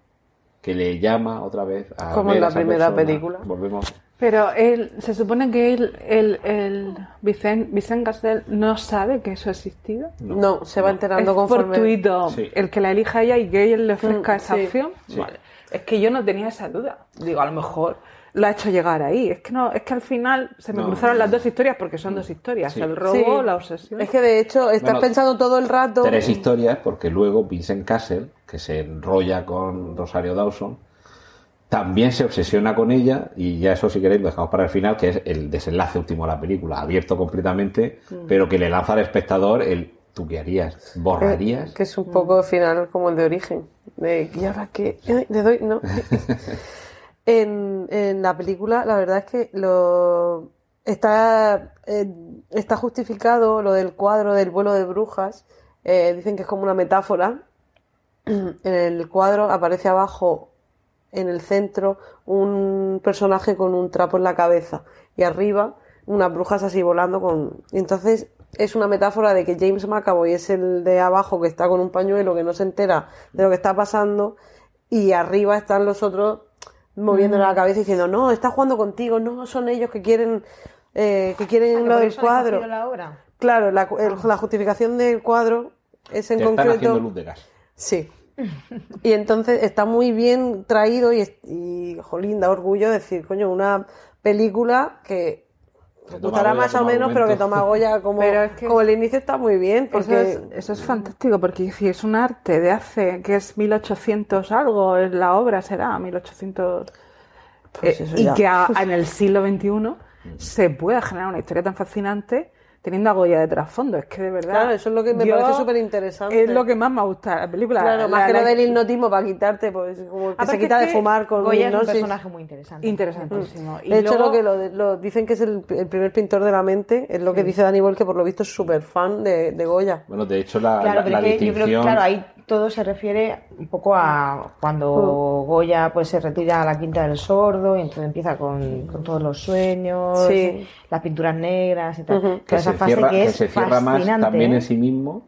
que le llama otra vez a. Como ver en la a esa primera persona. película. Volvemos. Pero él, se supone que él, el, el Vicent, Vicent Castell no sabe que eso ha existido. No, se va enterando es conforme. fortuito Sí. el que la elija ella y que él le ofrezca Mm, esa sí. opción. Sí. Vale. Es que yo no tenía esa duda. Digo, a lo mejor lo ha hecho llegar ahí. Es que no, es que al final se me No. cruzaron las dos historias porque son dos historias. Sí. El robo, Sí. la obsesión. Es que de hecho estás Bueno, pensando todo el rato. Tres historias, porque luego Vincent Castle, que se enrolla con Rosario Dawson, también se obsesiona con ella, y ya eso si queréis lo dejamos para el final, que es el desenlace último de la película, abierto completamente, Mm. pero que le lanza al espectador el ¿tú qué harías? ¿Borrarías? Eh, que es un poco final como el de origen. De, ¿y ahora qué? Ay, Le doy, no. en, la película, la verdad es que lo está, eh, está justificado lo del cuadro del vuelo de brujas. Eh, dicen que es como una metáfora en el cuadro aparece abajo, en el centro, un personaje con un trapo en la cabeza y arriba unas brujas así volando con... entonces es una metáfora de que James McAvoy es el de abajo que está con un pañuelo que no se entera de lo que está pasando y arriba están los otros moviéndole la cabeza diciendo no, está jugando contigo, no, son ellos que quieren eh, que quieren Ah, lo del cuadro. cogido la obra. Claro, la, el- la justificación del cuadro es en Te están concreto. haciendo luz de gas. Sí. Y entonces está muy bien traído y, y jolín, da orgullo decir, coño, una película que Toma gustará más o como menos, pero que toma Goya como, Pero es que- como el inicio está muy bien, Eso es, eso es fantástico, porque si es un arte de hace, que es 1800 algo, es la obra será 1800... Pues eh, y que a- en el siglo XXI se pueda generar una historia tan fascinante teniendo a Goya de trasfondo. Es que de verdad... Claro, eso es lo que me parece súper interesante. Es lo que más me gusta la película. claro, La- más que la- lo del hipnotismo para quitarte, pues como que se quita es de fumar con Goya es un personaje muy interesante. Interesantísimo. Y De hecho, luego- lo que lo, dicen que es el, el primer pintor de la mente, es lo que dice Dani Boyle, que por lo visto es súper fan de, de Goya. Bueno, de hecho, la, Claro, la- pero la es que yo creo que distinción. claro, ahí todo se refiere un poco a cuando Goya pues se retira a la Quinta del Sordo y entonces empieza con, con todos los sueños, Sí. las pinturas negras y tal. Ujú. Toda que esa se fase cierra, que que es se cierra más también ¿eh? en sí mismo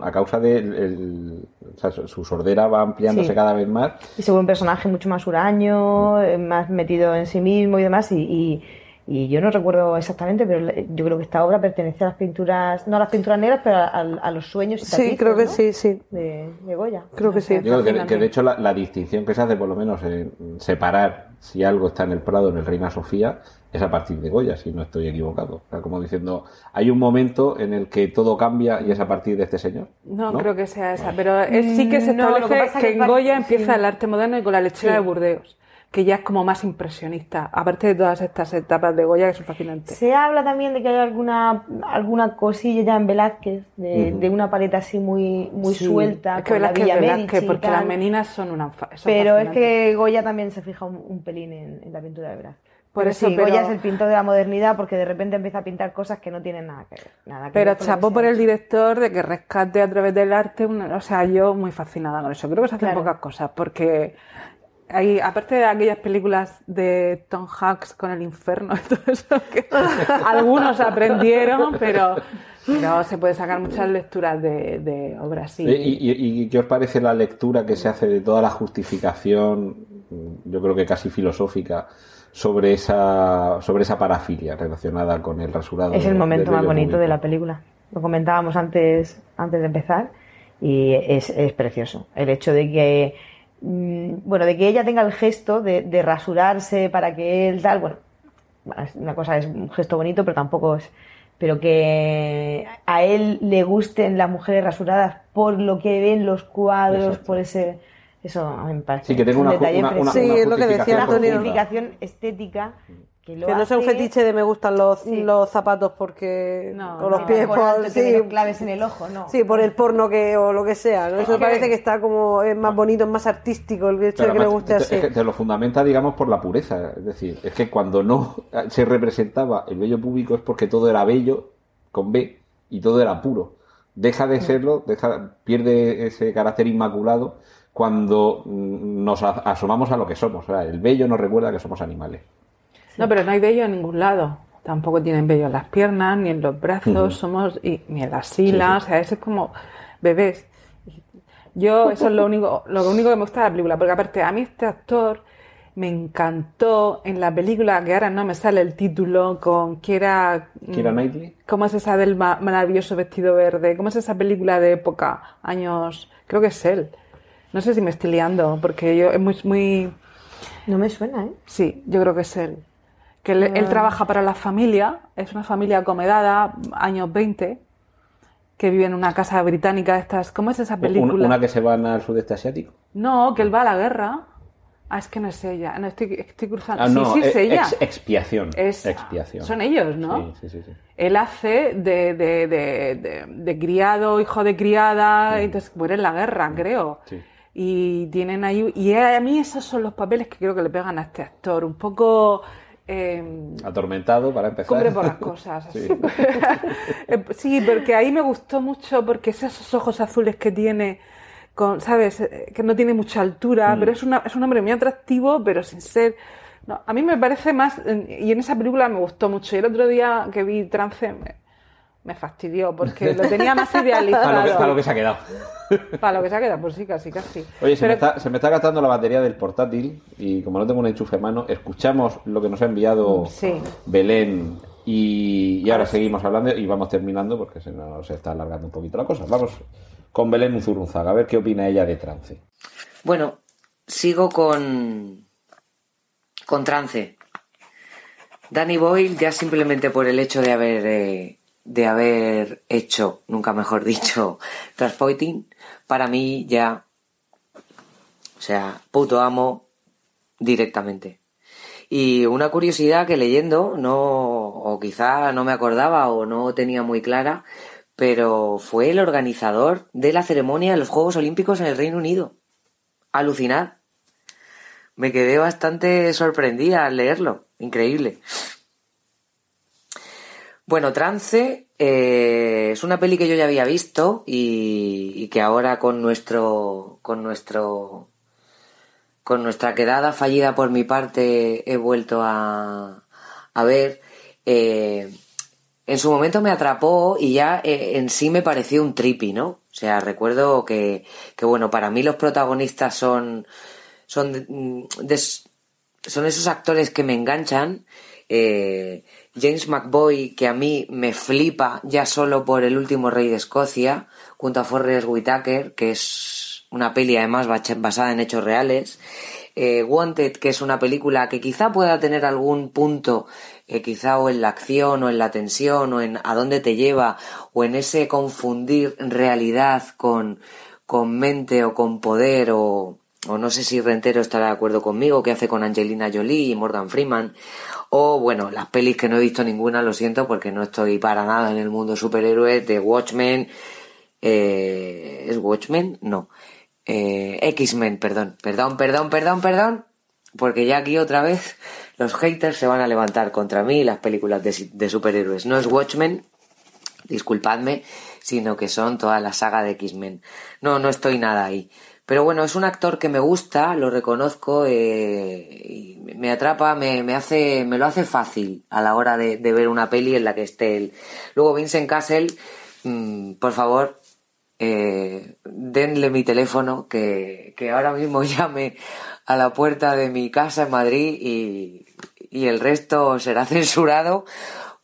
a causa de el- el- o sea, su su sordera va ampliándose Sí. cada vez más Y se vuelve un personaje mucho más huraño, eh, más metido en sí mismo y demás. Y, y- y yo no recuerdo exactamente, pero le- yo creo que esta obra pertenece a las pinturas, no a las pinturas negras, pero a, a- a los sueños y Sí, tapices, creo que ¿no? sí, sí. De, de Goya. Creo que sí. Digo que, fascinante. que de hecho la, la distinción que se hace por lo menos en separar si algo está en el Prado en el Reina Sofía es a partir de Goya si no estoy equivocado O sea, como diciendo hay un momento en el que todo cambia y es a partir de este señor No, creo que sea esa, pero es- sí que se Mm, no, que establece pasa que, que en Goya empieza sí. el arte moderno y con la lechera Sí. de Burdeos, que ya es como más impresionista, aparte de todas estas etapas de Goya que son fascinantes. Se habla también de que hay alguna alguna cosilla ya en Velázquez, de, de una paleta así muy muy Sí, suelta, es que con la Velázquez, Villa Velázquez, porque las meninas son una son Pero es que Goya también se fija un, un pelín en, en la pintura de Velázquez. Por Pero eso, sí, pero- Goya es el pintor de la modernidad porque de repente empieza a pintar cosas que no tienen nada que ver. Nada que Pero chapó por el director de que rescate a través del arte, una- o sea, yo muy fascinada con eso. Creo que se hacen Claro. pocas cosas, porque hay, aparte de aquellas películas de Tom Hanks con el infierno y todo eso, que algunos aprendieron, pero, pero se puede sacar muchas lecturas de, de obras así. Eh, ¿Y, y- y qué os parece la lectura que se hace de toda la justificación yo creo que casi filosófica sobre esa sobre esa parafilia relacionada con el rasurado Es el momento más bonito de la película. Lo comentábamos antes, antes de empezar y es, es precioso. El hecho de que, bueno, de que ella tenga el gesto de, de rasurarse para que él tal, bueno, una cosa es un gesto bonito, pero tampoco es, pero que a él le gusten las mujeres rasuradas por lo que ven los cuadros, Exacto. por ese, eso a mí me parece Sí, que tenga un una, detalle una, una-. Sí, una es lo que decía una Antonio. profunda. justificación estética que lo Que no sea un fetiche de me gustan los, Sí. los zapatos porque No, con los no. pies por sí, claves en el ojo, no. sí, por el porno que o lo que sea, ¿no? Eso me parece que está como es más bonito, es más artístico el hecho Pero de que le guste te- así. es que te lo fundamenta, digamos, por la pureza. Es decir, es que cuando no se representaba el vello público es porque todo era bello, con B, y todo era puro. Deja de serlo, deja, pierde ese carácter inmaculado cuando mm, nos asomamos a lo que somos. O sea, el vello nos recuerda que somos animales. No, pero no hay vello en ningún lado. Tampoco tienen vello en las piernas, ni en los brazos, somos, y, ni en las silas, Sí, o sea, eso es como bebés. Yo, eso es lo único, lo único que me gusta de la película, porque aparte a mí este actor me encantó en la película, que ahora no me sale el título, con que era... Keira mm, Knightley. ¿Cómo es esa del ma- maravilloso vestido verde? ¿Cómo es esa película de época? Años... Creo que es él. No sé si me estoy liando, porque yo es muy... muy No me suena, ¿eh? Sí, yo creo que es él. Que él, Ah. él trabaja para la familia, es una familia acomodada, años 20, que vive en una casa británica de estas. ¿Cómo es esa película? Una, una que se van al sudeste asiático. No, que él va a la guerra. Ah, es que no es ella. No, estoy, estoy cruzando. Ah, sí, no, sí, es eh, ella. ex- expiación. Es- expiación. Son ellos, ¿no? Sí, sí, sí. sí. Él hace de, de, de, de- de criado, hijo de criada, y entonces muere en la guerra, creo. Sí. Y tienen ahí. Y a mí esos son los papeles que creo que le pegan a este actor. Un poco. eh, Atormentado, para empezar. Cumbre por las cosas. Sí. Eh, sí, porque ahí me gustó mucho, porque esos ojos azules que tiene, con, ¿sabes? Eh, Que no tiene mucha altura, Mm. pero es, una, es un hombre muy atractivo, pero sin ser... No, a mí me parece más, y en esa película me gustó mucho. Y el otro día que vi Trance me, fastidió, porque lo tenía más idealizado. Para lo, que, para lo que se ha quedado. Para lo que se ha quedado, pues sí, casi, casi. Oye, se, me está, se me está gastando la batería del portátil y como no tengo un enchufe a mano, escuchamos lo que nos ha enviado Sí. Belén y, y ahora seguimos hablando y vamos terminando porque se nos está alargando un poquito la cosa. Vamos con Belén Unzurunzaga, a ver qué opina ella de trance. Bueno, sigo con. con trance. Danny Boyle, ya simplemente por el hecho de haber. eh, de haber hecho, nunca mejor dicho, Transporting, para mí ya. O sea, puto amo directamente. Y una curiosidad que leyendo, no, o quizá no me acordaba o no tenía muy clara, pero fue el organizador de la ceremonia de los Juegos Olímpicos en el Reino Unido. Alucinad. Me quedé bastante sorprendida al leerlo. Increíble. Bueno, Trance eh, es una peli que yo ya había visto y, que ahora con nuestro con nuestro con nuestra quedada fallida por mi parte he vuelto a, a ver. Eh, en su momento me atrapó y ya eh, en sí me pareció un trippy, ¿no? O sea, recuerdo que, que bueno, para mí los protagonistas son, son, mm, son esos actores que me enganchan. James McBoy, que a mí me flipa ya solo por El último rey de Escocia, junto a Forrest Whitaker, que es una peli además basada en hechos reales. Eh, Wanted, que es una película que quizá pueda tener algún punto, eh, quizá o en la acción o en la tensión o en a dónde te lleva o en ese confundir realidad con, con mente o con poder o, o no sé si Rentero estará de acuerdo conmigo, que hace con Angelina Jolie y Morgan Freeman, o bueno, las pelis que no he visto ninguna, lo siento, porque no estoy para nada en el mundo superhéroe de Watchmen, eh, ¿es Watchmen? No, eh, X-Men, perdón, perdón, perdón, perdón, perdón, porque ya aquí otra vez los haters se van a levantar contra mí y las películas de, de superhéroes. No es Watchmen, disculpadme, sino que son toda la saga de X-Men. No, no estoy nada ahí. Pero bueno, es un actor que me gusta, lo reconozco, eh, y me atrapa, me, me hace, me lo hace fácil a la hora de, de ver una peli en la que esté él. Luego Vincent Castle, mm, por favor, eh, denle mi teléfono, que, que ahora mismo llame a la puerta de mi casa en Madrid y, y el resto será censurado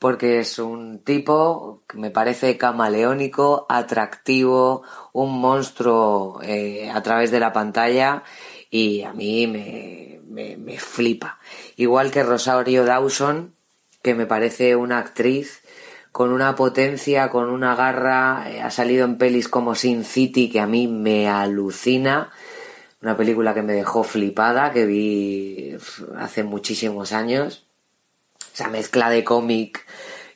porque es un tipo que me parece camaleónico, atractivo, un monstruo eh, a través de la pantalla y a mí me, me, me flipa. Igual que Rosario Dawson, que me parece una actriz con una potencia, con una garra, eh, ha salido en pelis como Sin City, que a mí me alucina, una película que me dejó flipada, que vi hace muchísimos años, esa mezcla de cómic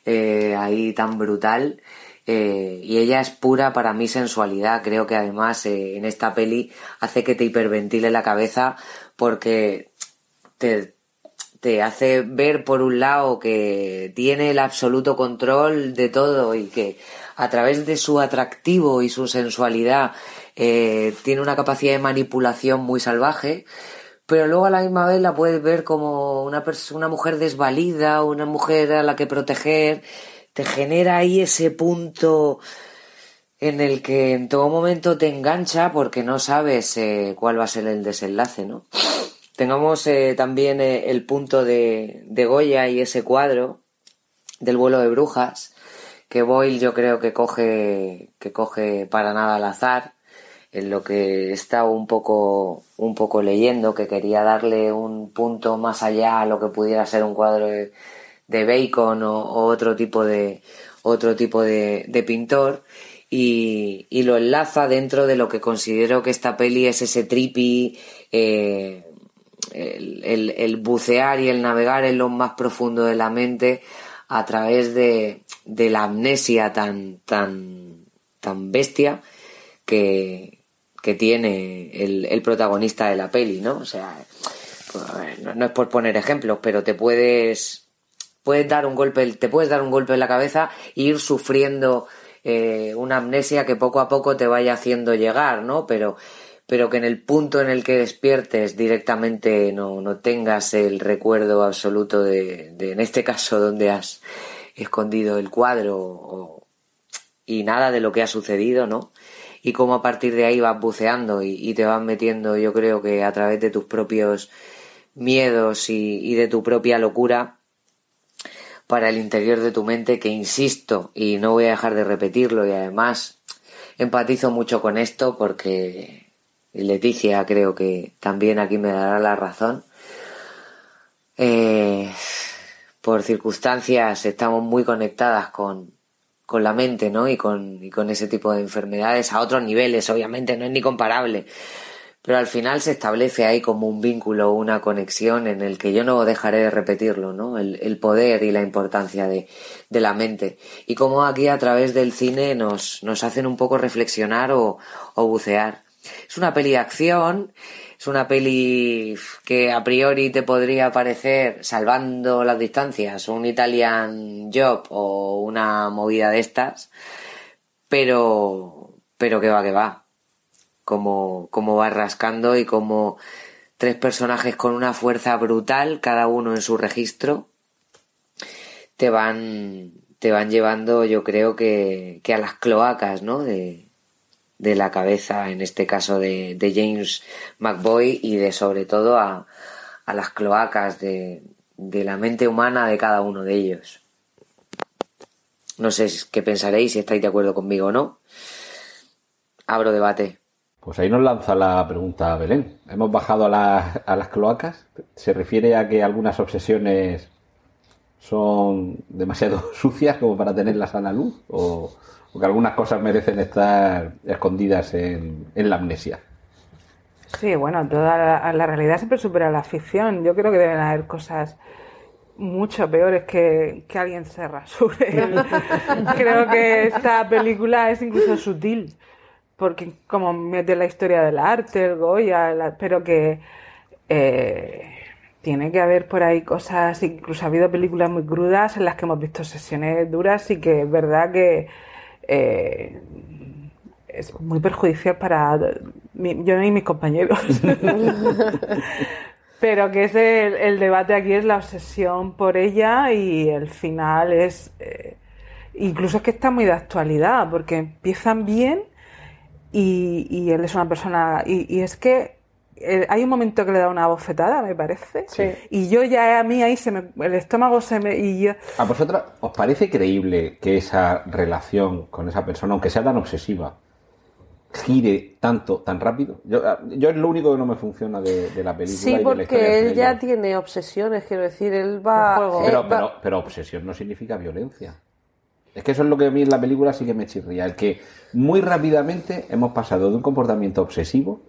eh, ahí tan brutal. eh, y ella es pura para mí sensualidad. Creo que además eh, en esta peli hace que te hiperventile la cabeza porque te, te hace ver por un lado que tiene el absoluto control de todo y que a través de su atractivo y su sensualidad tiene una capacidad de manipulación muy salvaje, pero luego a la misma vez la puedes ver como una, una mujer desvalida, una mujer a la que proteger, te genera ahí ese punto en el que en todo momento te engancha porque no sabes eh, cuál va a ser el desenlace, ¿no? Tengamos eh, también eh, el punto de, de Goya y ese cuadro del vuelo de brujas, que Boyle yo creo que coge, que coge para nada al azar, en lo que estado un poco, un poco leyendo, que quería darle un punto más allá a lo que pudiera ser un cuadro de, Bacon o, otro tipo de, otro tipo de, pintor. Y, lo enlaza dentro de lo que considero que esta peli es ese trippy, eh, el bucear y el navegar en lo más profundo de la mente a través de, de la amnesia tan, tan, tan bestia que, que tiene el, el protagonista de la peli, ¿no? O sea, no, es por poner ejemplos, pero te puedes, puedes dar un golpe, te puedes dar un golpe en la cabeza e ir sufriendo eh, una amnesia que poco a poco te vaya haciendo llegar, ¿no? Pero, pero que en el punto en el que despiertes directamente no, no tengas el recuerdo absoluto de, en este caso, donde has escondido el cuadro y nada de lo que ha sucedido, ¿no? Y cómo a partir de ahí vas buceando y, te vas metiendo, yo creo que a través de tus propios miedos y, y de tu propia locura, para el interior de tu mente que insisto y no voy a dejar de repetirlo y además empatizo mucho con esto porque Leticia creo que también aquí me dará la razón. Eh, por circunstancias estamos muy conectadas con, con la mente, ¿no? Y con, y con ese tipo de enfermedades a otros niveles, obviamente, no es ni comparable pero al final se establece ahí como un vínculo, una conexión en el que yo no dejaré de repetirlo, ¿no? El, el poder y la importancia de, de, la mente. Y cómo aquí a través del cine nos, nos hacen un poco reflexionar o, o bucear. Es una peli de acción, es una peli que a priori te podría parecer, salvando las distancias, un Italian Job o una movida de estas, pero, pero que va, que va cómo, cómo va rascando y cómo tres personajes con una fuerza brutal, cada uno en su registro, te van, te van llevando, yo creo que, que a las cloacas, ¿no? De, de la cabeza, en este caso de, James McBoy, y de sobre todo a, a las cloacas de, de la mente humana de cada uno de ellos. No sé qué pensaréis, si estáis de acuerdo conmigo o no. Abro debate. Pues ahí nos lanza la pregunta Belén. ¿Hemos bajado a, la, a, las cloacas? ¿Se refiere a que algunas obsesiones son demasiado sucias como para tenerlas a la luz? ¿O, o que algunas cosas merecen estar escondidas en, en, la amnesia? Sí, bueno, toda la, la, realidad siempre supera la ficción. Yo creo que deben haber cosas mucho peores que, que alguien se rasure. creo que esta película es incluso sutil porque como mete la historia del arte, el Goya, la, pero que eh, tiene que haber por ahí cosas, incluso ha habido películas muy crudas en las que hemos visto sesiones duras y que es verdad que eh, es muy perjudicial para yo y mis compañeros. pero que es el, el, debate aquí es la obsesión por ella y el final es... Eh, incluso es que está muy de actualidad, porque empiezan bien y, y él es una persona. Y, y es que eh, hay un momento que le da una bofetada, me parece. Sí. Y yo ya a mí ahí se me, el estómago se me. Y yo... ¿A vosotros os parece creíble que esa relación con esa persona, aunque sea tan obsesiva, gire tanto, tan rápido? Yo, yo es lo único que no me funciona de, de la película. Sí, y de porque la él ya tiene obsesiones, quiero decir, él va. Pero, él pero, va- pero obsesión no significa violencia. Es que eso es lo que a mí en la película sí que me chirría. El que muy rápidamente hemos pasado de un comportamiento obsesivo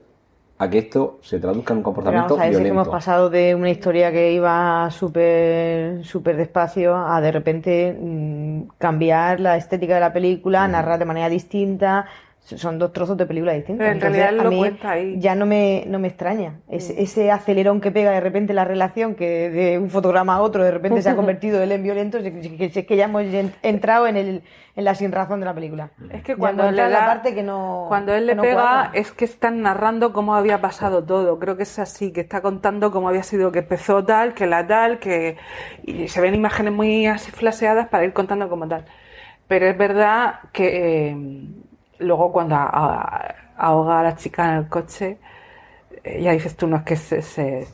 a que esto se traduzca en un Pero comportamiento vamos a ver si es que violento. hemos pasado de una historia que iba súper súper despacio a de repente mm, cambiar la estética de la película, narrar de manera distinta. Son dos trozos de película distintos. Pero en Entonces, realidad él a lo cuenta ahí. ya no me, no me extraña. Ese, ese acelerón que pega de repente la relación, que de un fotograma a otro de repente se ha convertido él en violento, es que, que- ya hemos en- entrado en, el, en la sin razón de la película. Es que cuando él le la parte que no. Cuando él le no pega cuadra. es que están narrando cómo había pasado todo. Creo que es así, que está contando cómo había sido que empezó tal, que la tal, que y se ven imágenes muy así flaseadas para ir contando como tal. Pero es verdad que eh, luego cuando ahoga a la chica en el coche, eh, ya dices tú, no es que se, se-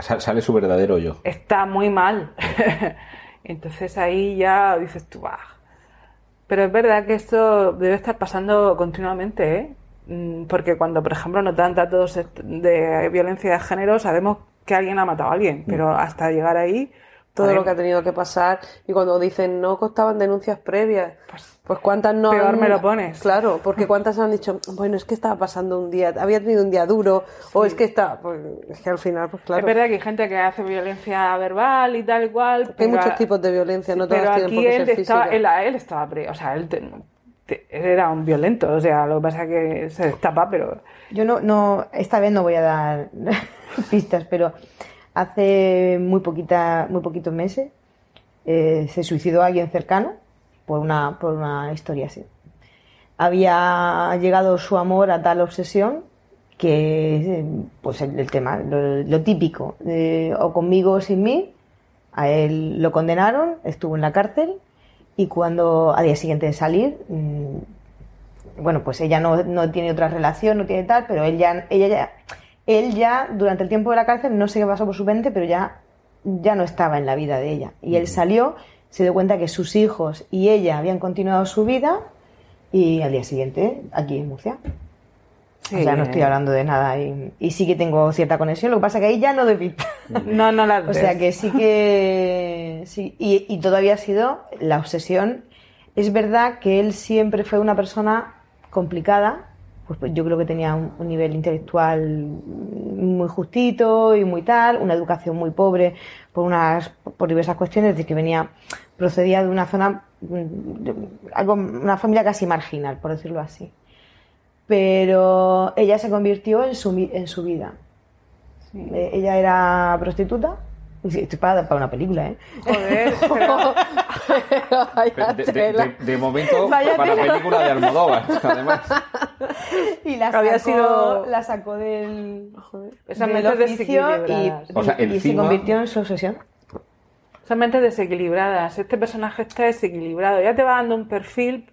Sa- Sale su verdadero yo. está muy mal. Entonces ahí ya dices tú, "Bah". Pero es verdad que esto debe estar pasando continuamente, ¿eh? Mm, Porque cuando, por ejemplo, nos dan datos de violencia de género, sabemos que alguien ha matado a alguien, pero hasta llegar ahí... todo lo que ha tenido que pasar y cuando dicen no costaban denuncias previas pues cuántas no peor han- me lo pones. claro porque cuántas han dicho bueno es que estaba pasando un día había tenido un día duro o es que está pues es que al final pues claro Es verdad que hay gente que hace violencia verbal y tal y cual. hay muchos tipos de violencia no todas pero tienen aquí por qué él ser estaba, él, él estaba pre- o sea, él, te- te- él era un violento, o sea, lo que pasa es que se destapa, pero Yo no, no, esta vez no voy a dar pistas, pero hace muy poquita, muy poquitos meses eh, se suicidó alguien cercano por una, por una historia así. Había llegado su amor a tal obsesión que, pues el, el tema, lo, lo típico, eh, o conmigo o sin mí, a él lo condenaron, estuvo en la cárcel y cuando, al día siguiente de salir, mm, bueno, pues ella no, no tiene otra relación, no tiene tal, pero él ya, ella ya, él ya, durante el tiempo de la cárcel, no sé qué pasó por su mente, pero ya, ya no estaba en la vida de ella. Y él salió, se dio cuenta que sus hijos y ella habían continuado su vida y al día siguiente, aquí en Murcia. Sí. O sea, no estoy hablando de nada y, y sí que tengo cierta conexión, lo que pasa que ahí ya no de. No, no la O sea que sí que. Sí, y, y todavía ha sido la obsesión. Es verdad que él siempre fue una persona complicada. Pues, pues yo creo que tenía un, un nivel intelectual muy justito y muy tal, una educación muy pobre por unas por diversas cuestiones, de que venía procedía de una zona mm, algo una familia casi marginal, por decirlo así. Pero ella se convirtió en su en su vida. Eh, Ella era prostituta. Estoy para, para una película, ¿eh? Joder, pero- De, de- tela. de- de momento, Vaya para tela. película de Almodóvar, además. Y la sacó, Había sido- la sacó del, Esas del mentes oficio y, desequilibradas. O sea, y- y se convirtió en su obsesión. Son mentes desequilibradas. Este personaje está desequilibrado. Ya te va dando un perfil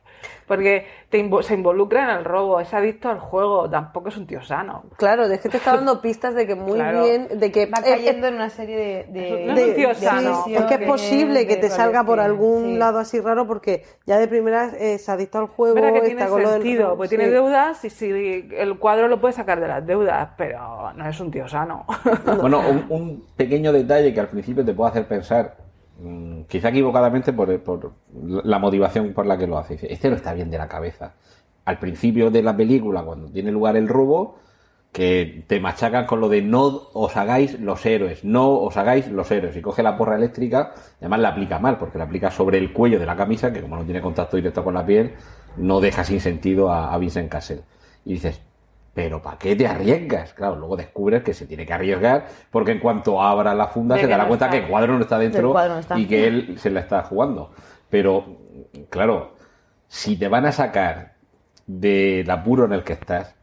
porque te invo- se involucra en el robo, es adicto al juego, tampoco es un tío sano. Claro, es que te está dando pistas de que muy Claro. bien, de que Va es- es- cayendo en una serie de... de- No es un tío de sano. Sí, es que es posible que te salga por algún sí. lado así raro porque ya de primeras eh, es adicto al juego, que está tiene con lo del- sentido, porque tiene deudas y si el cuadro lo puede sacar de las deudas, pero no es un tío sano. Bueno, un, un pequeño detalle que al principio te puede hacer pensar, quizá equivocadamente por, por la motivación por la que lo hace. Dice, Este no está bien de la cabeza. Al principio de la película, cuando tiene lugar el robo, que te machacan con lo de no os hagáis los héroes, no os hagáis los héroes. Y coge la porra eléctrica, además la aplica mal, porque la aplica sobre el cuello de la camisa, que como no tiene contacto directo con la piel, no deja sin sentido a, a Vincent Castle. Y dices, pero ¿para qué te arriesgas? Claro, luego descubres que se tiene que arriesgar, porque en cuanto abra la funda De se dará no cuenta está. que el cuadro no está dentro no está. y que él se la está jugando. Pero, claro, si te van a sacar del apuro en el que estás,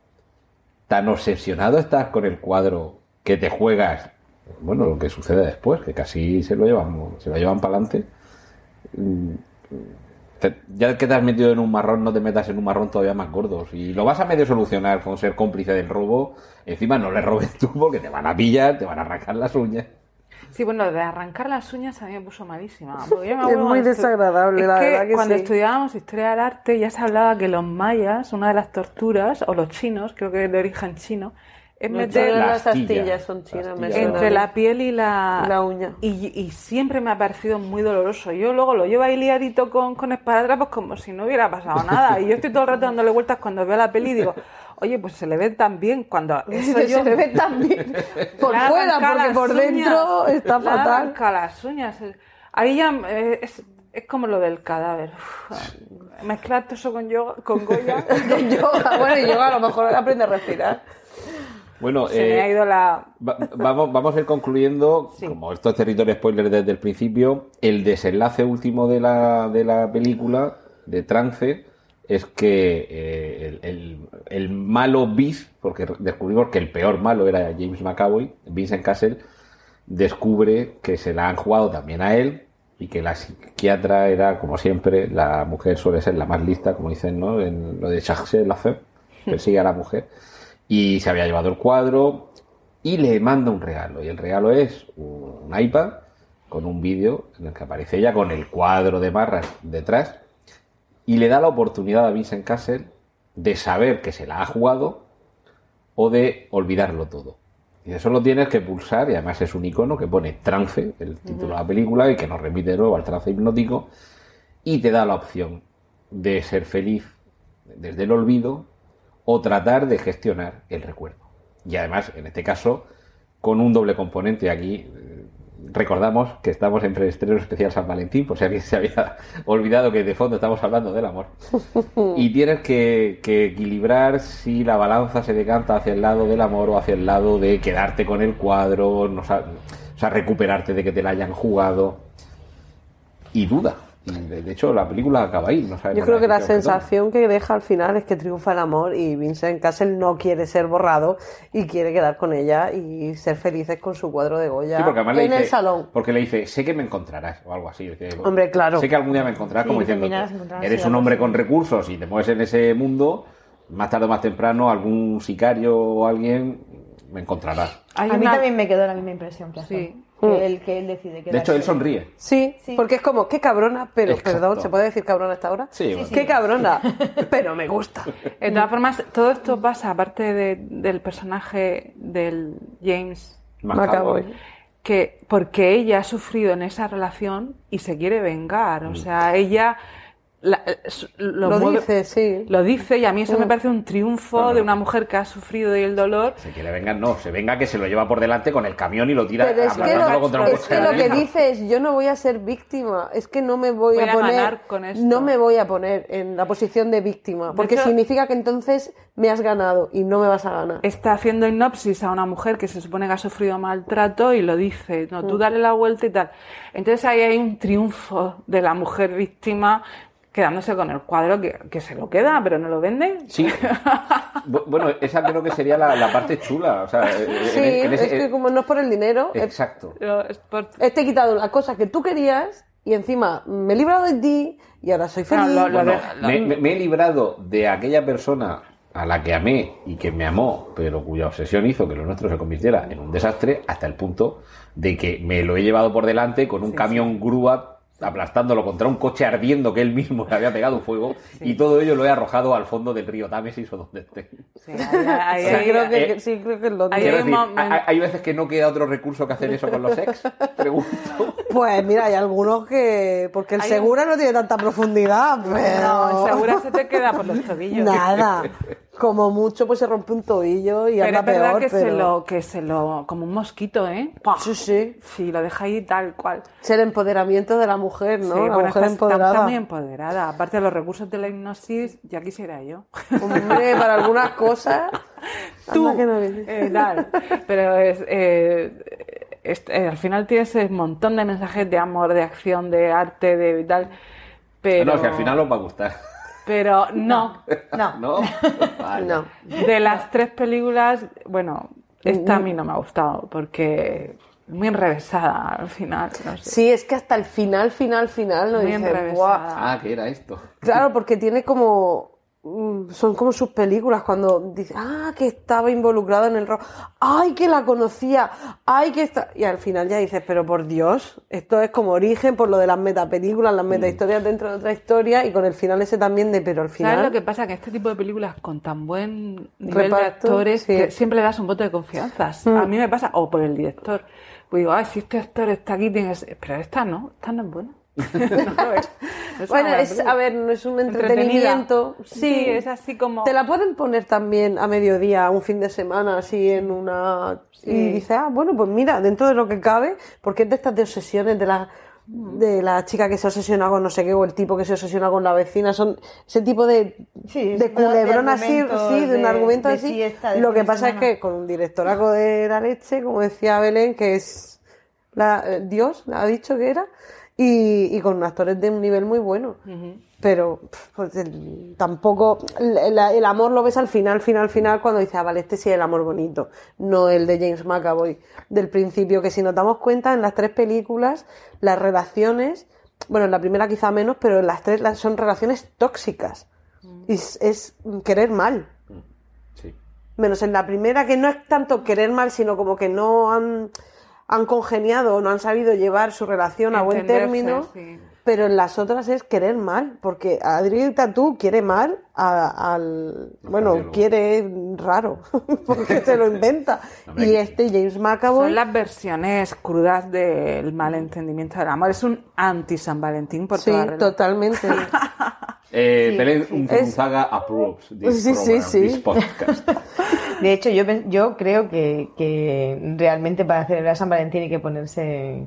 tan obsesionado estás con el cuadro que te juegas, bueno, lo que sucede después, que casi se lo llevan, se lo llevan para adelante. Ya que te has metido en un marrón, no te metas en un marrón todavía más gordo. Si lo vas a medio solucionar con ser cómplice del robo, encima no le robes tú porque te van a pillar, te van a arrancar las uñas. Sí, bueno, de arrancar las uñas a mí me puso malísima. porque yo me Es muy desagradable, Es la que verdad que cuando sí. estudiábamos historia del arte ya se hablaba que los mayas, una de las torturas, o los chinos, creo que es de origen chino, es No, meter las astilla. astillas son chinas, entre la piel y la, La uña. Y, y siempre me ha parecido muy doloroso. Yo luego lo llevo ahí liadito con, con esparadrapos como si no hubiera pasado nada. Y yo estoy todo el rato dándole vueltas cuando veo la peli y digo, oye, pues se le ve tan bien cuando eso yo... se le ve tan bien por fuera, porque por dentro está fatal. las uñas. Ahí ya eh, es, es como lo del cadáver. Uf, mezclar todo eso con yoga, con Goya. Con yoga, bueno, y yoga a lo mejor aprende a respirar. Bueno, Se me eh, ha ido la... Va- vamos, vamos a ir concluyendo, como esto es territorio spoiler desde el principio, el desenlace último de la, de la película, de Trance, es que eh, el, el- el malo Bis, porque descubrimos que el peor malo era James McAvoy, Vincent Castle, descubre que se la han jugado también a él y que la psiquiatra era, como siempre, la mujer suele ser la más lista, como dicen, ¿no? En lo de Charge la fe, persigue a la mujer y se había llevado el cuadro y le manda un regalo. Y el regalo es un iPad con un vídeo en el que aparece ella con el cuadro de barras detrás y le da la oportunidad a Vincent Castle de saber que se la ha jugado o de olvidarlo todo. Y eso lo tienes que pulsar, y además es un icono que pone trance, el título de la película, y que nos remite de nuevo al trance hipnótico, y te da la opción de ser feliz desde el olvido o tratar de gestionar el recuerdo. Y además, en este caso, con un doble componente aquí. eh, Recordamos que estamos en preestreno especial San Valentín, por si alguien se había olvidado que de fondo estamos hablando del amor. Y tienes que, que equilibrar si la balanza se decanta hacia el lado del amor o hacia el lado de quedarte con el cuadro, no o sea, recuperarte de que te la hayan jugado. Y duda. Y de, hecho, la película acaba ahí. No Yo creo que la sensación que deja al final es que triunfa el amor y Vincent Castle no quiere ser borrado y quiere quedar con ella y ser felices con su cuadro de Goya Sí, porque además le en dice, el salón. Porque le dice, sé que me encontrarás, o algo así. que- Hombre, claro. Sé que algún día me encontrarás, Sí, como diciendo, eres un hombre con recursos y te mueves en ese mundo, más tarde o más temprano algún sicario o alguien me encontrarás. Hay a mí una- también me quedó la misma impresión que a Sí. Que, él, que él decide De hecho, él sonríe. Sí, Sí. porque es como, qué cabrona, pero, Exacto. perdón, ¿se puede decir cabrona hasta ahora? Sí, bueno. Qué cabrona, pero me gusta. De todas formas, todo esto pasa, aparte de- del personaje del James, McAvoy. que porque ella ha sufrido en esa relación y se quiere vengar. O sea, ella la- eh, lo, Lo mueve- dice, sí. Lo dice y a mí eso me parece un triunfo No, no. de una mujer que ha sufrido y el dolor. Se quiere vengar, no, se venga que se lo lleva por delante con el camión y lo tira Pero es que, lo, contra un es que lo dice es, yo no voy a ser víctima, es que no me voy, Voy a a poner, ganar con esto. no me voy a poner en la posición de víctima, porque hecho- significa que entonces me has ganado y no me vas a ganar. Está haciendo hipnosis a una mujer que se supone que ha sufrido maltrato y lo dice, no, tú dale la vuelta y tal. Entonces ahí hay un triunfo de la mujer víctima quedándose con el cuadro que, que se lo queda, pero no lo vende. Sí. Bu- Bueno, esa creo que sería la, la parte chula. O sea, en- Sí, en ese- es que como no es por el dinero, Exacto. Es por- he quitado la cosa que tú querías y encima me he librado de ti y ahora soy feliz. No, lo- lo Bueno, de- me, me- me he librado de aquella persona a la que amé y que me amó, pero cuya obsesión hizo que lo nuestro se convirtiera en un desastre hasta el punto de que me lo he llevado por delante con un camión grúa aplastándolo contra un coche ardiendo que él mismo le había pegado fuego y todo ello lo he arrojado al fondo del río Támesis o donde esté. sí, ahí- ahí- Sí, ahí- creo que, eh, sí, creo que es lo ahí Quiero hay un decir, momento- hay, hay veces que no queda otro recurso que hacer eso con los ex, pregunto. Pues mira, hay algunos que. Porque el Hay Segura no tiene tanta profundidad, pero. No, segura se te queda por los tobillos. Nada. Como mucho, pues se rompe un tobillo y Pero anda es verdad peor. que, se pero- lo, que se lo. como un mosquito, ¿eh? ¡Pah! Sí, sí. Sí, lo deja ahí tal cual. Es el empoderamiento de la mujer, ¿no? Sí, la bueno, mujer está, empoderada. está muy empoderada. Aparte de los recursos de la hipnosis, ya quisiera yo. Hombre, para algunas cosas. Tú, no eh, tal. Pero es, eh, es- eh, al final tienes un montón de mensajes de amor, de acción, de arte, de tal. Pero, No, que al final os va a gustar. Pero no. No. ¿No? Vale. No. De las tres películas, bueno, esta a mí no me ha gustado porque es muy enrevesada al final. no sé. Sí, es que hasta el final, final, final, no Muy dices, enrevesada. "Buah". Ah, que era esto. Claro, porque tiene como. Mm, Son como sus películas cuando dice, ah, que estaba involucrado en el rock, ay, que la conocía, ay, que está. Y al final ya dices, pero por Dios, esto es como origen por lo de las metapelículas, las metahistorias dentro de otra historia y con el final ese también de, pero al final. ¿Sabes lo que pasa? Que este tipo de películas con tan buen nivel de actores sí. Mm. que siempre le das un voto de confianza. A mí me pasa, o por el director. Pues digo, ay, si este actor está aquí, tienes... pero esta no, esta no es buena. no es. Es Bueno, es, a ver, no es un entretenimiento. Sí, es así como... Te la pueden poner también a mediodía, un fin de semana, así en una... Y dices, ah, bueno, pues mira, dentro de lo que cabe, porque es de estas de obsesiones, de la, de la chica que se obsesiona con no sé qué, o el tipo que se obsesiona con la vecina, son ese tipo de, Sí, de de culebrón así, sí, de un argumento de así. Lo que pasa es que con un directoraco de la leche, como decía Belén, que es la, eh, Dios, ha dicho que era, y, y con actores de un nivel muy bueno. Pero pues, el- tampoco. El, el amor lo ves al final, final, final, cuando dices, ah, vale, este sí es el amor bonito, no el de James McAvoy del principio. Que si nos damos cuenta, en las tres películas, las relaciones, bueno, en la primera quizá menos, pero en las tres son relaciones tóxicas. Y es, es querer mal. Sí. Menos en la primera, que no es tanto querer mal, sino como que no han, han congeniado o no han sabido llevar su relación a buen término. sí. Pero en las otras es querer mal, porque Adri Tatú quiere mal a- al. Bueno, quiere raro, porque se lo inventa. Y este James McAvoy. Son las versiones crudas del malentendimiento del amor. Es un anti-San Valentín por Sí, toda totalmente. Eh, Belén Unzuzaga Es- approves this Sí, sí, program, sí. this podcast. De hecho, yo, yo creo que, que realmente para celebrar San Valentín hay que ponerse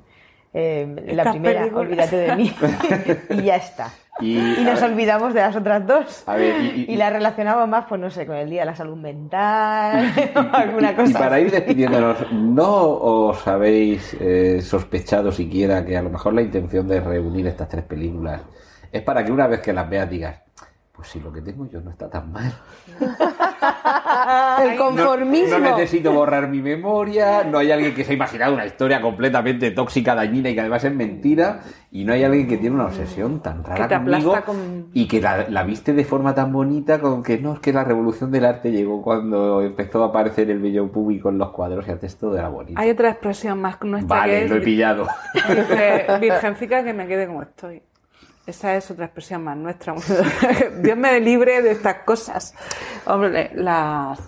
eh, la primera, olvídate de mí, y ya está. Y, Y nos ver, olvidamos de las otras dos. A ver, y- y- y las relacionamos más, pues no sé, con el Día de la Salud Mental o alguna y cosa. para así. ir despidiéndonos, ¿no os habéis eh, sospechado siquiera que a lo mejor la intención de reunir estas tres películas es para que una vez que las veas digas, pues si lo que tengo yo no está tan mal? El conformismo. No necesito borrar mi memoria, no hay alguien que se ha imaginado una historia completamente tóxica, dañina y que además es mentira, y no hay alguien que tiene una obsesión tan rara Que te conmigo aplasta con- y que la, la viste de forma tan bonita con que no, es que la revolución del arte llegó cuando empezó a aparecer el bello público en los cuadros y antes todo era bonito. Hay otra expresión más nuestra que Vale, es lo he pillado. Virgen- virgencica que me quede como estoy. Esa es otra expresión más nuestra. Dios me libre de estas cosas. Hombre, las,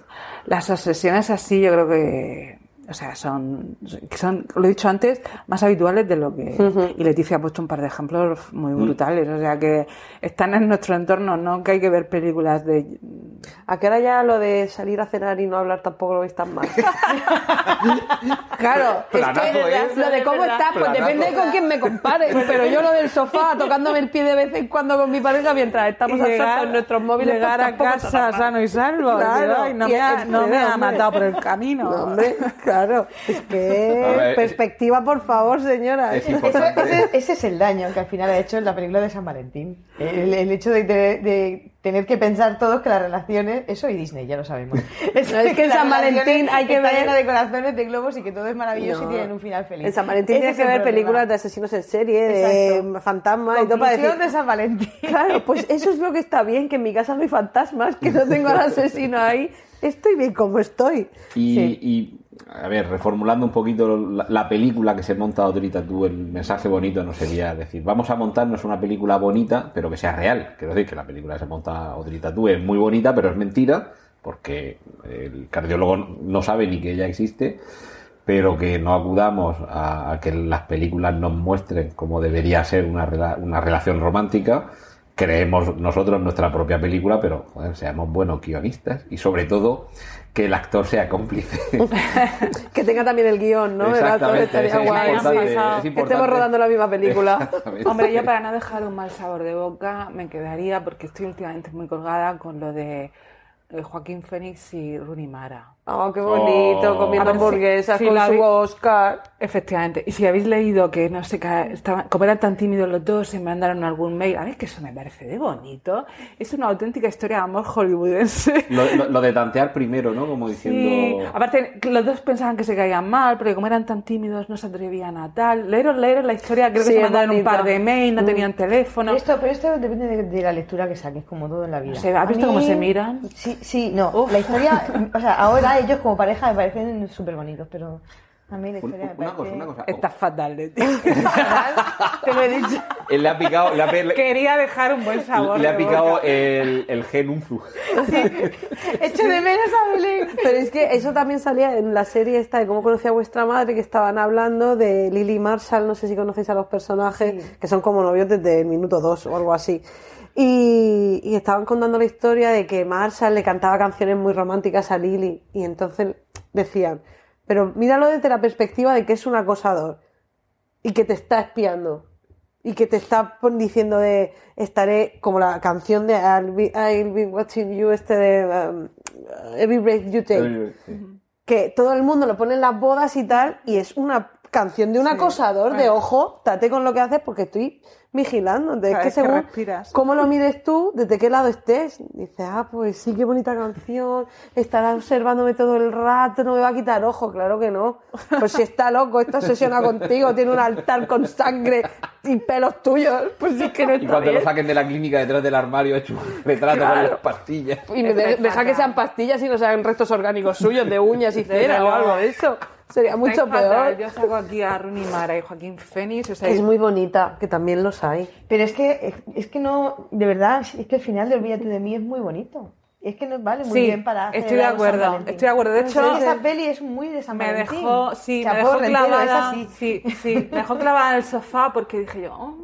las obsesiones así yo creo que, o sea, son, son, lo he dicho antes, más habituales de lo que... Y Leticia ha puesto un par de ejemplos muy brutales. O sea, que están en nuestro entorno, no que hay que ver películas de... ¿A qué hora ya lo de salir a cenar y no hablar tampoco lo veis tan mal? claro, es que ¿eh? lo de cómo estás, pues Planazo. depende de con quién me compares. Pero yo lo del sofá, tocándome el pie de vez en cuando con mi pareja mientras estamos a solas en nuestros móviles. llegar pues a casa sano y salvo. Claro, Ay, no y me ha, no me ha matado por el camino. No, hombre, claro. Es que. Ver, perspectiva, por favor, señora. Es ese, ese es el daño que al final ha hecho en la película de San Valentín. El, el hecho de, tener- de tener que pensar todos que las relaciones, eso y Disney, ya lo sabemos. Es que en San Valentín hay que ver- lleno de corazones, de globos y que todo es maravilloso No. y tienen un final feliz. En San Valentín tienes es que ver problema. películas de asesinos en serie, de fantasmas y todo para decir. de San Valentín. Claro, pues eso es lo que está bien, que en mi casa no hay fantasmas, que no tengo al asesino ahí. Estoy bien como estoy. Y, Sí. y, a ver, reformulando un poquito la, la película que se monta ahorita tú, el mensaje bonito no sería decir, vamos a montarnos una película bonita, pero que sea real. Quiero decir que la película que se monta ahorita tú es muy bonita, pero es mentira, porque el cardiólogo no sabe ni que ella existe, pero que no acudamos a, que las películas nos muestren cómo debería ser una, una relación romántica. Creemos nosotros nuestra propia película, pero seamos buenos guionistas y sobre todo que el actor sea cómplice. Que tenga también el guion, ¿no? El actor estaría eso es guay, importante, es Que estemos rodando la misma película. Hombre, yo para no dejar un mal sabor de boca me quedaría, porque estoy últimamente muy colgada con lo de eh, Joaquín Fénix y Rooney Mara. Oh, qué bonito, Oh. comiendo ver si- hamburguesas si con la su vi- Oscar. Efectivamente. Y si habéis leído que, no sé, que estaban, como eran tan tímidos los dos, se mandaron algún mail. A ver, que eso me parece de bonito. Es una auténtica historia de amor hollywoodense. Lo, lo- lo de tantear primero, ¿no? Como Sí, diciendo... aparte los dos pensaban que se caían mal, porque como eran tan tímidos no se atrevían a tal. Leeros, leeros la historia, creo que Sí, se mandaron un bonita. par de mails, no tenían teléfono. Pero esto, pero esto depende de, de la lectura que saques, como todo en la vida. No sé, ¿has A visto mí- cómo se miran? Sí, sí, no. La historia, o sea, ahora ellos como pareja me parecen súper bonitos, pero a mí la historia me una parece... cosa, una cosa. Está fatal de ti. Te lo he dicho. Él le ha picado, le ha, pe- Quería dejar un buen sabor. le ha picado boca. el, el gen unzu. Echo de menos a Belén. Pero es que eso también salía en la serie esta de cómo conocía a vuestra madre, que estaban hablando de Lily Marshall, no sé si conocéis a los personajes, que son como novios desde el minuto dos o algo así. Y, y estaban contando la historia de que Marshall le cantaba canciones muy románticas a Lily. Y entonces decían, pero míralo desde la perspectiva de que es un acosador y que te está espiando y que te está diciendo de estaré como la canción de I'll be, I'll be watching you este de um, Every Breath You Take que todo el mundo lo pone en las bodas y tal y es una canción de un acosador de ojo tate con lo que haces porque estoy vigilando es que que según respiras. cómo lo mires tú desde qué lado estés dices ah pues sí qué bonita canción estará observándome todo el rato no me va a quitar ojo claro que no pues si está loco está obsesionado contigo tiene un altar con sangre y pelos tuyos pues sí que no Y está cuando bien lo saquen de la clínica detrás del armario hecho un retrato con Claro. las pastillas. y me de- deja que sean pastillas y no sean restos orgánicos suyos de uñas y cera o algo de eso. Sería mucho fatal. peor. Yo saco aquí a Rooney Mara y Joaquín Fénix. O sea, Es muy bonita, que también los hay. Pero es que, es que no, de verdad, es que el final de Olvídate de mí es muy bonito. Es que nos vale muy Sí, bien para estoy de acuerdo, estoy de acuerdo. De Es hecho, que esa peli es muy de San me Valentín. dejó, sí, me Chapó dejó Rentero, es clavada, sí, sí, me dejó clavada en el sofá porque dije yo, "Oh,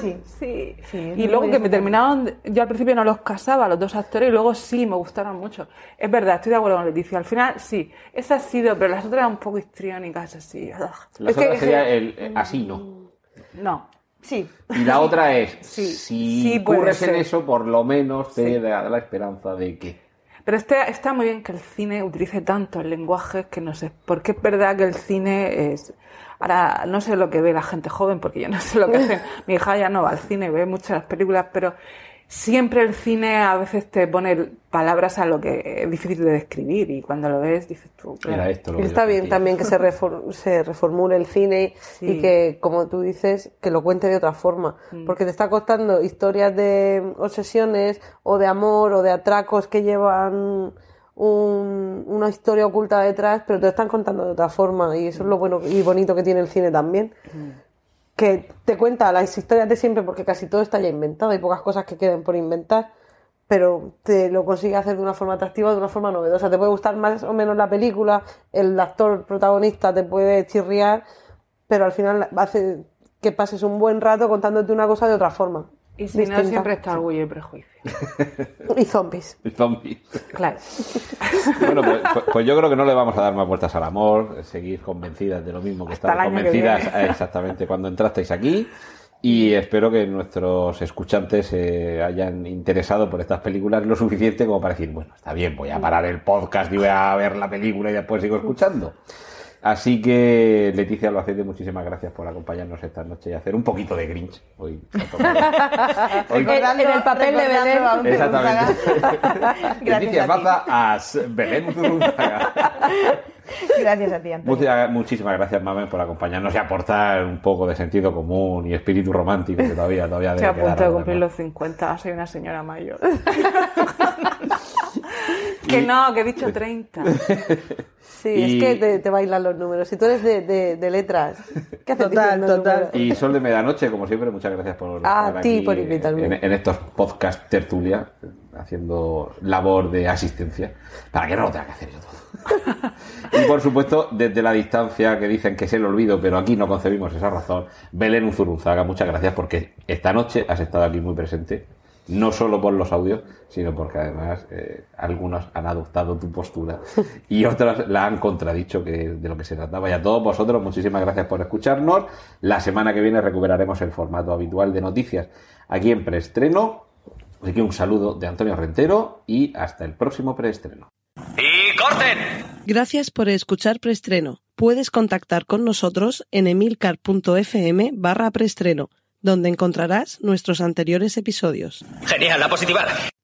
Sí. sí. Sí, y luego que me terminaron, yo al principio no los casaba, los dos actores, y luego sí, me gustaron mucho. Es verdad, estoy de acuerdo con Leticia. Al final, sí, esa ha sido, pero las otras eran un poco histriónicas, así. ugh. La Es que- otra sería el, eh, así, ¿no? No. Sí. Y la otra es, Sí, si sí ocurres en eso, por lo menos te Sí. da la esperanza de que... Pero este- está muy bien que el cine utilice tanto el lenguaje que no sé, porque es verdad que el cine es... Ahora, no sé lo que ve la gente joven, porque yo no sé lo que hace. Mi hija ya no va al cine, ve muchas películas, pero siempre el cine a veces te pone palabras a lo que es difícil de describir y cuando lo ves dices tú... claro. Era esto lo Y que está bien sentía. también que se, refor- se reformule el cine Sí. y que, como tú dices, que lo cuente de otra forma. Mm. Porque te está contando historias de obsesiones o de amor o de atracos que llevan un- una historia oculta detrás, pero te lo están contando de otra forma. Y eso es lo bueno y bonito que tiene el cine también. Que te cuenta las historias de siempre porque casi todo está ya inventado. Hay pocas cosas que queden por inventar pero te lo consigue hacer de una forma atractiva, de una forma novedosa. Te puede gustar más o menos la película, el actor protagonista te puede chirriar, pero al final hace que pases un buen rato contándote una cosa de otra forma. Y si no, siempre está orgullo y prejuicio. Y zombies. El zombie. Claro. Bueno, pues, pues- pues yo creo que no le vamos a dar más vueltas al amor, seguir convencidas de lo mismo que que convencidas eh, exactamente cuando entrasteis aquí. Y espero que nuestros escuchantes se hayan interesado por estas películas lo suficiente como para decir, bueno, está bien, voy a parar el podcast y voy a ver la película y después sigo escuchando. Así que, Leticia Albacete, muchísimas gracias por acompañarnos esta noche y hacer un poquito de Grinch. Hoy, Hoy- En, en el papel de Belén. Exactamente. Gracias Leticia a ti. Baza as Belén. Gracias a ti, Antonio. Muchas, muchísimas gracias, Mamen, por acompañarnos y aportar un poco de sentido común y espíritu romántico que todavía, todavía Estoy a punto de cumplir los 50, soy una señora mayor. que no, que he dicho 30. Sí, Y- es que te, te bailan los números. Si tú eres de, de- de letras, ¿qué haces Total, total. números? Y Sol de Medianoche, como siempre, muchas gracias por A estar ti aquí por invitarme. En, en estos podcast tertulia, haciendo labor de asistencia, para que no lo tenga que hacer yo todo. y por supuesto, desde la distancia que dicen que es el olvido, pero aquí no concebimos esa razón, Belén Uzurunzaga, muchas gracias porque esta noche has estado aquí muy presente, no solo por los audios, sino porque además eh, algunos han adoptado tu postura y otros la han contradicho que de lo que se trataba. Y a todos vosotros, muchísimas gracias por escucharnos. La semana que viene recuperaremos el formato habitual de noticias aquí en preestreno. Así que un saludo de Antonio Rentero y hasta el próximo preestreno. ¡Y corten! Gracias por escuchar Preestreno. Puedes contactar con nosotros en emilcar.fm barra preestreno, donde encontrarás nuestros anteriores episodios. Genial, la positivar.